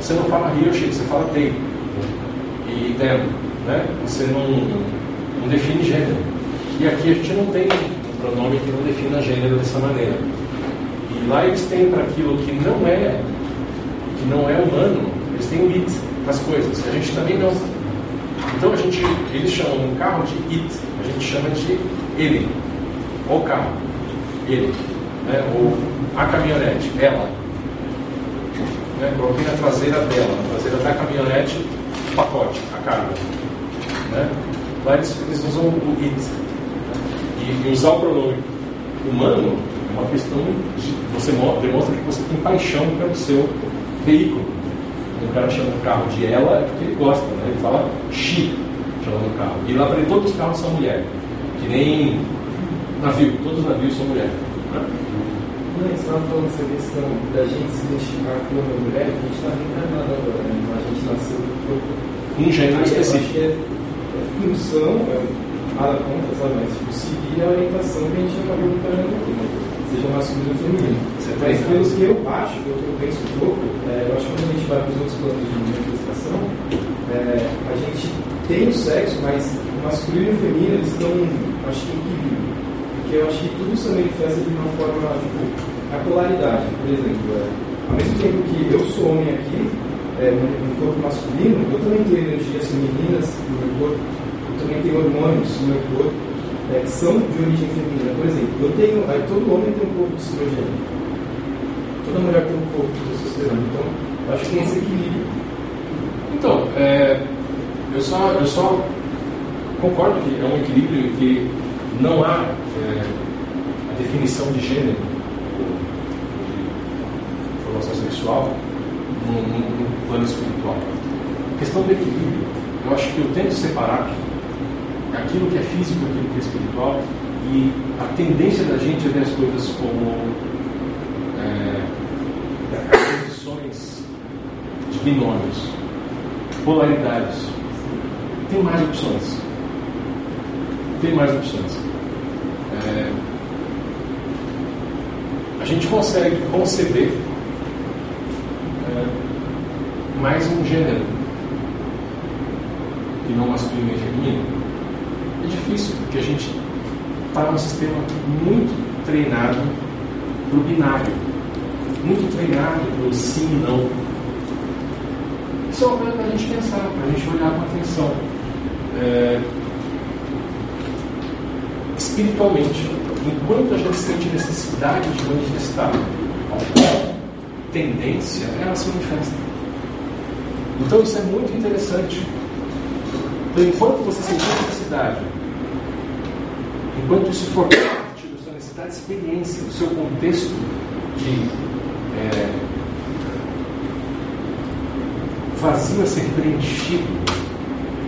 você não fala he or she, você fala they. E them, né? Você não, não define gênero. E aqui a gente não tem um pronome que não defina gênero dessa maneira. E lá eles têm para aquilo que não é que não é humano, eles têm it das coisas. A gente também não. Então a gente, eles chamam um carro de it, a gente chama de ele, o carro, ele, né? ou a caminhonete, ela. Né? Coloquei na traseira dela, na traseira da caminhonete, o pacote, a carga. Né? Lá eles, eles usam o it. E, e usar o pronome humano é uma questão de. Você mo- demonstra que você tem paixão pelo seu veículo. O cara chama o carro de ela é porque ele gosta, né? Ele fala she, chamando o carro. E lá para ele todos os carros são mulher. Que nem navio, todos os navios são mulher. Né? Não, você estava falando essa questão da gente se identificar como uma mulher, a gente está reencarnado agora, né? Então a gente nasceu do corpo. Um gênero específico. que é, é função, é, nada contra, sabe? Mas tipo, seguir a orientação que a gente acabou encarando aqui? Seja masculino ou feminino. Mas pelo que eu acho, que eu penso um pouco, é, eu acho que quando a gente vai para os outros planos de manifestação, é, a gente tem o sexo, mas o masculino e o feminino eles estão, acho que em equilíbrio. Porque eu acho que tudo se manifesta de uma forma, tipo, a polaridade, por exemplo. É, ao mesmo tempo que eu sou homem aqui, é, no, no corpo masculino, eu também tenho energias femininas no meu corpo, eu também tenho hormônios no meu corpo, é, que são de origem feminina. Por exemplo, eu tenho, aí todo homem tem um pouco de estrogênio. Toda mulher tem um pouco de testosterona. Então, acho que tem esse equilíbrio. Então, é, eu, só, eu só concordo que é um equilíbrio que não há é, a definição de gênero, de formação sexual, no, no- no plano espiritual. A questão do equilíbrio eu acho que eu tento separar aquilo que é físico daquilo que é espiritual e a tendência da gente é ver as coisas como é, posições de binômios, polaridades. Tem mais opções. Tem mais opções. É, a gente consegue conceber é, mais um gênero que não masculino e feminino. Difícil, porque a gente está num sistema muito treinado para o binário, muito treinado para o sim e não. Isso é uma coisa para a gente pensar, para a gente olhar com atenção. É, espiritualmente, enquanto a gente sente necessidade de manifestar alguma tendência, ela se manifesta. Então isso é muito interessante. Então, enquanto você sentir necessidade, enquanto isso for parte da sua necessidade de experiência, do seu contexto de é, vazio a ser preenchido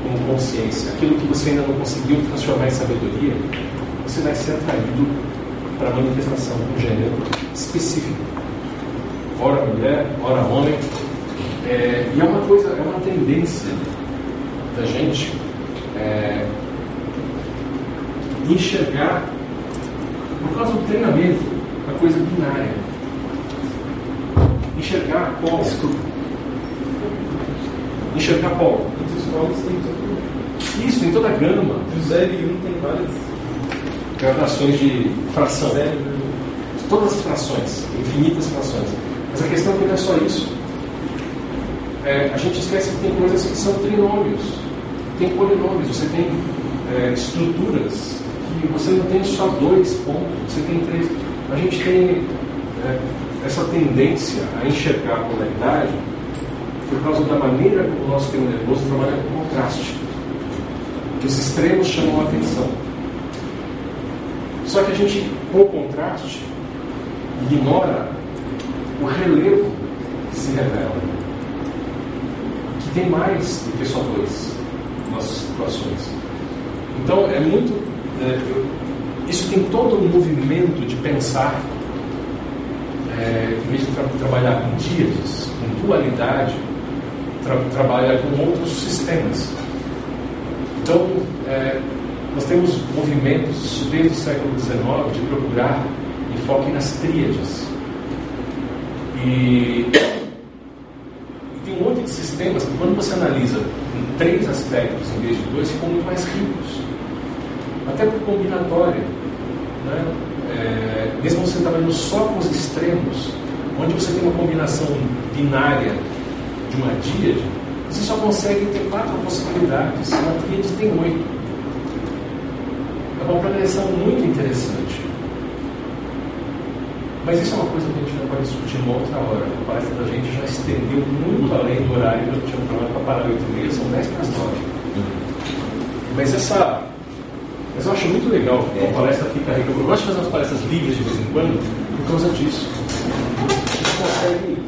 com consciência, aquilo que você ainda não conseguiu transformar em sabedoria, você vai ser atraído para a manifestação de um gênero específico. Ora mulher, ora homem. É, e é uma coisa, é uma tendência da gente é, enxergar, por causa do treinamento, a coisa binária. Enxergar qual. Enxergar tudo. Isso, em toda a gama. Entre o 0 e 1 um tem várias. gradações de fração. Zero, Todas as frações, infinitas frações. Mas a questão é que não é só isso. É, a gente esquece que tem coisas que são trinômios, tem polinômios, você tem é, estruturas você não tem só dois pontos, você tem três. A gente tem é, essa tendência a enxergar a polaridade por causa da maneira como o nosso sistema nervoso trabalha com contraste. Os extremos chamam a atenção. Só que a gente, com contraste, ignora o relevo que se revela. Que tem mais do que só dois nas situações. Então, é muito. É, eu- isso tem todo um movimento de pensar, é, em vez de tra- trabalhar com díades, com dualidade, tra trabalha com outros sistemas. Então, é, nós temos movimentos desde o século XIX de procurar enfoque nas tríades. E, [coughs] e tem um monte de sistemas que, quando você analisa em três aspectos em vez de dois, ficam muito mais ricos. Até por combinatória. Né? É, mesmo você trabalhando só com os extremos, onde você tem uma combinação binária de uma díade, você só consegue ter quatro possibilidades. Uma tríade tem oito. É uma progressão muito interessante. Mas isso é uma coisa que a gente vai discutir uma outra hora. A palestra da gente já estendeu muito além do horário que eu tinha programado para parar 8 e meia, são 10 para as 9. Mas essa. Mas eu acho muito legal que a palestra fica rica. Eu gosto de fazer umas palestras livres de vez em quando por causa disso. A gente consegue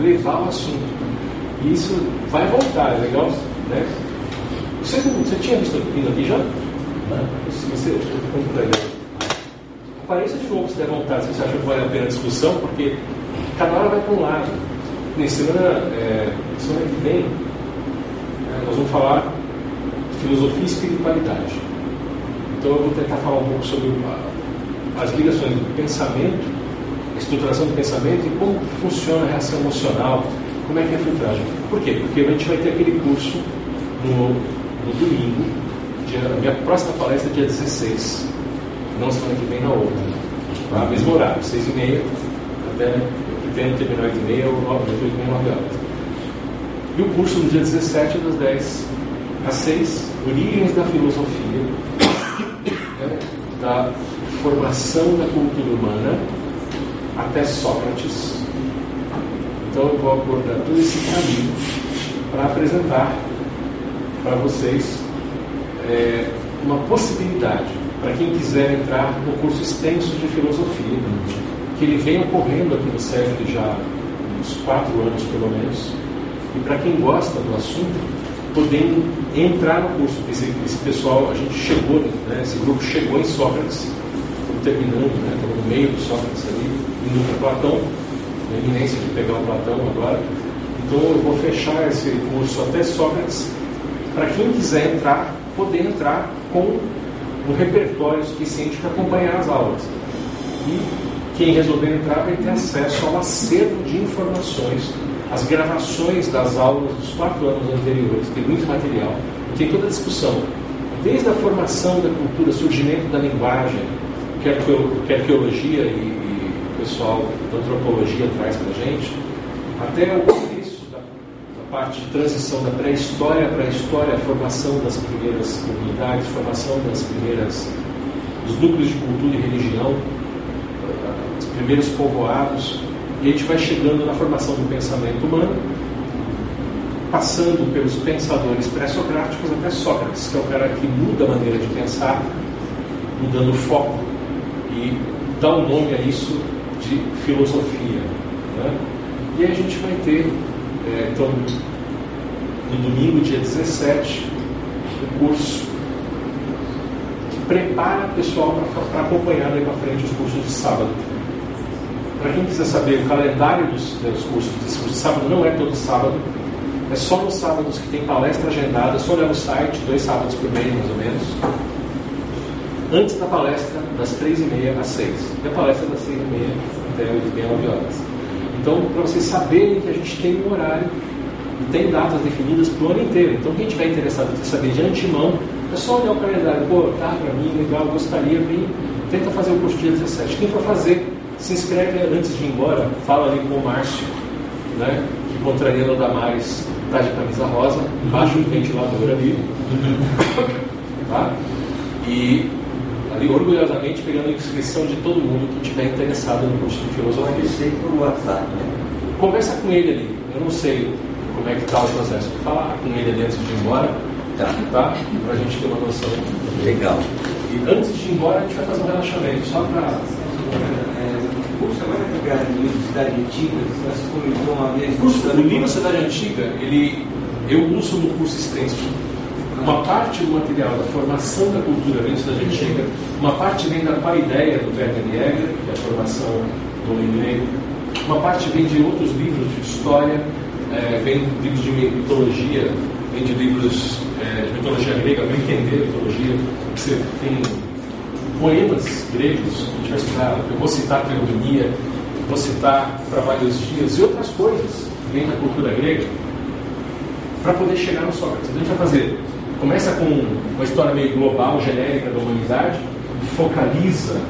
levar o assunto. E isso vai voltar, é legal, né? Você, você tinha visto vindo aqui já? Se você. Ele. Apareça de novo se der vontade, se você acha que vale a pena a discussão, porque cada hora vai para um lado. Nem semana, é, semana que vem, é, nós vamos falar de filosofia e espiritualidade. Então eu vou tentar falar um pouco sobre as ligações do pensamento, a estruturação do pensamento e como funciona a reação emocional, como é que é a filtragem. Por quê? Porque a gente vai ter aquele curso no, no domingo, dia, minha próxima palestra é dia 16 não semana que vem na outra. Tá? Mesmo horário, 6 e meia, até pretendo terminar 8 e meia ou 9, 8 e meia, 9 horas. E o curso no dia 17, das 10 às 6, Origens da Filosofia, da formação da cultura humana até Sócrates. Então eu vou abordar todo esse caminho para apresentar para vocês é, uma possibilidade para quem quiser entrar no curso extenso de filosofia, que ele vem ocorrendo aqui no SESC já uns quatro anos pelo menos, e para quem gosta do assunto, podendo entrar no curso. Esse, esse pessoal, a gente chegou, né, esse grupo chegou em Sócrates, terminando, né, no meio do Sócrates ali, indo para Platão, na iminência de pegar o Platão agora. Então eu vou fechar esse curso até Sócrates, para quem quiser entrar, poder entrar com um repertório suficiente para acompanhar as aulas. E quem resolver entrar vai ter acesso ao acervo de informações, as gravações das aulas dos quatro anos anteriores, tem muito material, tem toda a discussão, desde a formação da cultura, surgimento da linguagem, que a arqueologia e, e o pessoal da antropologia traz para a gente, até o começo da, da parte de transição da pré-história para a história, formação das primeiras comunidades, formação das primeiras dos núcleos de cultura e religião, os primeiros povoados, e a gente vai chegando na formação do pensamento humano, passando pelos pensadores pré-socráticos até Sócrates, que é o cara que muda a maneira de pensar, mudando o foco e dá um nome a isso de filosofia. Né? E a gente vai ter, é, então, no domingo, dia 17, o curso que prepara o pessoal para acompanhar daí para frente os cursos de sábado. Para quem quiser saber o calendário dos, dos cursos, esse curso de sábado não é todo sábado, é só nos sábados que tem palestra agendada, é só olhar no site, dois sábados por mês mais ou menos. Antes da palestra, das três e meia às seis. E a palestra das seis e meia até oito e meia, nove horas. Então, para vocês saberem que a gente tem um horário e tem datas definidas para o ano inteiro. Então, quem estiver interessado em saber de antemão, é só olhar o calendário. Pô, tá para mim, legal, gostaria, vem, tenta fazer o curso dia 17. Quem for fazer, se inscreve antes de ir embora, fala ali com o Márcio, né? Que contrariando o Damares tá de camisa rosa, embaixo do ventilador ali. tá? E ali orgulhosamente pegando a inscrição de todo mundo que estiver interessado no curso de filosofia. Pode ser por WhatsApp, né? Conversa com ele ali. Eu não sei como é que está o processo. Falar com ele ali antes de ir embora, Tá. tá? Para a gente ter uma noção. Legal. E antes de ir embora, a gente vai fazer um relaxamento, só para O curso agora é pegado no livro Cidade Antiga, você comentou uma vez. O livro Cidade Antiga, ele, eu uso no curso extenso. Uma parte do material da formação da cultura vem da Cidade Antiga, uma parte vem da paideia do Werner Jäger, que é a formação do homem uma parte vem de outros livros de história, eh, vem de livros de mitologia, vem de livros eh, de mitologia grega, para entender a mitologia. Você tem poemas gregos, a gente vai estudar, eu vou citar Teogonia, vou citar Trabalho dos Dias e outras coisas vêm da cultura grega para poder chegar no Sócrates. Então a gente vai fazer, começa com uma história meio global, genérica da humanidade, focaliza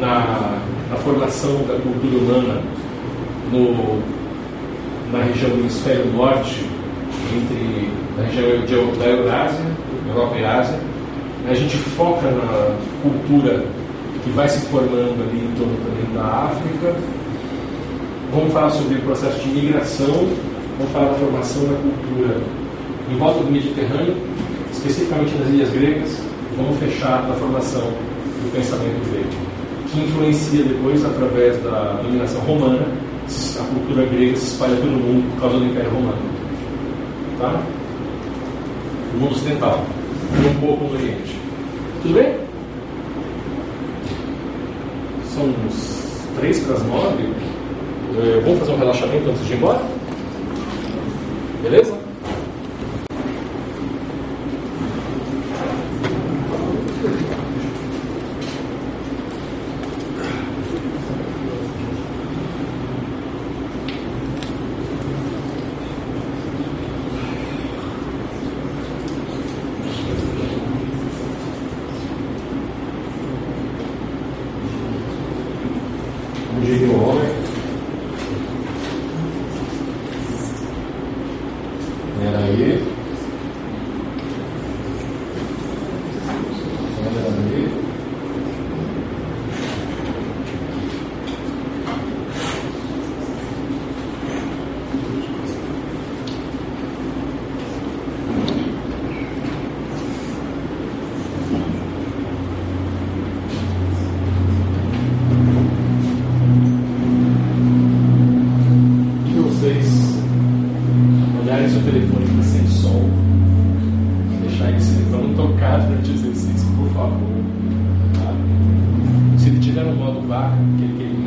na, na formação da cultura humana no, na região do hemisfério norte, entre na região da Eurásia, Europa e Ásia. A gente foca na cultura que vai se formando ali em torno também da África. Vamos falar sobre o processo de migração, vamos falar da formação da cultura em volta do Mediterrâneo, especificamente nas ilhas gregas. Vamos fechar na formação do pensamento grego, que influencia depois, através da dominação romana, a cultura grega se espalha pelo mundo por causa do Império Romano. Tá? O mundo ocidental e um pouco no Oriente. Tudo bem? São uns três para as nove. Eh, Vamos fazer um relaxamento antes de ir embora? Beleza? Bom dia, meu homem. Era aí. Era aí. Se vocês olharem seu telefone que está sem som, durante o exercício, por favor. Tá? Vaca, aquele que ele.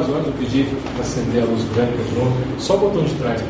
os olhos, eu pedi para acender a luz branca de novo, só o botão de trás,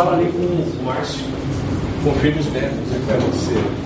fala ali com o Márcio, confirma os métodos aí né, para você.